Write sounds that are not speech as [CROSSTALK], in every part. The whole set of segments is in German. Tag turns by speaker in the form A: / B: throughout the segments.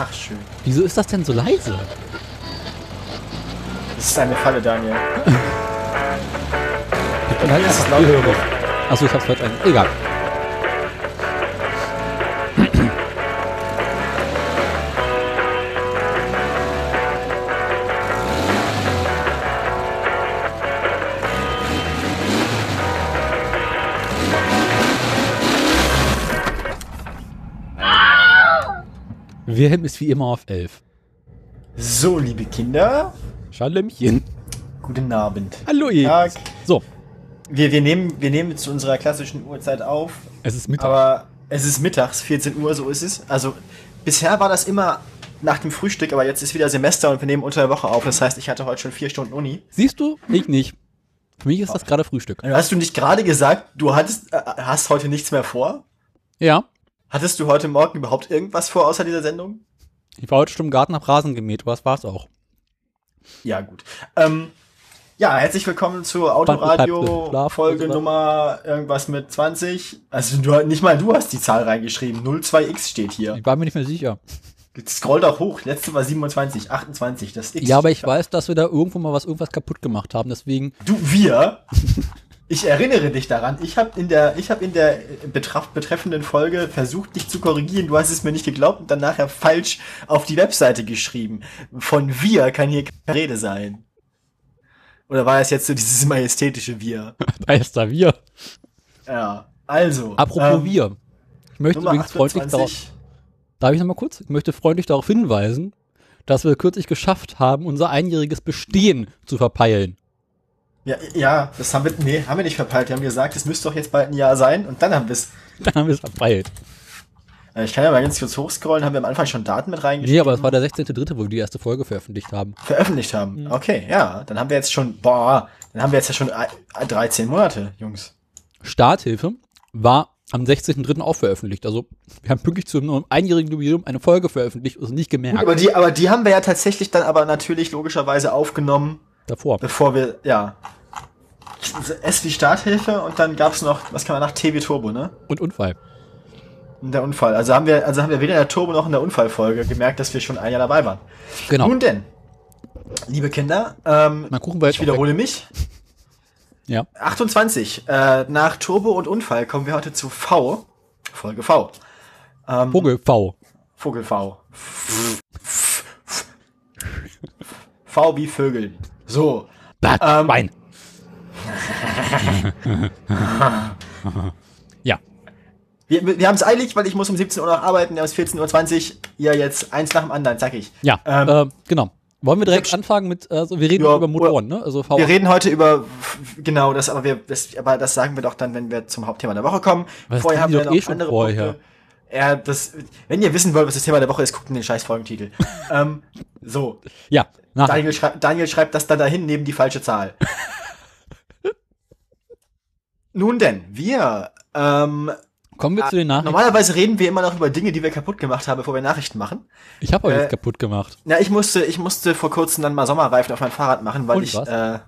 A: Ach, schön.
B: Wieso ist das denn so leise?
A: Das ist eine Falle, Daniel.
B: Ich bin halt. Zuhörer. Achso, ich hab's falsch ein. Egal. Wilhelm ist wie immer auf 11.
A: So, liebe Kinder,
B: Schallemchen.
A: guten Abend.
B: Hallo ihr.
A: Tag.
B: So,
A: Wir, wir, nehmen, wir nehmen zu unserer klassischen Uhrzeit auf,
B: es ist Mittag.
A: aber es ist mittags, 14 Uhr, so ist es. Also, bisher war das immer nach dem Frühstück, aber jetzt ist wieder Semester und wir nehmen unter der Woche auf. Das heißt, ich hatte heute schon vier Stunden Uni.
B: Siehst du? Ich nicht. Für mich ist das gerade Frühstück.
A: Hast du nicht gerade gesagt, du hattest, äh, hast heute nichts mehr vor?
B: Ja.
A: Hattest du heute Morgen überhaupt irgendwas vor außer dieser Sendung?
B: Ich war heute schon im Garten, hab Rasen gemäht. Was war's auch?
A: Ja, gut. Ähm, ja, herzlich willkommen zu
B: Schlaf
A: Autoradio Folge. Nummer irgendwas mit 20. Also du, nicht mal du hast die Zahl reingeschrieben. 02x steht hier.
B: Ich war mir nicht mehr sicher.
A: Scroll doch hoch. Letzte war 27, 28. Das X
B: Ja, aber ich weiß, dass wir da irgendwo mal was irgendwas kaputt gemacht haben. Deswegen,
A: Du, wir. [LAUGHS] Ich erinnere dich daran. Ich habe in der, ich habe in der äh, betraf, betreffenden Folge versucht, dich zu korrigieren. Du hast es mir nicht geglaubt und dann nachher falsch auf die Webseite geschrieben. Von wir kann hier keine Rede sein. Oder war es jetzt so dieses majestätische Wir? [LAUGHS]
B: da ist da wir.
A: Ja. Also.
B: Apropos
A: ähm,
B: wir. Ich möchte
A: Nummer
B: übrigens freundlich darauf,
A: 28.
B: darf ich noch mal kurz? Ich möchte freundlich darauf hinweisen, dass wir kürzlich geschafft haben, unser einjähriges Bestehen zu verpeilen.
A: Ja, ja, das haben wir, nee, haben wir nicht verpeilt. Wir haben gesagt, es müsste doch jetzt bald ein Jahr sein und dann haben wir es. [LAUGHS]
B: Dann haben wir es verpeilt.
A: Äh, Ich kann ja mal ganz kurz hochscrollen, haben wir am Anfang schon Daten mit reingeschrieben.
B: Nee, aber es war der 16.3., wo wir die erste Folge veröffentlicht haben.
A: veröffentlicht haben. Okay, ja, dann haben wir jetzt schon, boah, dann haben wir jetzt ja schon ein- 13 Monate, Jungs.
B: Starthilfe war am 16.3. auch veröffentlicht. Also wir haben pünktlich zum einjährigen Jubiläum eine Folge veröffentlicht und es nicht gemerkt.
A: Aber die, aber die haben wir ja tatsächlich dann aber natürlich logischerweise aufgenommen,
B: davor.
A: bevor wir, ja. S wie Starthilfe und dann gab's noch, was kann man nach T wie Turbo, ne?
B: Und Unfall.
A: Und der Unfall. Also haben wir, also haben wir weder in der Turbo noch in der Unfallfolge gemerkt, dass wir schon ein Jahr dabei waren.
B: Genau.
A: Nun denn, liebe Kinder, ähm, ich wiederhole mich.
B: Ja.
A: 28. Äh, nach Turbo und Unfall kommen wir heute zu V. Folge V. Ähm,
B: Vogel V.
A: Vogel V. V wie Vögel. So.
B: Blatt,
A: Ähm,
B: Schwein. [LAUGHS] ja.
A: Wir, wir haben es eilig, weil ich muss um 17 Uhr noch arbeiten, wir haben es 14.20 Uhr. Ihr jetzt eins nach dem anderen, sag ich.
B: Ja,
A: Ähm,
B: äh, genau. Wollen wir direkt anfangen mit, also wir reden
A: Ja,
B: über Motoren, ne? Also V.
A: Wir reden heute über, genau, das, aber wir, das, aber das sagen wir doch dann, wenn wir zum Hauptthema der Woche kommen.
B: Was
A: vorher haben wir noch
B: eh schon
A: andere
B: vorher.
A: Punkte. Ja, das, wenn ihr wissen wollt, was das Thema der Woche ist, guckt in den scheiß Folgentitel. [LAUGHS] ähm, so.
B: ja.
A: Daniel, schrei Daniel schreibt das dann dahin neben die falsche Zahl. [LAUGHS] Nun denn, wir, ähm,
B: Kommen wir zu den Nachrichten.
A: normalerweise reden wir immer noch über Dinge, die wir kaputt gemacht haben, bevor wir Nachrichten machen.
B: Ich habe euch
A: äh,
B: kaputt gemacht.
A: Na, ich musste, ich musste vor kurzem dann mal Sommerreifen auf mein Fahrrad machen, weil
B: Und
A: ich,
B: was?
A: äh,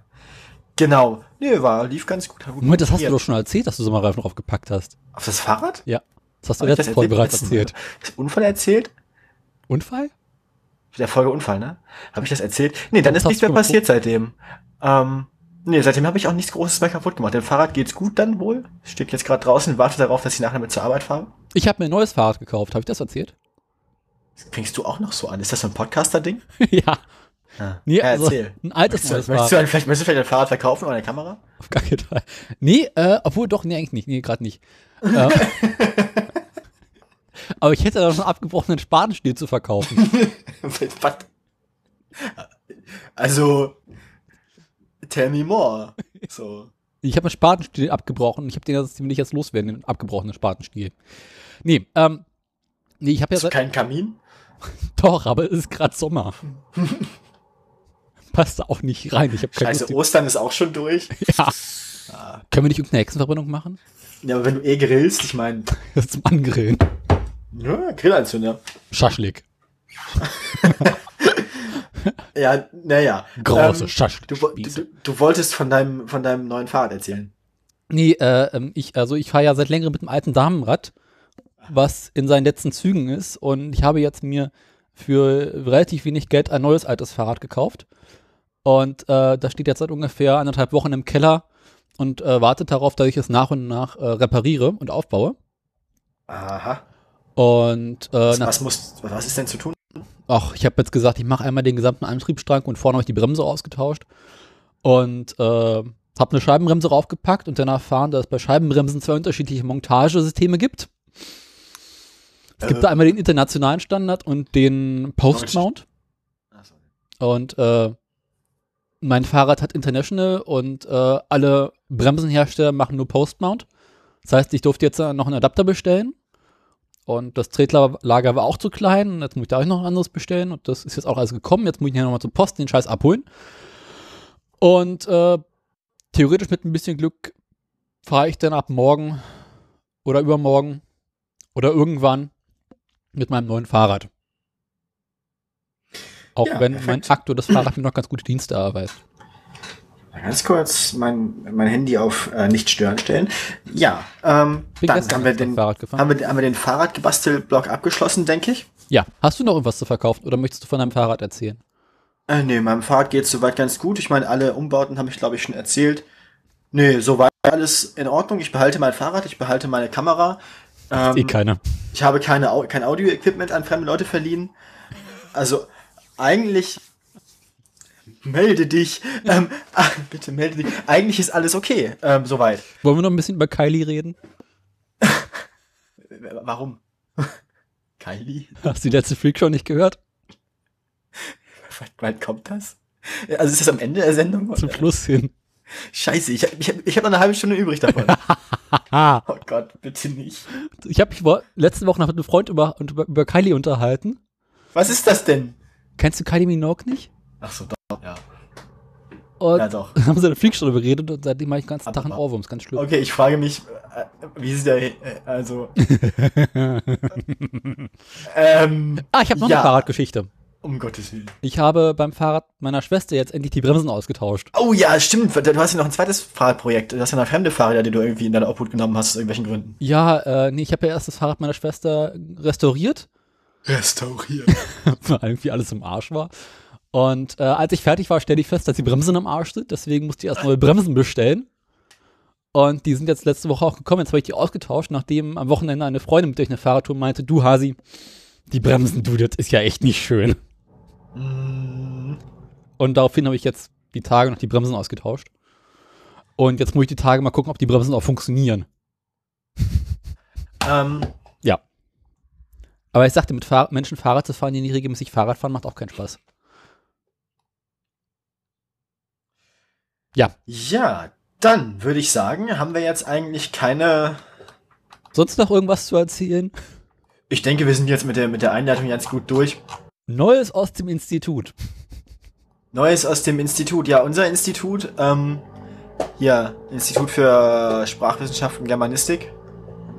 A: genau, nee, war, lief ganz gut. gut
B: Moment, das hast du doch schon erzählt, dass du Sommerreifen draufgepackt hast.
A: Auf das Fahrrad?
B: Ja. Das hast du letzte Folge bereits erzählt.
A: Ist Unfall erzählt?
B: Unfall?
A: Der Folge Unfall, ne? Habe ich das erzählt? Nee, dann
B: Das
A: ist nichts
B: hast
A: mehr passiert seitdem. Ähm, nee, seitdem habe ich auch nichts Großes mehr kaputt gemacht. Dem Fahrrad geht's gut dann wohl. Steht jetzt gerade draußen, wartet darauf, dass ich nachher mit zur Arbeit fahre.
B: Ich habe mir ein neues Fahrrad gekauft. Habe ich das erzählt?
A: Das fängst du auch noch so an. Ist das so ein Podcaster-Ding? [LAUGHS]
B: ja.
A: Ja,
B: Nee,
A: ja,
B: also
A: erzähl.
B: ein altes
A: Möchtest du, möchtest,
B: Fahrrad.
A: du, vielleicht, möchtest du vielleicht ein Fahrrad verkaufen oder eine Kamera?
B: Auf gar keinen Fall. Nee, äh, obwohl doch, nee, eigentlich nicht. Nee, gerade nicht. äh, [LAUGHS] aber ich hätte da schon einen abgebrochenen Spatenstiel zu verkaufen. [LAUGHS]
A: Was? Also, tell me more. [LAUGHS] So.
B: Ich habe einen Spatenstiel abgebrochen. Ich habe den jetzt, ich jetzt loswerden, den abgebrochenen Spatenstiel. Nee, ähm, nee, ich habe ja seit,
A: keinen Kamin? [LAUGHS]
B: doch, aber es ist gerade Sommer. [LAUGHS] Passt da auch nicht rein. Ich keine
A: Scheiße,
B: Lust.
A: Ostern ist auch schon durch.
B: Ja. Können wir nicht irgendeine Hexenverbrennung machen?
A: Ja, aber wenn du eh grillst, ich meine,
B: Zum Angrillen.
A: ja, Grillanzünder.
B: Schaschlik.
A: Ja, naja.
B: Große
A: Ähm. Du, du, du wolltest von deinem, von deinem neuen Fahrrad erzählen.
B: Nee, äh, ähm, ich, also ich fahre ja seit längerem mit einem alten Damenrad, was in seinen letzten Zügen ist. Und ich habe jetzt mir für relativ wenig Geld ein neues altes Fahrrad gekauft. Und äh, das steht jetzt seit ungefähr anderthalb Wochen im Keller und äh, wartet darauf, dass ich es nach und nach äh, repariere und aufbaue.
A: Aha.
B: Und äh,
A: Was, was, muss, was ist denn zu tun?
B: Ach, ich habe jetzt gesagt, ich mache einmal den gesamten Antriebsstrang und vorne habe ich die Bremse ausgetauscht. Und äh, habe eine Scheibenbremse raufgepackt und dann erfahren, dass es bei Scheibenbremsen zwei unterschiedliche Montagesysteme gibt. Es gibt
A: Äh.
B: da einmal den internationalen Standard und den Post-Mount. Und äh, mein Fahrrad hat International und äh, alle Bremsenhersteller machen nur Post-Mount. Das heißt, ich durfte jetzt noch einen Adapter bestellen. Und das Tretlager war auch zu klein. Jetzt muss ich da auch noch ein anderes bestellen. Und das ist jetzt auch alles gekommen. Jetzt muss ich hier nochmal zur Post den Scheiß abholen. Und äh, theoretisch mit ein bisschen Glück fahre ich dann ab morgen oder übermorgen oder irgendwann mit meinem neuen Fahrrad. Auch
A: Ja,
B: wenn mein
A: perfekt.
B: aktuelles Fahrrad mir noch ganz gute Dienste erweist.
A: Ganz kurz mein, mein Handy auf äh, nicht stören stellen. Ja, ähm, dann haben wir, den,
B: Fahrrad gefahren.
A: haben, wir, haben wir den Fahrradgebastel-Block abgeschlossen, denke ich.
B: Ja, hast du noch irgendwas zu verkaufen oder möchtest du von deinem Fahrrad erzählen?
A: Äh, nee, meinem Fahrrad geht soweit ganz gut. Ich meine, alle Umbauten habe ich, glaube ich, schon erzählt. Nee, soweit alles in Ordnung. Ich behalte mein Fahrrad, ich behalte meine Kamera. Ähm,
B: eh keiner.
A: Ich habe keine, kein Audio-Equipment an fremde Leute verliehen. Also eigentlich melde dich. Ähm, ah, bitte melde dich. Eigentlich ist alles okay. Ähm, soweit.
B: Wollen wir noch ein bisschen über Kylie reden? [LAUGHS]
A: Warum? [LAUGHS] Kylie?
B: Hast du die letzte Freak schon nicht gehört?
A: Wann kommt das? Also ist das am Ende der Sendung?
B: Zum Schluss hin.
A: Scheiße, ich habe ich hab, ich hab noch eine halbe Stunde übrig davon. [LAUGHS] Oh Gott, bitte nicht.
B: ich habe mich vor- letzte Woche noch mit einem Freund über, über, über Kylie unterhalten.
A: Was ist das denn?
B: Kennst du Kylie Minogue nicht?
A: Ach so, doch, ja.
B: Und
A: Ja, doch.
B: dann [LAUGHS] haben sie eine Freak schon darüber geredet und seitdem mache ich den ganzen Tag einen Ohrwurm. Ist ganz schlimm.
A: Okay, ich frage mich, äh, wie ist der, äh, also, [LAUGHS] ähm,
B: Ah, ich habe noch
A: Ja.
B: eine Fahrradgeschichte.
A: um Gottes Willen.
B: Ich habe beim Fahrrad meiner Schwester jetzt endlich die Bremsen ausgetauscht.
A: Oh ja, stimmt, du hast ja noch ein zweites Fahrradprojekt. Du hast ja noch fremde Fahrräder, die du irgendwie in deine Obhut genommen hast, aus irgendwelchen Gründen.
B: Ja, äh, nee, ich habe ja erst das Fahrrad meiner Schwester restauriert,
A: Restauriert. [LAUGHS]
B: weil irgendwie alles im Arsch war. Und äh, als ich fertig war, stellte ich fest, dass die Bremsen im Arsch sind. Deswegen musste ich erst neue Bremsen bestellen. Und die sind jetzt letzte Woche auch gekommen. Jetzt habe ich die ausgetauscht, nachdem am Wochenende eine Freundin mit durch eine Fahrradtour meinte, du Hasi, die Bremsen, du, das ist ja echt nicht schön.
A: Mm,
B: Und daraufhin habe ich jetzt die Tage noch die Bremsen ausgetauscht. Und jetzt muss ich die Tage mal gucken, ob die Bremsen auch funktionieren.
A: ähm,
B: Aber ich sagte, mit Fahr Menschen Fahrrad zu fahren, die nicht regelmäßig Fahrrad fahren, macht auch keinen Spaß. Ja,
A: ja, dann würde ich sagen, haben wir jetzt eigentlich keine.
B: sonst noch irgendwas zu erzählen?
A: Ich denke, wir sind jetzt mit der, mit der Einleitung ganz gut durch.
B: Neues aus dem Institut.
A: Neues aus dem Institut. Ja, unser Institut, ähm, hier, Institut für Sprachwissenschaften und Germanistik,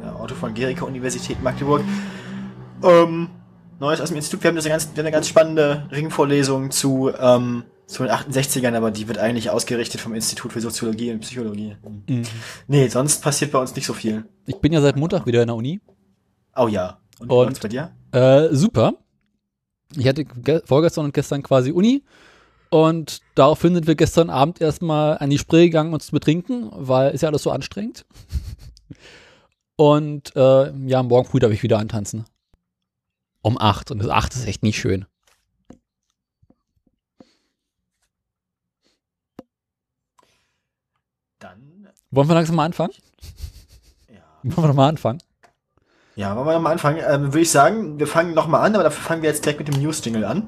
A: der Otto von Gericke Universität Magdeburg. Ähm, Neues aus dem Institut. Wir haben, das eine ganz, wir haben eine ganz spannende Ringvorlesung zu, ähm, zu den 68ern, aber die wird eigentlich ausgerichtet vom Institut für Soziologie und Psychologie. Nee, sonst passiert bei uns nicht so viel.
B: Ich bin ja seit Montag wieder in der Uni.
A: Oh ja. Und,
B: Und-
A: läuft's bei dir?
B: Äh, super. Ich hatte ge vorgestern und gestern quasi Uni. Und daraufhin sind wir gestern Abend erstmal an die Spree gegangen, uns zu betrinken, weil ist ja alles so anstrengend. [LAUGHS] Und äh, ja, morgen früh darf ich wieder antanzen. Um acht. Und das acht ist echt nicht schön.
A: Dann,
B: Wollen wir langsam mal anfangen?
A: ja.
B: Wollen wir noch mal anfangen?
A: Ja, wollen wir nochmal anfangen? Ähm, Würde ich sagen, wir fangen nochmal an, aber dafür fangen wir jetzt direkt mit dem News-Jingle an.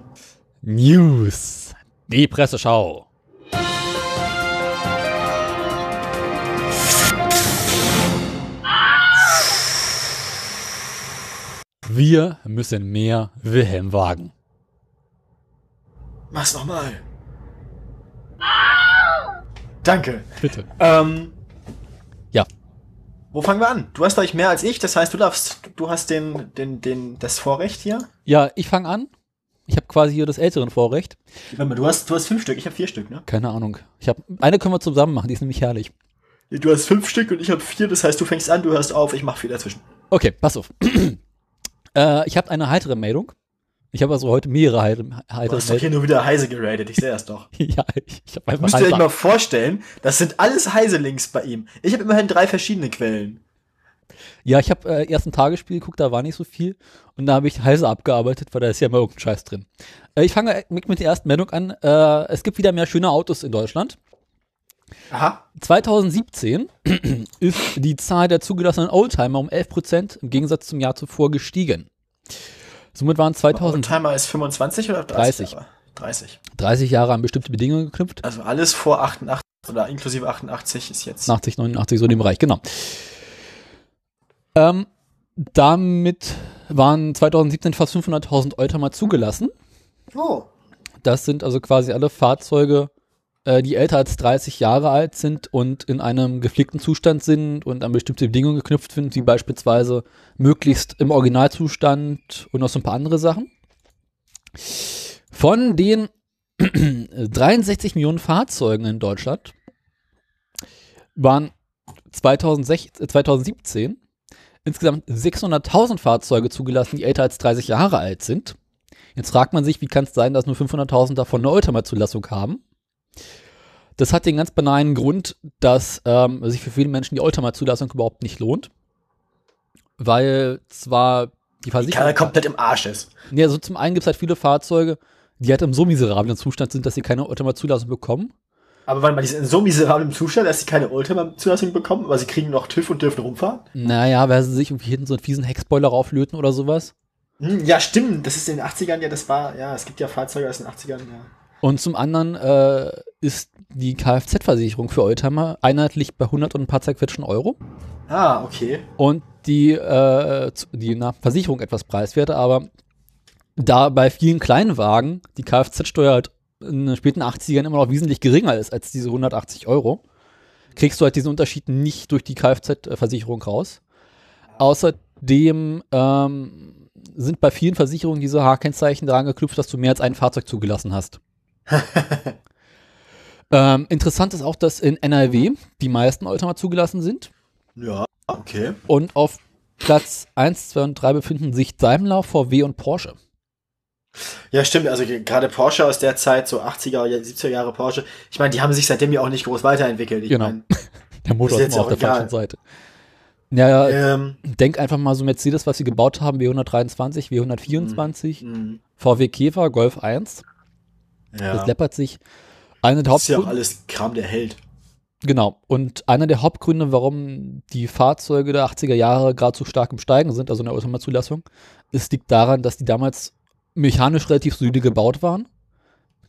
B: News. Die Presseschau. Wir müssen mehr Wilhelm wagen.
A: Mach's nochmal. Danke.
B: Bitte.
A: Ähm. Wo fangen wir an? Du hast euch mehr als ich, das heißt, du darfst, du hast den, den, den, das Vorrecht hier.
B: Ja, ich fange an. Ich habe quasi hier das älteren Vorrecht.
A: Warte mal, du hast, du hast fünf Stück, ich habe vier Stück, ne?
B: Keine Ahnung. Ich habe eine können wir zusammen machen, die ist nämlich herrlich.
A: Du hast fünf Stück und ich habe vier, das heißt, du fängst an, du hörst auf, ich mach vier dazwischen.
B: Okay, pass auf. [CLEARS THROAT] äh, ich habe eine heitere Meldung. Ich habe also heute mehrere heitere
A: Du
B: heitere
A: hast doch hier nur wieder Heise geratet, ich sehe das doch. [LAUGHS]
B: Ja, ich, ich habe einfach
A: Müsst ihr euch mal vorstellen, das sind alles Heise-Links bei ihm. Ich habe immerhin drei verschiedene Quellen.
B: Ja, ich habe äh, erst ein Tagesspiel geguckt, da war nicht so viel. Und da habe ich Heise abgearbeitet, weil da ist ja immer irgendein Scheiß drin. Äh, ich fange mit, mit der ersten Meldung an. Äh, es gibt wieder mehr schöne Autos in Deutschland.
A: Aha.
B: 2017 [CLEARS THROAT] ist die Zahl der zugelassenen Oldtimer um 11% im Gegensatz zum Jahr zuvor gestiegen. Somit waren 2030
A: Timer ist 25 oder 30?
B: 30.
A: Jahre? 30.
B: Jahre an bestimmte Bedingungen geknüpft.
A: Also alles vor 88 oder inklusive 88 ist jetzt.
B: 80, 89, so in dem Bereich, genau. Ähm, damit waren 2017 fast 500.000 Oldtimer zugelassen.
A: Oh.
B: Das sind also quasi alle Fahrzeuge, die älter als 30 Jahre alt sind und in einem gepflegten Zustand sind und an bestimmte Bedingungen geknüpft sind, wie beispielsweise möglichst im Originalzustand und noch so ein paar andere Sachen. Von den [CLEARS THROAT] 63 Millionen Fahrzeugen in Deutschland waren 2006, äh, 2017 insgesamt 600.000 Fahrzeuge zugelassen, die älter als 30 Jahre alt sind. Jetzt fragt man sich, wie kann es sein, dass nur 500.000 davon eine Oldtimer-Zulassung haben? Das hat den ganz banalen Grund, dass ähm, sich für viele Menschen die Oldtimer-Zulassung überhaupt nicht lohnt. Weil zwar die
A: Keiner
B: Versicherung.
A: komplett im Arsch ist.
B: Ja, so zum einen gibt es halt viele Fahrzeuge, die halt im so miserablen Zustand sind, dass sie keine Oldtimer-Zulassung bekommen.
A: Aber warte mal, die sind in so miserablem Zustand, dass sie keine Oldtimer-Zulassung bekommen, aber sie kriegen noch TÜV und dürfen rumfahren?
B: Naja, weil sie sich irgendwie hinten so einen fiesen Heckspoiler rauflöten oder sowas.
A: Hm, ja, stimmt. Das ist in den 80ern ja, das war, ja, es gibt ja Fahrzeuge aus den 80ern, ja.
B: Und zum anderen äh, ist die Kfz-Versicherung für Oldtimer einheitlich bei 100 und ein paar zerquetschen Euro.
A: Ah, okay.
B: und die, äh, die na, Versicherung etwas preiswerter, aber da bei vielen Kleinwagen die Kfz-Steuer halt in den späten 80ern immer noch wesentlich geringer ist als diese 180 Euro, kriegst du halt diesen Unterschied nicht durch die Kfz-Versicherung raus. Außerdem ähm, sind bei vielen Versicherungen diese H-Kennzeichen daran geknüpft, dass du mehr als ein Fahrzeug zugelassen hast. Ähm, interessant ist auch, dass in NRW die meisten Oldtimer zugelassen sind.
A: Ja, okay.
B: Und auf Platz 1, 2 und 3 befinden sich Daimler, VW und Porsche.
A: Ja, stimmt. Also ge- gerade Porsche aus der Zeit, so 80er, ja, 70er Jahre Porsche. Ich meine, die haben sich seitdem ja auch nicht groß weiterentwickelt. Ich
B: Genau.
A: mein, [LAUGHS]
B: Der Motor
A: Ist
B: ist auf der
A: egal.
B: falschen Seite. Ja, ja,
A: ähm,
B: denk einfach mal so Mercedes, was sie gebaut haben, W123, W124,
A: mh,
B: VW Käfer, Golf 1.
A: ja.
B: Das läppert sich. Eine der
A: Das ist ja auch alles Kram, der hält.
B: genau. Und einer der Hauptgründe, warum die Fahrzeuge der 80er Jahre gerade so stark im Steigen sind, also in der Automatzulassung, ist liegt daran, dass die damals mechanisch relativ solide gebaut waren,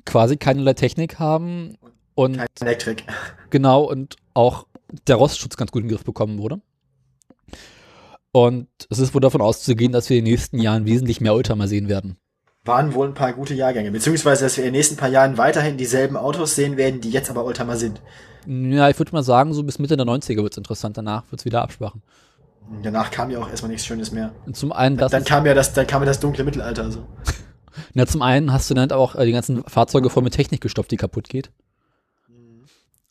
B: quasi keinerlei Technik haben und
A: Kein Elektrik.
B: Genau, und auch der Rostschutz ganz gut in den Griff bekommen wurde. Und es ist wohl davon auszugehen, dass wir in den nächsten Jahren wesentlich mehr Oldtimer sehen werden.
A: Waren wohl ein paar gute Jahrgänge. Beziehungsweise, dass wir in den nächsten paar Jahren weiterhin dieselben Autos sehen werden, die jetzt aber Oldtimer sind.
B: Ja, ich würde mal sagen, so bis Mitte der 90er wird es interessant. Danach wird es wieder abschwachen.
A: Danach kam ja auch erstmal nichts Schönes mehr.
B: Und zum einen, das
A: dann kam ja das, dann kam ja das dunkle Mittelalter. [LAUGHS] So.
B: ja, zum einen hast du dann auch äh, die ganzen Fahrzeuge voll mit Technik gestopft, die kaputt geht.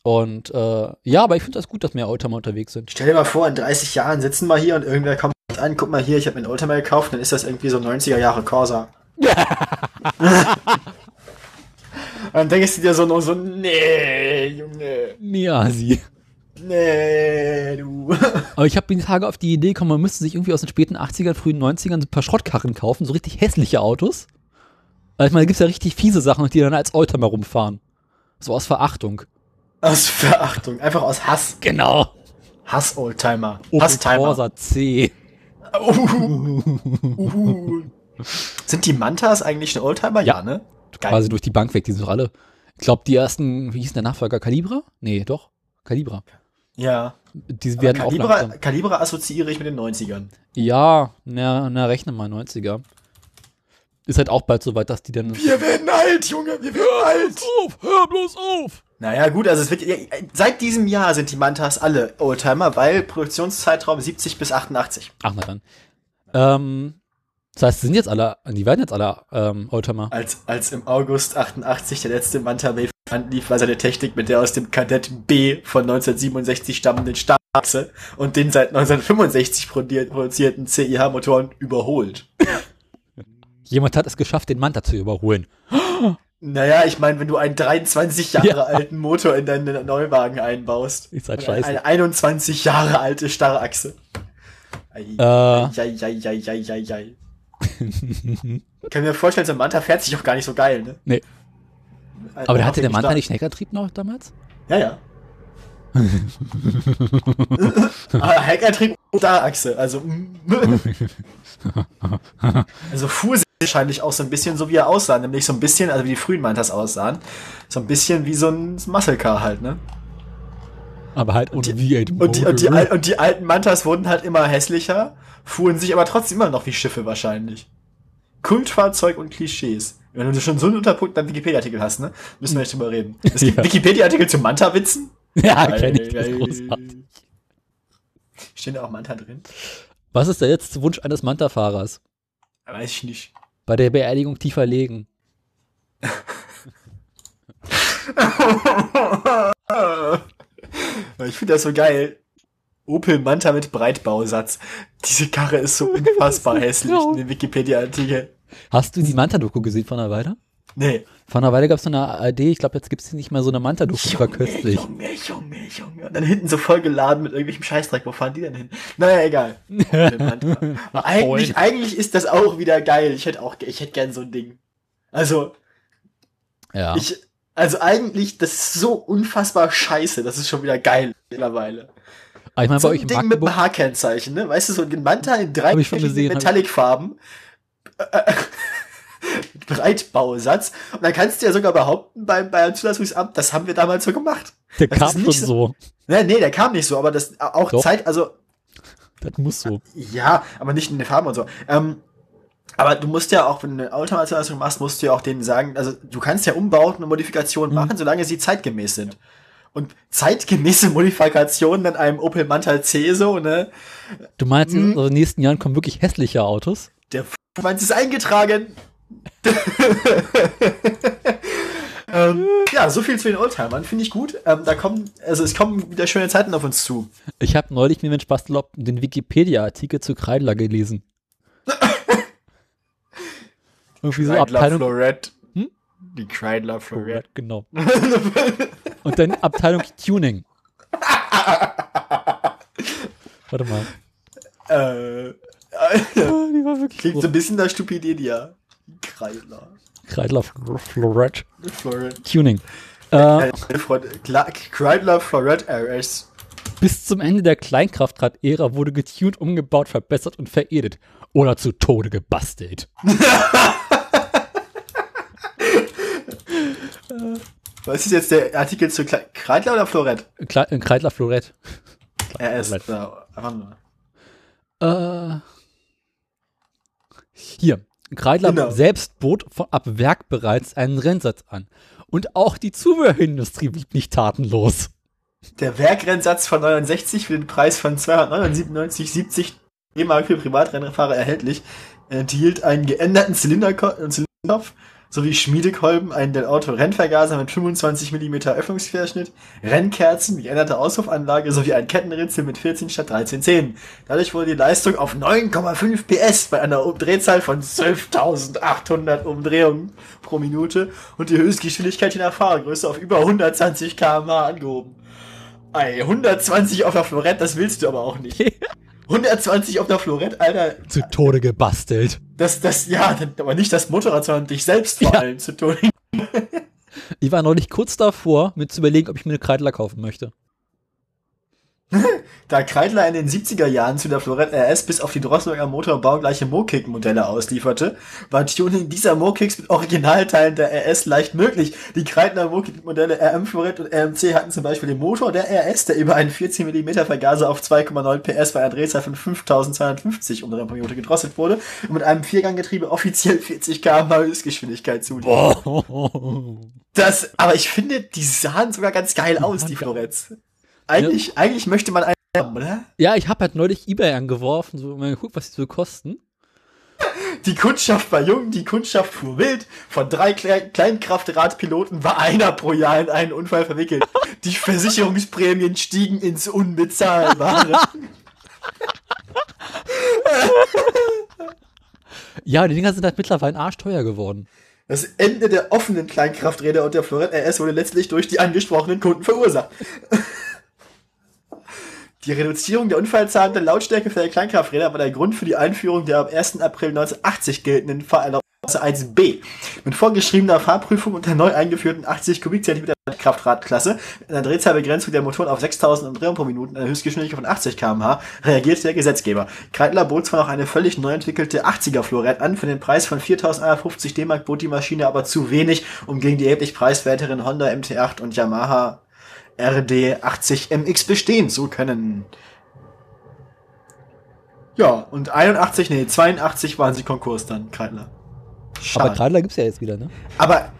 B: Und äh, ja, aber ich finde das gut, dass mehr Oldtimer unterwegs sind.
A: Stell dir mal vor, in 30 Jahren sitzen wir hier und irgendwer kommt an, guck mal hier, ich habe mir einen Oldtimer gekauft, dann ist das irgendwie so ein 90er Jahre Corsa. Dann denkst du dir so, so nee, Junge,
B: Ja, sie.
A: nee, du.
B: Aber ich habe die Tage auf die Idee gekommen, man müsste sich irgendwie aus den späten 80ern, frühen 90ern so ein paar Schrottkarren kaufen, so richtig hässliche Autos. Also ich meine, da gibt's ja richtig fiese Sachen, die dann als Oldtimer rumfahren. So aus Verachtung.
A: Aus Verachtung, einfach aus Hass.
B: Genau.
A: Hass-Oldtimer. Hasstimer.
B: C.
A: Uhu. Sind die Mantas eigentlich ein Oldtimer?
B: Ja.
A: ne? Geil.
B: Quasi durch die Bank weg, die sind doch alle. Ich glaube, die ersten, wie hieß denn der Nachfolger? Calibra? Nee, doch. Calibra.
A: Ja.
B: Die
A: Aber
B: werden auch
A: Calibra,
B: langsam.
A: Calibra assoziiere ich mit den 90ern.
B: Ja, na, na, rechne mal 90er. Ist halt auch bald so weit, dass die dann.
A: Wir werden alt, Junge, wir werden alt.
B: auf! Hör bloß auf!
A: Naja, gut, also es wird, ja, seit diesem Jahr sind die Mantas alle Oldtimer, weil Produktionszeitraum 70 bis 88.
B: Ach, na dann. Ähm, das heißt, die sind jetzt alle, die werden jetzt alle ähm, Oldtimer.
A: Als, als im August 88 der letzte Manta Bay anlief, war seine Technik mit der aus dem Kadett B von 1967 stammenden Startachse und den seit 1965 produ- produzierten CIH-Motoren überholt.
B: Jemand hat es geschafft, den Manta zu überholen.
A: Naja, ich meine, wenn du einen 23 Jahre
B: Ja.
A: alten Motor in deinen Neuwagen einbaust.
B: Ist halt scheiße.
A: Eine 21 Jahre alte Starrachse. Ei,
B: Äh.
A: ei, ei, ei, ei, ei, ei. Ich kann mir vorstellen, so ein Manta fährt sich auch gar nicht so geil, ne?
B: Nee. Aber der hatte der Manta
A: Mann
B: nicht Heckantrieb noch damals?
A: Ja, ja. Aber Heckantrieb und Starrachse, also. mm. also fuhr sie wahrscheinlich auch so ein bisschen so, wie er aussah. Nämlich so ein bisschen, also wie die frühen Mantas aussahen. So ein bisschen wie so ein Muscle Car halt, ne?
B: Aber halt ohne V8
A: Und die, und, die, und die alten Mantas wurden halt immer hässlicher, fuhren sich aber trotzdem immer noch wie Schiffe wahrscheinlich. Kultfahrzeug und Klischees. Wenn du schon so einen Unterpunkt beim Wikipedia-Artikel hast, ne, müssen wir nicht drüber reden. Es gibt [LAUGHS]
B: Ja.
A: Wikipedia-Artikel zu Manta-Witzen. [LAUGHS]
B: Ja, kenn ich, das ist großartig.
A: Stehen da auch Manta drin?
B: Was ist der letzte Wunsch eines Manta-Fahrers?
A: Weiß ich nicht.
B: Bei der Beerdigung tiefer legen. [LAUGHS]
A: Ich finde das so geil. Opel Manta mit Breitbausatz. Diese Karre ist so [LAUGHS] unfassbar hässlich in dem Wikipedia-Artikel.
B: Hast du die Manta-Doku gesehen von einer Weile?
A: Nee.
B: Vor einer Weile gab es so eine ARD, ich glaube, jetzt gibt es nicht mehr so eine Manta-Doku, die war köstlich.
A: Junge, Junge, Junge. Und dann hinten so voll geladen mit irgendwelchem Scheißdreck. Wo fahren die denn hin? Naja, egal. [LAUGHS] Eigentlich, eigentlich ist das auch wieder geil. Ich hätte auch, ich hätte gern so ein Ding. Also,
B: Ja.
A: ich, also eigentlich, das ist so unfassbar scheiße. Das ist schon wieder geil mittlerweile.
B: Aber ich meine,
A: So
B: bei
A: ein
B: euch im
A: Ding mit
B: Magdeburg,
A: einem H-Kennzeichen, ne? Weißt du, so ein Manta in drei verschiedenen Metallic-Farben. Mit [LAUGHS] Breitbausatz. Und dann kannst du ja sogar behaupten beim, beim Zulassungsamt, das haben wir damals so gemacht.
B: der
A: das
B: kam schon
A: nicht
B: so.
A: Ne, nee, der kam nicht so, aber das auch
B: Doch.
A: Zeit, also
B: Das muss so.
A: ja, aber nicht in den Farben und so. Ähm, aber du musst ja auch, wenn du eine Automatisierung machst, musst du ja auch denen sagen, also du kannst ja Umbauten und Modifikationen
B: Mhm.
A: machen, solange sie zeitgemäß sind. Und zeitgemäße [LAUGHS] Modifikationen an einem Opel Manta C so, ne?
B: Du meinst,
A: Mhm.
B: in den nächsten Jahren kommen wirklich hässliche Autos?
A: Der F meint ist eingetragen. [LAUGHS] ähm, ja, so viel zu den Oldtimern, finde ich gut. Ähm, da kommen, also es kommen wieder schöne Zeiten auf uns zu.
B: Ich habe neulich mit Spaß erlaubt, den Wikipedia-Artikel zu Kreidler gelesen. Irgendwie so
A: Kreidler
B: Abteilung.
A: Florett.
B: Hm?
A: Die Kreidler Florett.
B: Genau. [LAUGHS] Und dann Abteilung Tuning. [LAUGHS] Warte mal.
A: äh,
B: Die war wirklich
A: Klingt so ein bisschen nach Stupidedia. Kreidler.
B: Kreidler Fl- Florett.
A: Florett.
B: Tuning. Äh,
A: Äh, Kreidler Florett RS.
B: bis zum Ende der Kleinkraftrad-Ära wurde getuned, umgebaut, verbessert und veredet. Oder zu Tode gebastelt. [LAUGHS]
A: Was ist jetzt der Artikel zu Kle Kreidler oder Florett?
B: Kle äh, Kreidler Florett.
A: RS.
B: Florett.
A: Ja, einfach nur.
B: Äh, hier. Kreidler
A: Genau.
B: selbst bot von ab Werk bereits einen Rennsatz an. Und auch die Zubehörindustrie blieb nicht tatenlos.
A: Der Werkrennsatz von 69 für den Preis von 279,70 D-Mark für Privatrennfahrer erhältlich enthielt einen geänderten Zylinderko- äh, Zylinderkopf sowie Schmiedekolben, einen Del Auto Rennvergaser mit 25 mm Öffnungsquerschnitt, Rennkerzen, geänderte Auspuffanlage sowie ein Kettenritzel mit 14 statt 13 Zähnen. Dadurch wurde die Leistung auf 9,5 PS bei einer Drehzahl von 12.800 Umdrehungen pro Minute und die Höchstgeschwindigkeit je nach Fahrergröße auf über 120 km/h angehoben. Ey, 120 auf der Florett, das willst du aber auch nicht. [LAUGHS] 120 auf der Florett, Alter,
B: Zu Tode gebastelt.
A: das, das, ja, aber nicht das Motorrad, sondern dich selbst vor
B: Ja.
A: allem zu tun.
B: Ich war neulich kurz davor, mir zu überlegen, ob ich mir eine Kreidler kaufen möchte. [LAUGHS]
A: Da Kreidler in den 70er Jahren zu der Florett RS bis auf die Drosselberger Motorbau gleiche Mokick-Modelle auslieferte, war Tuning dieser Mokicks mit Originalteilen der RS leicht möglich. Die Kreidler Mokick-Modelle RM Florett und RMC hatten zum Beispiel den Motor der RS, der über einen 14 mm Vergaser auf 2,9 PS bei einer Drehzahl von 5250 Umdrehungen pro Minute gedrosselt wurde und mit einem Vierganggetriebe offiziell 40 km/h Höchstgeschwindigkeit zulief.
B: Oh.
A: Das, aber ich finde, die sahen sogar ganz geil aus, die Floretts. Eigentlich, eigentlich möchte man einen haben, oder?
B: Ja, ich habe halt neulich Ebay angeworfen, so mal geguckt, was die so kosten.
A: Die Kundschaft war jung, die Kundschaft fuhr wild. Von drei Kle Kleinkraftradpiloten war einer pro Jahr in einen Unfall verwickelt. Die Versicherungsprämien stiegen ins Unbezahlbare.
B: Ja, die Dinger sind halt mittlerweile arschteuer geworden.
A: Das Ende der offenen Kleinkrafträder und der Florett RS wurde letztlich durch die angesprochenen Kunden verursacht. Die Reduzierung der Unfallzahlen der Lautstärke für Kleinkrafträder war der Grund für die Einführung der am 1. April 1980 geltenden Fahrerlaubnis 1b. Mit vorgeschriebener Fahrprüfung und der neu eingeführten 80 Kubikzentimeter Kraftradklasse einer Drehzahlbegrenzung der Motoren auf 6000 Umdrehungen pro Minute einer Höchstgeschwindigkeit von 80 km/h reagierte der Gesetzgeber. Kreidler bot zwar noch eine völlig neu entwickelte 80er Florett an, für den Preis von 4150 D-Mark bot die Maschine aber zu wenig, um gegen die erheblich preiswerteren Honda MT8 und Yamaha RD80 MX bestehen zu können. Ja, und 81, nee, 82 waren sie Konkurs dann, Kreidler.
B: Aber Kreidler gibt's ja jetzt wieder, ne?
A: Aber,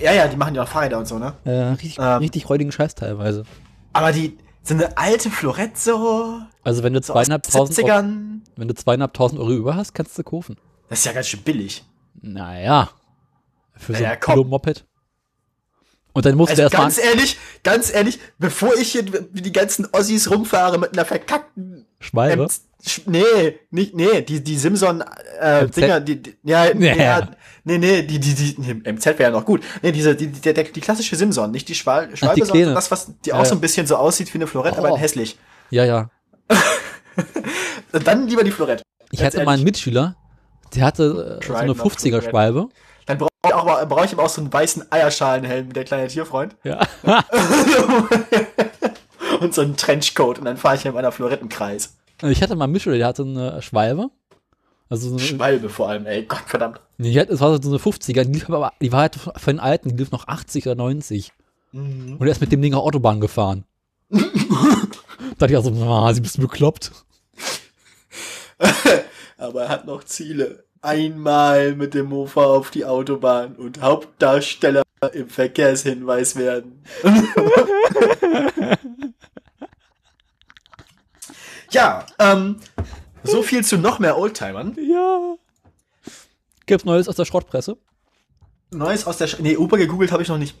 A: ja, ja, die machen ja auch Fahrräder und so, ne?
B: Äh, richtig,
A: Ähm.
B: richtig räudigen Scheiß teilweise.
A: Aber die, so eine alte Florett so,
B: Also wenn du
A: so
B: zweieinhalbtausend Euro,
A: 70ern,
B: wenn du zweieinhalbtausend Euro über hast, kannst du kaufen.
A: das ist ja ganz schön billig.
B: Naja. Für so
A: Naja,
B: ein
A: komm.
B: Kilo Moped. Und dann musst
A: also
B: du erst
A: ganz ehrlich, ganz ehrlich, bevor ich hier wie die ganzen Ossis rumfahre mit einer verkackten
B: Schwalbe?
A: Sch nee, nicht, nee, die, die Simson äh, Dinger, die, die ja, [LAUGHS]
B: ja,
A: ja, nee, nee, die, die, die, nee, MZ wäre ja noch gut. Nee, diese, die, die, der, die klassische Simson, nicht die Schwal Schwalbe, Ach,
B: die
A: sondern das, was, die
B: ja,
A: auch so ein bisschen so aussieht wie eine Florette,
B: oh.
A: aber hässlich.
B: Ja, ja. [LAUGHS]
A: dann lieber die Florette.
B: Ich hatte ehrlich. mal einen Mitschüler, der hatte äh, so eine
A: 50er-Schwalbe auch brauche ich aber auch so einen weißen Eierschalenhelm, der kleine Tierfreund.
B: Ja. [LAUGHS]
A: und so einen Trenchcoat und dann fahre ich in meiner Florettenkreis.
B: ich hatte mal einen der hatte eine Schwalbe. Also so eine,
A: Schwalbe vor allem, ey, Gott verdammt.
B: nee, es war so eine 50er, die, aber, die war halt für den alten, die lief noch 80 oder 90.
A: Mhm.
B: Und er ist mit dem Ding auf Autobahn gefahren. da [LAUGHS] dachte ich auch so, ah, sie bist bekloppt. [LAUGHS]
A: Aber er hat noch Ziele. Einmal mit dem Mofa auf die Autobahn und Hauptdarsteller im Verkehrshinweis werden. ja, ähm, so viel zu noch mehr Oldtimern.
B: Ja. Gibt's Neues aus der Schrottpresse?
A: Neues aus der Sch Nee, Uber gegoogelt habe ich noch nicht.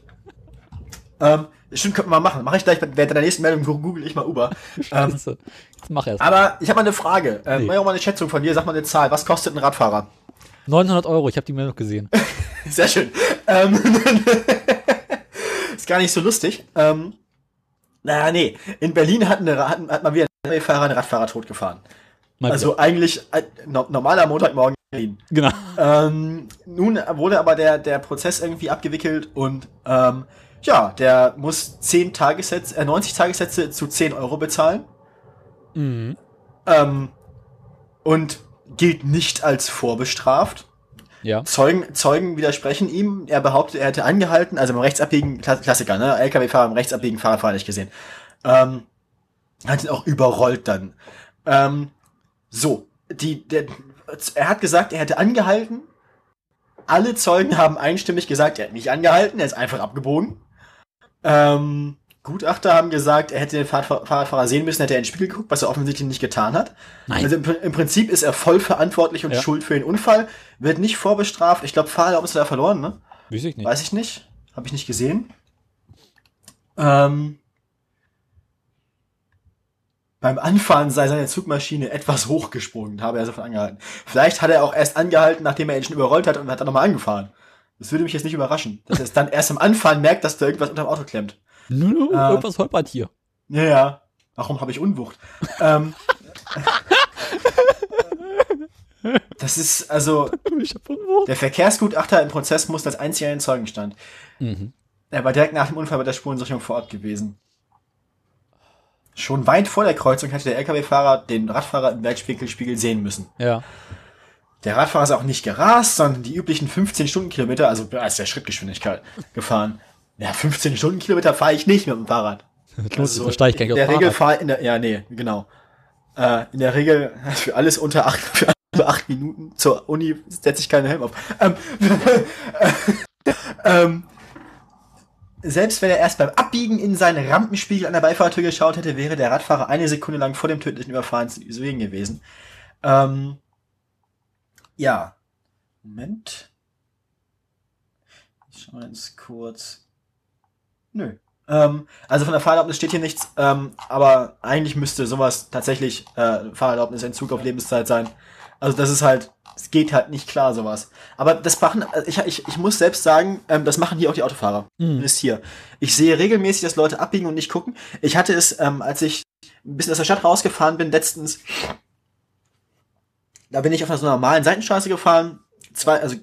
A: Ähm, stimmt, könnten wir machen. Mache ich gleich während der nächsten Meldung google ich mal Uber. [LAUGHS] ähm,
B: Scheiße. Jetzt mach erst.
A: aber ich habe mal eine Frage. Ähm,
B: Nee.
A: Mach auch mal eine Schätzung von dir. Sag mal eine Zahl. Was kostet ein Radfahrer?
B: 900 Euro, ich habe die Meldung noch gesehen. [LAUGHS]
A: Sehr schön. Ähm, [LAUGHS] ist gar nicht so lustig. Ähm, naja, nee. In Berlin hat, eine, hat, hat mal wieder ein Fahrer einen Radfahrer totgefahren. Also eigentlich äh, no, normaler Montagmorgen in Berlin.
B: genau.
A: Ähm, nun wurde aber der, der Prozess irgendwie abgewickelt und ähm, ja, der muss 10 Tagessätze, äh, 90 Tagessätze zu 10 Euro bezahlen
B: Mhm.
A: ähm, und gilt nicht als vorbestraft.
B: Ja.
A: Zeugen, Zeugen widersprechen ihm. Er behauptet, er hätte angehalten, also im rechtsabbiegen, Kla- Klassiker, ne? LKW-Fahrer im rechtsabbiegen Fahrradfahrer nicht gesehen. Ähm, hat ihn auch überrollt dann. Ähm, so, die, der, er hat gesagt, er hätte angehalten. Alle Zeugen haben einstimmig gesagt, er hat nicht angehalten, er ist einfach abgebogen. Ähm, Gutachter haben gesagt, er hätte den Fahrrad- Fahrradfahrer sehen müssen, hätte er in den Spiegel geguckt, was er offensichtlich nicht getan hat.
B: Nein.
A: Also im, im Prinzip ist er voll verantwortlich und
B: Ja.
A: schuld für den Unfall, wird nicht vorbestraft. Ich glaube, Fahrerlaubnis hat er verloren, ne?
B: Weiß ich nicht.
A: Weiß ich nicht. Habe ich nicht gesehen. Ähm, beim Anfahren sei seine Zugmaschine etwas hochgesprungen, habe er sofort angehalten. Vielleicht hat er auch erst angehalten, nachdem er ihn schon überrollt hat und hat dann nochmal angefahren. Das würde mich jetzt nicht überraschen, dass er es dann erst am Anfahren merkt, dass da irgendwas unterm Auto klemmt.
B: Nö,
A: Äh.
B: irgendwas holpert hier.
A: Ja, ja. Warum habe ich Unwucht? ähm, [LAUGHS] das ist, also,
B: Ich hab Unwucht.
A: der Verkehrsgutachter im Prozess muss als einziger in Zeugenstand.
B: Mhm.
A: Er war direkt nach dem Unfall bei der Spurensicherung vor Ort gewesen. Schon weit vor der Kreuzung hätte der LKW-Fahrer den Radfahrer im Werkspiegelspiegel sehen müssen.
B: Ja.
A: Der Radfahrer ist auch nicht gerast, sondern die üblichen 15 Stundenkilometer, also als der Schrittgeschwindigkeit gefahren. Ja, 15 Stundenkilometer fahre ich nicht mit dem Fahrrad.
B: Ich gar
A: in der Regel fahre in der, ja, nee, genau. Äh, in der Regel [LAUGHS] für alles unter acht, für acht Minuten zur Uni setze ich keinen Helm auf. Ähm, [LAUGHS] ähm, selbst wenn er erst beim Abbiegen in seinen Rampenspiegel an der Beifahrertür geschaut hätte, wäre der Radfahrer eine Sekunde lang vor dem tödlichen Überfahren zu gewesen. Ähm, ja. Moment. Ich schau jetzt kurz. Nö. Ähm, also von der Fahrerlaubnis steht hier nichts, ähm, aber eigentlich müsste sowas tatsächlich äh, Fahrerlaubnisentzug auf Lebenszeit sein. Also das ist halt, es geht halt nicht klar, sowas. Aber das machen, also ich, ich, ich muss selbst sagen, ähm, das machen hier auch die Autofahrer.
B: Mhm.
A: Ist hier. Ich sehe regelmäßig, dass Leute abbiegen und nicht gucken. Ich hatte es, ähm, als ich ein bisschen aus der Stadt rausgefahren bin, letztens, da bin ich auf einer so normalen Seitenstraße gefahren, zwei, also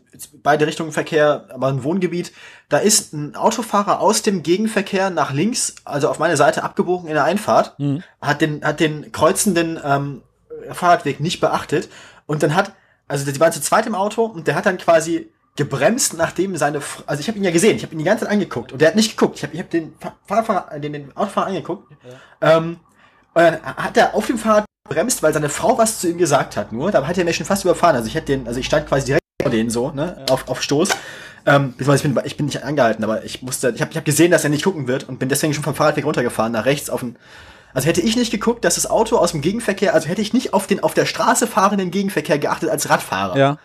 A: beide Richtungen Verkehr, aber ein Wohngebiet. Da ist ein Autofahrer aus dem Gegenverkehr nach links, also auf meine Seite abgebogen in der Einfahrt,
B: Mhm.
A: hat den, hat den kreuzenden ähm, Fahrradweg nicht beachtet und dann hat, also die waren zu zweit im Auto und der hat dann quasi gebremst, nachdem seine, F- also ich habe ihn ja gesehen, ich habe ihn die ganze Zeit angeguckt und der hat nicht geguckt. Ich habe ich hab den Fa- Fahrradfahrer, den, den Autofahrer angeguckt. Ähm, und dann hat er auf dem Fahrrad bremst, weil seine Frau was zu ihm gesagt hat. Nur, da hat er mich schon fast überfahren. Also ich hätte den, also ich stand quasi direkt vor denen so, ne, auf, auf Stoß. Ähm, ich bin, ich bin nicht angehalten, aber ich musste, ich habe ich hab gesehen, dass er nicht gucken wird und bin deswegen schon vom Fahrradweg runtergefahren, nach rechts auf den, also hätte ich nicht geguckt, dass das Auto aus dem Gegenverkehr, also hätte ich nicht auf den auf der Straße fahrenden Gegenverkehr geachtet als Radfahrer,
B: Ja.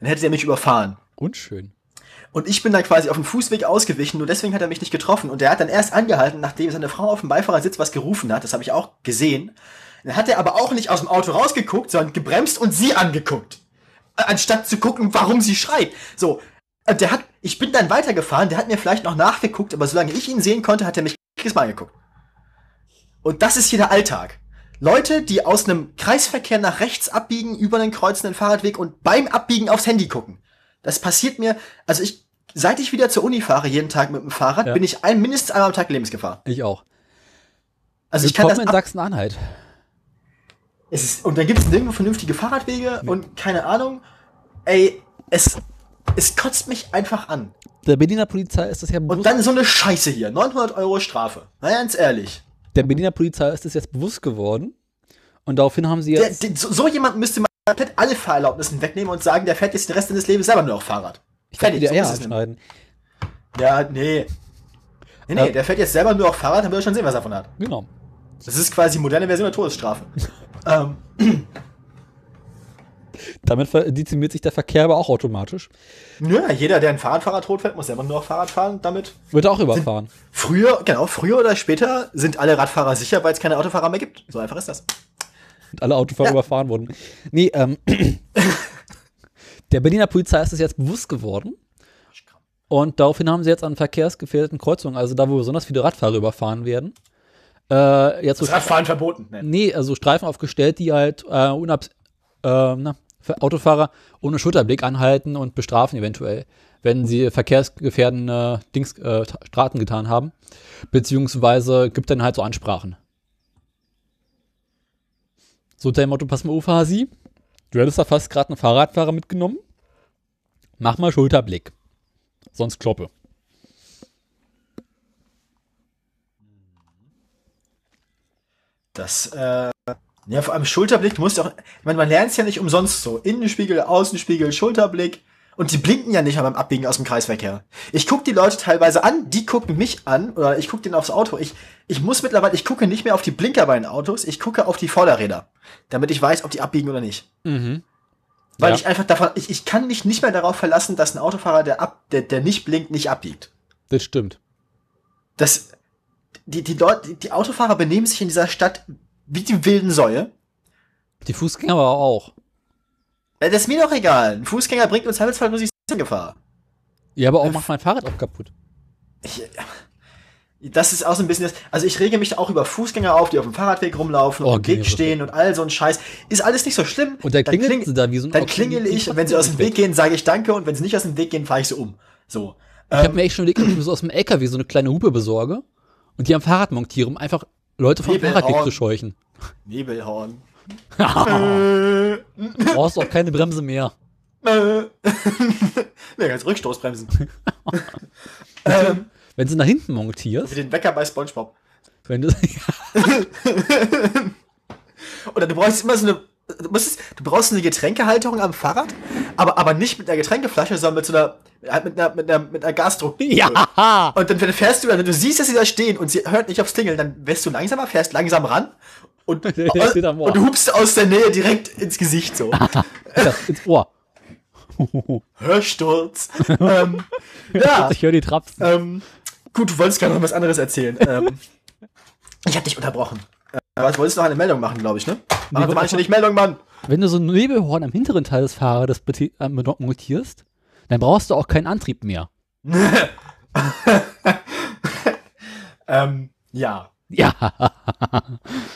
A: dann hätte er mich überfahren.
B: Unschön.
A: Und ich bin dann quasi auf dem Fußweg ausgewichen, nur deswegen hat er mich nicht getroffen. Und der hat dann erst angehalten, nachdem seine Frau auf dem Beifahrersitz was gerufen hat. Das habe ich auch gesehen. Dann hat er aber auch nicht aus dem Auto rausgeguckt, sondern gebremst und sie angeguckt. Äh, Anstatt zu gucken, warum sie schreit. So. Und der hat, ich bin dann weitergefahren, der hat mir vielleicht noch nachgeguckt, aber solange ich ihn sehen konnte, hat er mich jedes Mal angeguckt. Und das ist hier der Alltag. Leute, die aus einem Kreisverkehr nach rechts abbiegen, über den kreuzenden Fahrradweg und beim Abbiegen aufs Handy gucken. Das passiert mir, also ich, seit ich wieder zur Uni fahre, jeden Tag mit dem Fahrrad,
B: Ja.
A: bin ich ein, mindestens einmal am Tag Lebensgefahr.
B: Ich auch.
A: Also ich kann das
B: Willkommen in Sachsen-Anhalt.
A: Ist, und dann gibt es nirgendwo vernünftige Fahrradwege und keine Ahnung. Ey, es, es kotzt mich einfach an.
B: Der Berliner Polizei ist das ja
A: Und
B: bewusst,
A: dann so eine Scheiße hier. 900 Euro Strafe. Na ganz ehrlich.
B: der Berliner Polizei ist das jetzt bewusst geworden. Und daraufhin haben sie
A: Der,
B: jetzt.
A: der, so, so jemand müsste man komplett alle Fahrerlaubnissen wegnehmen und sagen, der fährt jetzt den Rest seines Lebens selber nur auf Fahrrad.
B: ich werde die
A: so nämlich.
B: abschneiden.
A: Ja, nee. Nee, nee,
B: Ja.
A: der fährt jetzt selber nur auf Fahrrad, dann wird er schon sehen, was er davon hat.
B: Genau.
A: Das ist quasi moderne Version der Todesstrafe. [LAUGHS] ähm, [CLEARS THROAT]
B: Damit dezimiert sich der Verkehr aber auch automatisch.
A: nö, jeder, der ein Fahrradfahrer tot fährt, muss selber nur auf Fahrrad fahren. Damit
B: Wird auch überfahren.
A: früher, genau, früher oder später sind alle Radfahrer sicher, weil es keine Autofahrer mehr gibt. So einfach ist das.
B: Und alle Autofahrer
A: Ja.
B: überfahren wurden. Nee, ähm. [LAUGHS] der Berliner Polizei ist es jetzt bewusst geworden. Und daraufhin haben sie jetzt an verkehrsgefährdeten Kreuzungen, also da, wo besonders viele Radfahrer überfahren werden, äh, jetzt so
A: Das Radfahren verboten. Ne?
B: Nee, also Streifen aufgestellt, die halt äh, unab äh, na, Autofahrer ohne Schulterblick anhalten und bestrafen eventuell, wenn sie verkehrsgefährdende Dings, äh, Straßen getan haben. Beziehungsweise gibt dann halt so Ansprachen. So dem Motto, pass mal auf, Hasi, du hättest da fast gerade einen Fahrradfahrer mitgenommen. Mach mal Schulterblick. Sonst kloppe.
A: Das, äh, ja, vor allem Schulterblick, du musst auch, ich meine, man lernt es ja nicht umsonst so. Innenspiegel, Außenspiegel, Schulterblick. Und die blinken ja nicht beim Abbiegen aus dem Kreisverkehr. Ich guck die Leute teilweise an, die gucken mich an, oder ich guck denen aufs Auto. Ich, ich muss mittlerweile, ich gucke nicht mehr auf die Blinker bei den Autos, ich gucke auf die Vorderräder. Damit ich weiß, ob die abbiegen oder nicht.
B: Mhm.
A: Weil
B: Ja.
A: ich einfach davon, ich, ich kann mich nicht mehr darauf verlassen, dass ein Autofahrer, der ab, der, der nicht blinkt, nicht abbiegt.
B: Das stimmt.
A: Das, die, die Leute, die Autofahrer benehmen sich in dieser Stadt wie die wilden Säue.
B: Die Fußgänger aber auch.
A: Das ist mir doch egal. Ein Fußgänger bringt uns Zweifelsfall nur sich in Gefahr.
B: Ja, aber auch macht mein Fahrrad auch kaputt.
A: Ich, das ist auch so ein bisschen das, also ich rege mich auch über Fußgänger auf, die auf dem Fahrradweg rumlaufen
B: Oh,
A: und im Weg stehen und all so ein Scheiß. Ist alles nicht so schlimm.
B: Und dann
A: Dann
B: klingelt
A: kling-
B: sie da wie so ein
A: Dann klingel ich und wenn sie aus dem Weg gehen, sage ich Danke und wenn sie nicht aus dem Weg gehen, fahre ich sie um. So.
B: Ich habe mir echt schon überlegt, ob ich mir so aus dem LKW so eine kleine Hupe besorge und die am Fahrrad montiere, um einfach Leute vom
A: Nebelhorn.
B: Fahrradweg zu scheuchen.
A: Nebelhorn. [LAUGHS]
B: Du brauchst auch keine Bremse mehr. [LAUGHS]
A: Nee, ganz Rückstoßbremsen. [LAUGHS] ähm,
B: Wenn sie nach hinten montierst,
A: wie den Wecker bei Spongebob.
B: wenn du,
A: Oder du brauchst immer so eine. Du, musst, du brauchst eine Getränkehalterung am Fahrrad, aber, aber nicht mit einer Getränkeflasche, sondern mit so einer. halt Mit einer, mit einer, mit einer Gasdruck.
B: ja,
A: Und dann, fährst du, wenn du siehst, dass sie da stehen und sie hört nicht aufs Klingeln, dann wirst du langsamer, fährst langsam ran und, [LAUGHS]
B: Ohr.
A: und du hupst aus der Nähe direkt ins Gesicht so. [LAUGHS]
B: ins Ohr. [LAUGHS]
A: Hörsturz. ähm, ja.
B: Ich höre die Trapsen.
A: Ähm, gut, du wolltest gerade noch was anderes erzählen. Ähm, ich hab dich unterbrochen. Äh, was wolltest du noch eine Meldung machen, glaube ich, ne? Sie
B: wollte
A: manche nicht Meldung, Mann.
B: Wenn du so ein Nebelhorn am hinteren Teil des Fahrrades äh, montierst, dann brauchst du auch keinen Antrieb mehr. [LAUGHS]
A: ähm, ja.
B: Ja. [LAUGHS]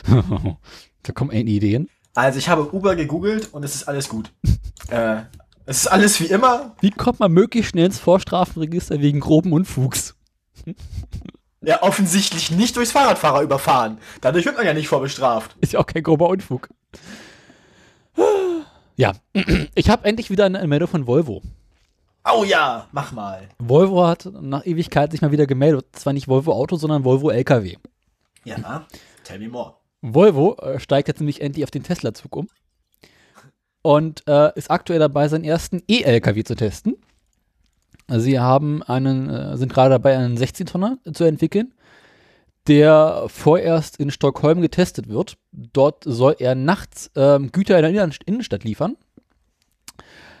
B: da kommen eine Ideen.
A: Also ich habe Uber gegoogelt und es ist alles gut. [LAUGHS] äh, es ist alles wie immer.
B: Wie kommt man möglichst schnell ins Vorstrafenregister wegen groben Unfugs?
A: Ja, offensichtlich nicht durchs Fahrradfahrer überfahren. Dadurch wird man ja nicht vorbestraft.
B: Ist ja auch kein grober Unfug. Ja, ich habe endlich wieder eine Meldung von Volvo.
A: Oh ja, mach mal.
B: Volvo hat nach Ewigkeit sich mal wieder gemeldet. Zwar nicht Volvo Auto, sondern Volvo LKW.
A: Ja, tell me more.
B: Volvo äh, steigt jetzt nämlich endlich auf den Tesla-Zug um und äh, ist aktuell dabei, seinen ersten E-LKW zu testen. Sie haben einen, äh, sind gerade dabei, einen 16-Tonner zu entwickeln, der vorerst in Stockholm getestet wird. Dort soll er nachts ähm, Güter in der Innen- Innenstadt liefern,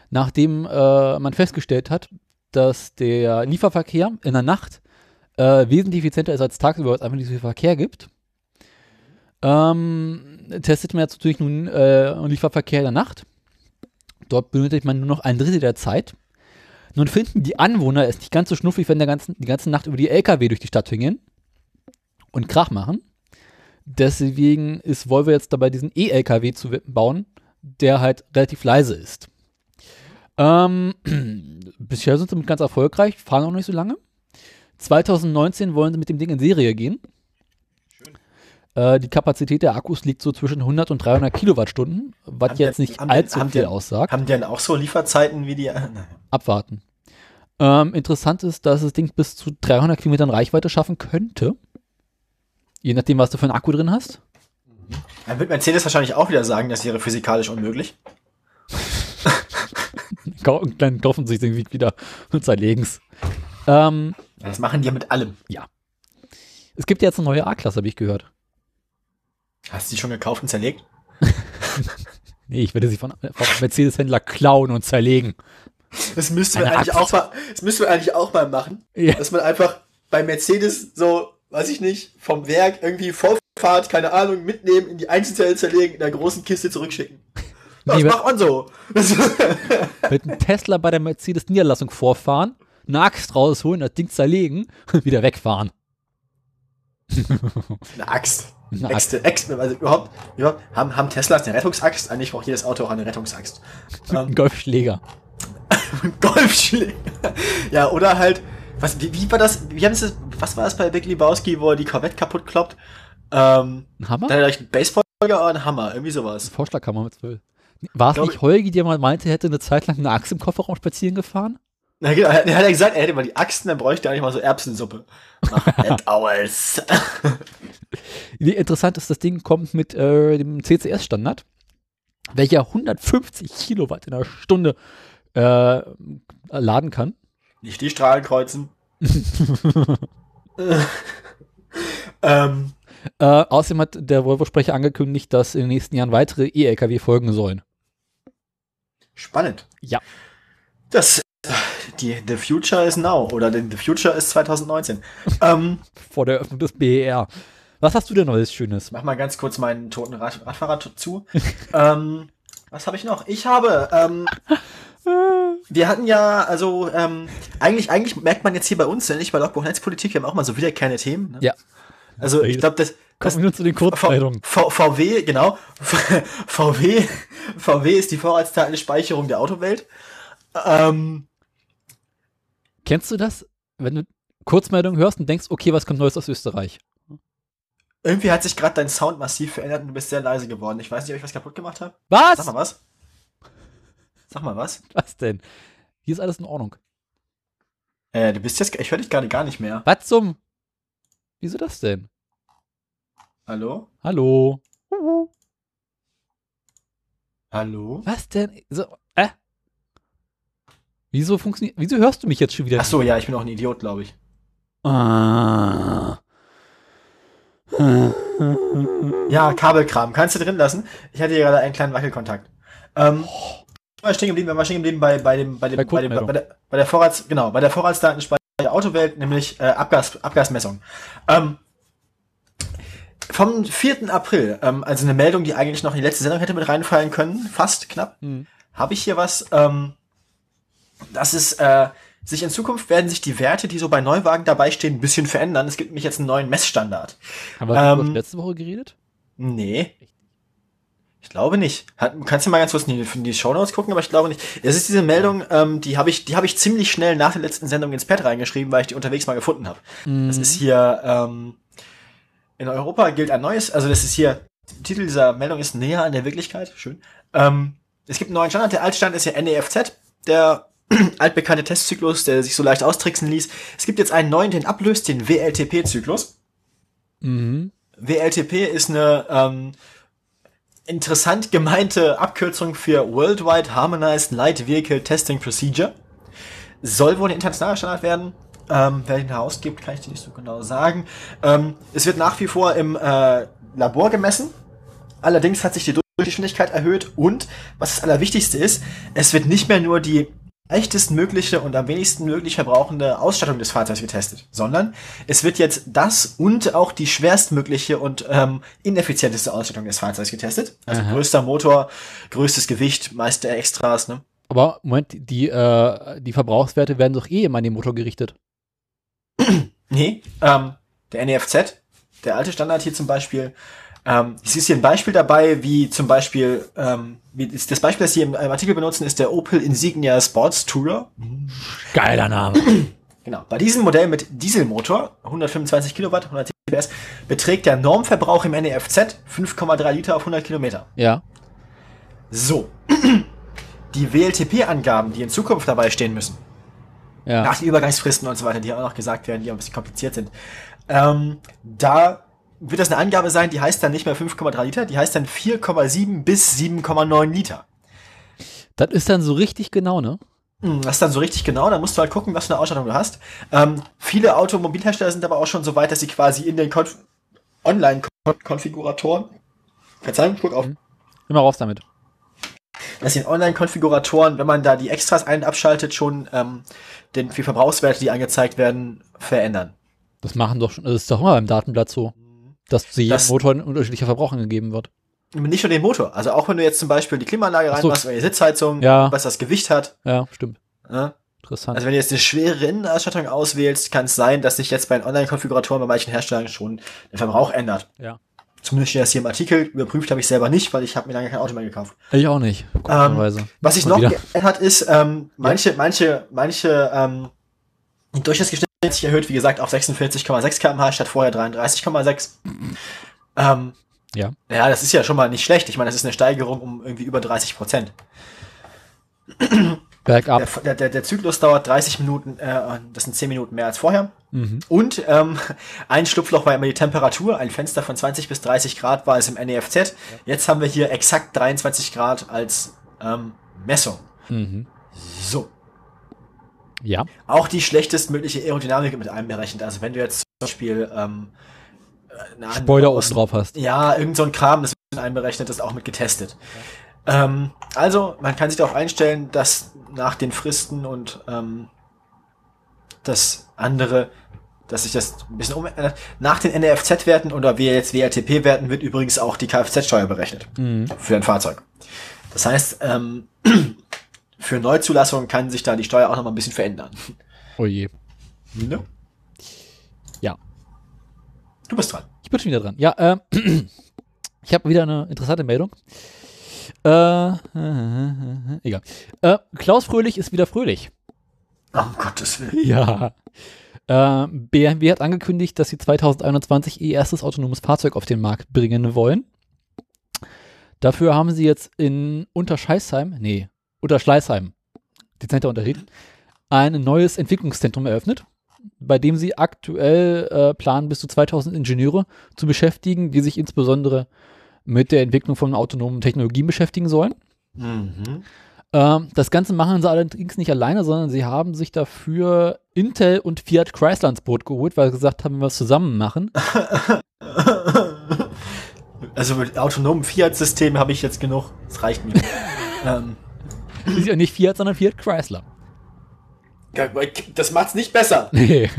B: nachdem äh, man festgestellt hat, dass der Lieferverkehr in der Nacht äh, wesentlich effizienter ist als tagsüber, weil es einfach nicht so viel Verkehr gibt. Ähm, testet man jetzt natürlich nun äh, Lieferverkehr in der Nacht. Dort benötigt man nur noch ein Drittel der Zeit. Nun finden die Anwohner es nicht ganz so schnuffig, wenn der ganzen, die ganze Nacht über die LKW durch die Stadt hängen und Krach machen. Deswegen ist Volvo jetzt dabei, diesen E-LKW zu bauen, der halt relativ leise ist. Ähm, [CLEARS THROAT] bisher sind sie ganz erfolgreich, fahren auch nicht so lange. 2019 wollen sie mit dem Ding in Serie gehen. Äh, die Kapazität der Akkus liegt so zwischen 100 und 300 Kilowattstunden, was
A: Haben
B: jetzt nicht
A: haben
B: allzu
A: haben
B: viel aussagt.
A: Haben die denn auch so Lieferzeiten wie die. [LAUGHS] Nein.
B: Abwarten. Ähm, interessant ist, dass das Ding bis zu 300 Kilometern Reichweite schaffen könnte. Je nachdem, was du für einen Akku drin hast.
A: Dann wird Mercedes wahrscheinlich auch wieder sagen, das wäre physikalisch unmöglich. [LAUGHS]
B: Dann kaufen sie sich den Weg wieder und zerlegen's. Ähm,
A: Das machen die ja mit allem.
B: es gibt ja jetzt eine neue A-Klasse, habe ich gehört.
A: Hast du die schon gekauft und zerlegt? [LAUGHS]
B: Nee, ich werde sie von, von Mercedes-Händler klauen und zerlegen.
A: Das müsste man
B: Eine
A: eigentlich
B: Axt.
A: auch mal, das müsste man eigentlich auch mal machen.
B: Ja.
A: Dass man einfach bei Mercedes so, weiß ich nicht, vom Werk irgendwie Vorfahrt, keine Ahnung, mitnehmen, in die Einzelteile zerlegen, in der großen Kiste zurückschicken. Das
B: Nee,
A: macht man so. [LAUGHS]
B: Mit einem Tesla bei der Mercedes-Niederlassung vorfahren, eine Axt rausholen, das Ding zerlegen und wieder wegfahren.
A: eine Axt. Äxte, Äxte, also überhaupt, überhaupt haben, haben Teslas eine Rettungsaxt? Eigentlich braucht jedes Auto auch eine Rettungsaxt. [LAUGHS]
B: Ein
A: Ähm,
B: Golfschläger.
A: Golfschläger. Ja, oder halt, was, wie, wie war das, wie haben sie was war das bei Big Lebowski, wo er die Corvette kaputt kloppt? Ähm,
B: Ein Hammer?
A: dann hat er einen Baseball oder einen Hammer, irgendwie sowas.
B: Vorschlagkammer mit zwölf. War es nicht Holgi, der mal meinte, er hätte eine Zeit lang eine Axt im Kofferraum spazieren gefahren?
A: Na genau, er hat ja gesagt, er hätte mal die Axten, dann bräuchte er eigentlich mal so Erbsensuppe. Nett aus.
B: Nee, Interessant ist, das Ding kommt mit äh, dem CCS-Standard, welcher 150 Kilowatt in der Stunde äh, laden kann.
A: Nicht die Strahlen kreuzen. [LAUGHS] [LAUGHS] ähm,
B: Äh, außerdem hat der Volvo-Sprecher angekündigt, dass in den nächsten Jahren weitere E-LKW folgen sollen.
A: spannend.
B: Ja.
A: Das, die, the future is now, oder the future is 2019. [LAUGHS] ähm,
B: Vor der Öffnung des BER. Was hast du denn Neues Schönes?
A: mach mal ganz kurz meinen toten Rad Radfahrer zu. ähm, was habe ich noch? Ich habe, ähm, [LAUGHS] wir hatten ja, also, ähm, eigentlich, eigentlich merkt man jetzt hier bei uns, ja nicht bei Logbuch Netzpolitik, wir haben auch mal so wiederkehrende Themen. Ne?
B: Ja.
A: Also, ich glaube, das,
B: Kommen wir zu den Kurzmeldungen.
A: VW, genau. [LAUGHS] VW, VW ist die Vorratsdatenspeicherung der Autowelt. Ähm,
B: Kennst du das, wenn du Kurzmeldungen hörst und denkst, okay, was kommt Neues aus Österreich?
A: irgendwie hat sich gerade dein Sound massiv verändert und du bist sehr leise geworden. Ich weiß nicht, ob ich was kaputt gemacht habe.
B: Was?
A: Sag mal was. Sag mal was.
B: Was denn? Hier ist alles in Ordnung.
A: Äh, du bist jetzt, ich höre dich gerade gar nicht mehr.
B: Was zum? Wieso das denn?
A: Hallo?
B: Hallo?
A: Hallo?
B: Was denn? So, äh? Wieso funktioniert, wieso hörst du mich jetzt schon wieder?
A: Ach so, ja, ich bin auch ein Idiot, glaube ich.
B: Ah.
A: Ja, Kabelkram. Kannst du drin lassen? Ich hatte hier gerade einen kleinen Wackelkontakt. Ähm, waren stehen geblieben, wir waren stehen geblieben bei, bei dem, bei dem,
B: Bei
A: bei, dem, bei, der, bei der Vorrats, genau, bei der Vorratsdatenspeicher der Autowelt, nämlich äh, Abgas, Abgasmessung. Ähm, vom 4. April, ähm, also eine Meldung, die eigentlich noch in die letzte Sendung hätte mit reinfallen können, fast knapp,
B: Hm.
A: habe ich hier was. Ähm, das ist, äh, sich in Zukunft werden sich die Werte, die so bei Neuwagen dabei stehen, ein bisschen verändern. Es gibt nämlich jetzt einen neuen Messstandard.
B: Haben wir darüber
A: Ähm,
B: letzte Woche geredet?
A: Nee. Ich glaube nicht. Hat, kannst du mal ganz kurz in die, in die Shownotes gucken, aber ich glaube nicht. Es ist diese Meldung, ähm, die habe ich, die habe ich ziemlich schnell nach der letzten Sendung ins Pad reingeschrieben, weil ich die unterwegs mal gefunden habe. Das ist hier, ähm, in Europa gilt ein neues, also das ist hier, Titel dieser Meldung ist näher an der Wirklichkeit. Schön. Ähm, es gibt einen neuen Standard. Der alte Standard ist ja NEFZ, der [CLEARS THROAT] altbekannte Testzyklus, der sich so leicht austricksen ließ. Es gibt jetzt einen neuen, den ablöst, den WLTP-Zyklus.
B: Mhm.
A: WLTP ist eine ähm, interessant gemeinte Abkürzung für Worldwide Harmonized Light Vehicle Testing Procedure. Soll wohl ein internationaler Standard werden. Ähm, wer den herausgibt, kann ich dir nicht so genau sagen. Ähm, es wird nach wie vor im äh, Labor gemessen. Allerdings hat sich die Durchgeschwindigkeit erhöht und, was das Allerwichtigste ist, es wird nicht mehr nur die leichtestmögliche und am wenigsten möglich verbrauchende Ausstattung des Fahrzeugs getestet, sondern es wird jetzt das und auch die schwerstmögliche und ähm, ineffizienteste Ausstattung des Fahrzeugs getestet. Also
B: Aha.
A: größter Motor, größtes Gewicht, meiste Extras, ne?
B: Aber Moment, die, äh, die Verbrauchswerte werden doch eh immer an den Motor gerichtet.
A: Nee, ähm, der NEFZ, der alte Standard hier zum Beispiel, ähm, es ist hier ein Beispiel dabei, wie zum Beispiel, ähm, wie das Beispiel, das Sie im, im Artikel benutzen, ist der Opel Insignia Sports Tourer.
B: Geiler Name. [CLEARS THROAT]
A: Genau. Bei diesem Modell mit Dieselmotor, 125 Kilowatt, 110 PS, beträgt der Normverbrauch im NEFZ 5,3 Liter auf 100 Kilometer.
B: ja.
A: So. [CLEARS THROAT] Die WLTP-Angaben, die in Zukunft dabei stehen müssen,
B: Ja.
A: nach den Übergangsfristen und so weiter, die auch noch gesagt werden, die auch ein bisschen kompliziert sind, ähm, da wird das eine Angabe sein, die heißt dann nicht mehr 5,3 Liter, die heißt dann 4,7 bis 7,9 Liter.
B: Das ist dann so richtig genau, ne?
A: Hm, Das ist dann so richtig genau, da musst du halt gucken, was für eine Ausstattung du hast. Ähm, viele Automobilhersteller sind aber auch schon so weit, dass sie quasi in den Konf Online-Konfiguratoren, Verzeihung, guck auf,
B: Immer raus damit.
A: dass sie in Online-Konfiguratoren, wenn man da die Extras ein- und abschaltet, schon ähm, den die Verbrauchswerte, die angezeigt werden, verändern.
B: Das machen doch schon, das ist doch immer beim Datenblatt so. Dass zu jedem
A: Das-
B: Motor ein unterschiedlicher Verbrauch angegeben wird.
A: Nicht nur den Motor, also auch wenn du jetzt zum Beispiel die Klimaanlage
B: Ach so.
A: reinmachst oder die Sitzheizung,
B: Ja.
A: was das Gewicht hat.
B: Ja, stimmt.
A: Ne?
B: Interessant.
A: Also wenn du jetzt eine schwere Innenausstattung auswählst, kann es sein, dass sich jetzt bei den Online-Konfiguratoren bei manchen Herstellern schon der Verbrauch ändert.
B: ja.
A: Zumindest steht das hier im Artikel. Überprüft habe ich selber nicht, weil ich habe mir lange kein Auto mehr gekauft.
B: Ich auch nicht. komischerweise.
A: Was sich noch geändert hat, ist, ähm, manche, manche, manche, ähm, die Durchschnittsgeschwindigkeit hat sich erhöht, wie gesagt, auf 46,6 km/h statt vorher 33,6. ähm,
B: Ja.
A: ja, das ist ja schon mal nicht schlecht. Ich meine, das ist eine Steigerung um irgendwie über 30 Prozent. [CLEARS THROAT]
B: Bergab.
A: Der, der, der, Zyklus dauert 30 Minuten, äh, das sind 10 Minuten mehr als vorher.
B: Mhm.
A: Und ähm, [LAUGHS] ein Schlupfloch war immer die Temperatur. Ein Fenster von 20 bis 30 Grad war es im NEFZ. Jetzt haben wir hier exakt 23 Grad als ähm, Messung.
B: Mhm.
A: So.
B: Ja.
A: Auch die schlechtestmögliche Aerodynamik mit einberechnet. Also wenn du jetzt zum Beispiel ähm, äh, eine
B: Spoiler oben drauf hast.
A: Ja, irgend so ein Kram, das wird einberechnet, das ist auch mit getestet. Ähm, also, man kann sich darauf einstellen, dass nach den Fristen und ähm, das andere, dass sich das ein bisschen um nach den NRFZ-Werten oder wie jetzt WLTP-Werten wird übrigens auch die Kfz-Steuer berechnet
B: Mhm.
A: für ein Fahrzeug. Das heißt, ähm, [CLEARS THROAT] für Neuzulassungen kann sich da die Steuer auch noch mal ein bisschen verändern.
B: Oh je.
A: Ne?
B: Ja.
A: Du bist dran.
B: Ich bin schon wieder dran. Ja, ähm, [CLEARS THROAT] ich habe wieder eine interessante Meldung. Äh, äh, äh, äh, egal. Äh, Klaus Fröhlich ist wieder fröhlich.
A: Um Gottes Willen.
B: Ja. Äh, BMW hat angekündigt, dass sie 2021 ihr erstes autonomes Fahrzeug auf den Markt bringen wollen. Dafür haben sie jetzt in Unterscheißheim, nee, Unterschleißheim, dezenter Unterschied, ein neues Entwicklungszentrum eröffnet, bei dem sie aktuell äh, planen, bis zu 2000 Ingenieure zu beschäftigen, die sich insbesondere mit der Entwicklung von autonomen Technologien beschäftigen sollen.
A: Mhm.
B: Ähm, das Ganze machen sie allerdings nicht alleine, sondern sie haben sich dafür Intel und Fiat Chrysler ins Boot geholt, weil sie gesagt haben, wir es zusammen machen. [LAUGHS]
A: Also mit autonomen Fiat-System habe ich jetzt genug. Das reicht mir. [LAUGHS] ähm,
B: ist ja nicht Fiat, sondern Fiat Chrysler.
A: das macht's nicht besser. [LAUGHS]
B: Nee.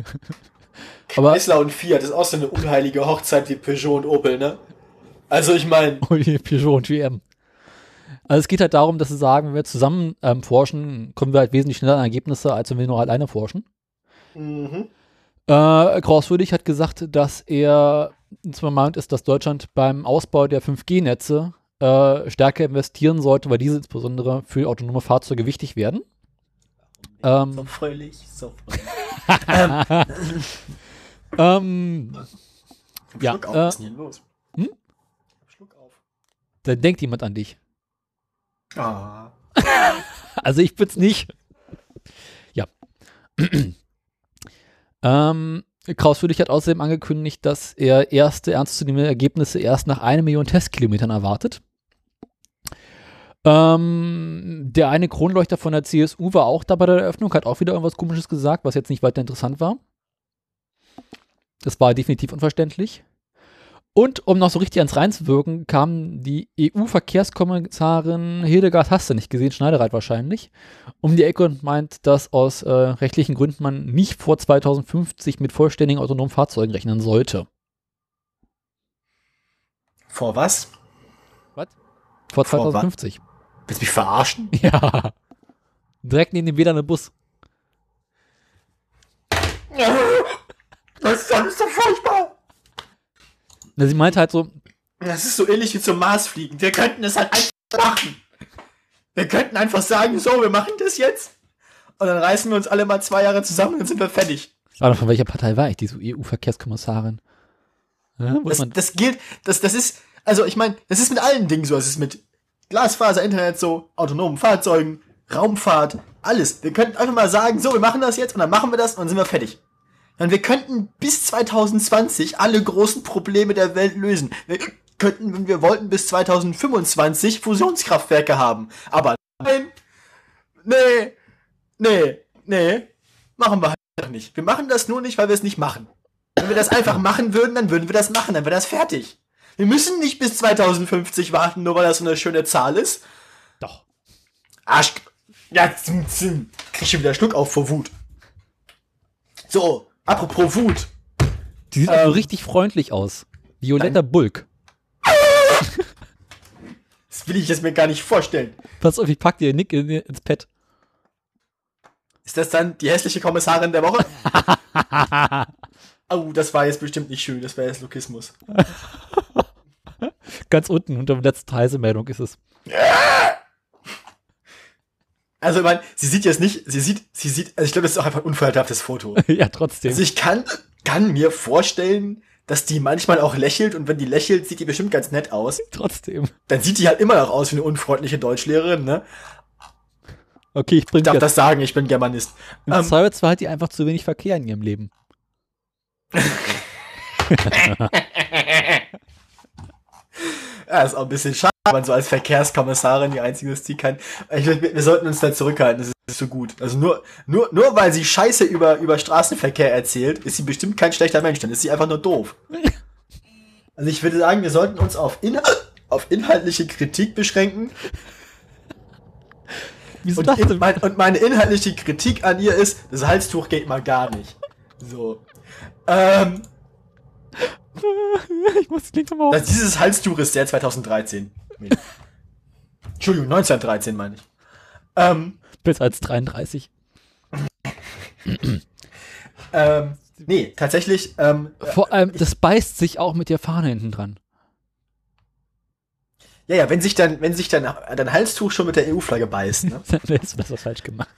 B: Aber
A: Chrysler und Fiat ist auch so eine unheilige Hochzeit wie Peugeot und Opel, ne? Also ich meine, [LAUGHS]
B: Peugeot und GM. Also es geht halt darum, dass sie sagen, wenn wir zusammen ähm, forschen, kommen wir halt wesentlich schneller an Ergebnisse, als wenn wir nur alleine forschen.
A: mhm.
B: Äh, Krauswürdig hat gesagt, dass er zwar meint ist, dass Deutschland beim Ausbau der 5G-Netze äh, stärker investieren sollte, weil diese insbesondere für autonome Fahrzeuge wichtig werden.
A: so
B: Ähm,
A: fröhlich, so fröhlich. [LAUGHS]
B: ähm, Ja,
A: Schluck auf,
B: äh,
A: was ist denn hier los?
B: hm?
A: Schluck auf.
B: da denkt jemand an dich.
A: Ah. [LAUGHS]
B: Also ich bin's nicht. Ja. [CLEARS THROAT] ähm, Krauswürdig hat außerdem angekündigt, dass er erste ernstzunehmende Ergebnisse erst nach einer Million Testkilometern erwartet. Ähm, der eine Kronleuchter von der CSU war auch da bei der Eröffnung, hat auch wieder irgendwas komisches gesagt, was jetzt nicht weiter interessant war. Das war definitiv unverständlich. Und um noch so richtig ans reinzuwirken, kam die EU-Verkehrskommissarin Hildegard hast du nicht gesehen, Schneidereit wahrscheinlich, um die Ecke und meint, dass aus äh, rechtlichen Gründen man nicht vor 2050 mit vollständigen autonomen Fahrzeugen rechnen sollte.
A: Vor was?
B: Vor
A: Vor wa-
B: 2050.
A: Willst du mich verarschen? [LAUGHS]
B: Ja. Direkt neben dem WLAN Bus. [LAUGHS]
A: Das ist alles so furchtbar.
B: Na, sie meint halt so,
A: Das ist so ähnlich wie zum Mars fliegen. Wir könnten es halt einfach machen. Wir könnten einfach sagen, so, wir machen das jetzt. Und dann reißen wir uns alle mal zwei Jahre zusammen und dann sind wir fertig.
B: aber von welcher Partei war ich, diese EU-Verkehrskommissarin? Ja, wo ist
A: Das,
B: man?
A: das gilt, das, das ist, also ich meine, das ist mit allen Dingen so. Es ist mit Glasfaser, Internet so, autonomen Fahrzeugen, Raumfahrt, alles. Wir könnten einfach mal sagen, so, wir machen das jetzt und dann machen wir das und dann sind wir fertig. Und wir könnten bis 2020 alle großen Probleme der Welt lösen. Wir könnten, wenn wir wollten, bis 2025 Fusionskraftwerke haben. Aber nein, nee, nee, nee, machen wir halt nicht. Wir machen das nur nicht, weil wir es nicht machen. Wenn wir das einfach machen würden, dann würden wir das machen, dann wäre das fertig. Wir müssen nicht bis 2050 warten, nur weil das so eine schöne Zahl ist.
B: Doch.
A: Arsch. Ja, zum, zum. Krieg schon wieder Schluck auf vor Wut. So, apropos Wut.
B: Die sieht
A: Ähm.
B: also richtig freundlich aus. Violetter Bulk. [LAUGHS]
A: Das will ich jetzt mir gar nicht vorstellen.
B: Pass auf, ich pack dir Nick in, ins Pad.
A: Ist das dann die hässliche Kommissarin der Woche? [LAUGHS] Oh, das war jetzt bestimmt nicht schön. Das war jetzt Lokismus. [LAUGHS]
B: Ganz unten unter der letzten Heisemeldung ist es.
A: Also, ich meine, sie sieht jetzt nicht, sie sieht, sie sieht, also ich glaube, das ist auch einfach ein unverhältnistes Foto. [LAUGHS]
B: ja, trotzdem.
A: Also ich kann, kann mir vorstellen, dass die manchmal auch lächelt und wenn die lächelt, sieht die bestimmt ganz nett aus.
B: trotzdem.
A: Dann sieht die halt immer noch aus wie eine unfreundliche Deutschlehrerin, ne?
B: Okay, ich
A: Ich
B: bringe
A: darf
B: jetzt.
A: das sagen, ich bin Germanist.
B: Im
A: Ähm,
B: Zweifelsfall hat die einfach zu wenig Verkehr in ihrem Leben. [LAUGHS] [LAUGHS]
A: ja, ist auch ein bisschen schade, wenn man so als Verkehrskommissarin die einzige ist, die kann. Ich, wir, wir sollten uns da zurückhalten, das ist so gut. Also nur, nur, nur weil sie Scheiße über, über Straßenverkehr erzählt, ist sie bestimmt kein schlechter Mensch, dann ist sie einfach nur doof. [LAUGHS] Also ich würde sagen, wir sollten uns auf, Inhalt, auf inhaltliche Kritik beschränken.
B: Wieso
A: Und, in, mein, und meine inhaltliche Kritik an ihr ist, das Halstuch geht mal gar nicht. So. Ähm, [LAUGHS]
B: ich muss den Link nochmal
A: dieses Halstuch ist der 2013. Entschuldigung, 1913 meine ich. Ähm,
B: Besser als 33.
A: ähm, nee, tatsächlich, ähm,
B: Vor allem, das beißt sich auch mit der Fahne hinten dran.
A: ja, ja, wenn sich dann, wenn sich dann dein Halstuch schon mit der EU-Flagge beißt, ne? [LAUGHS]
B: Dann hast du das was falsch gemacht.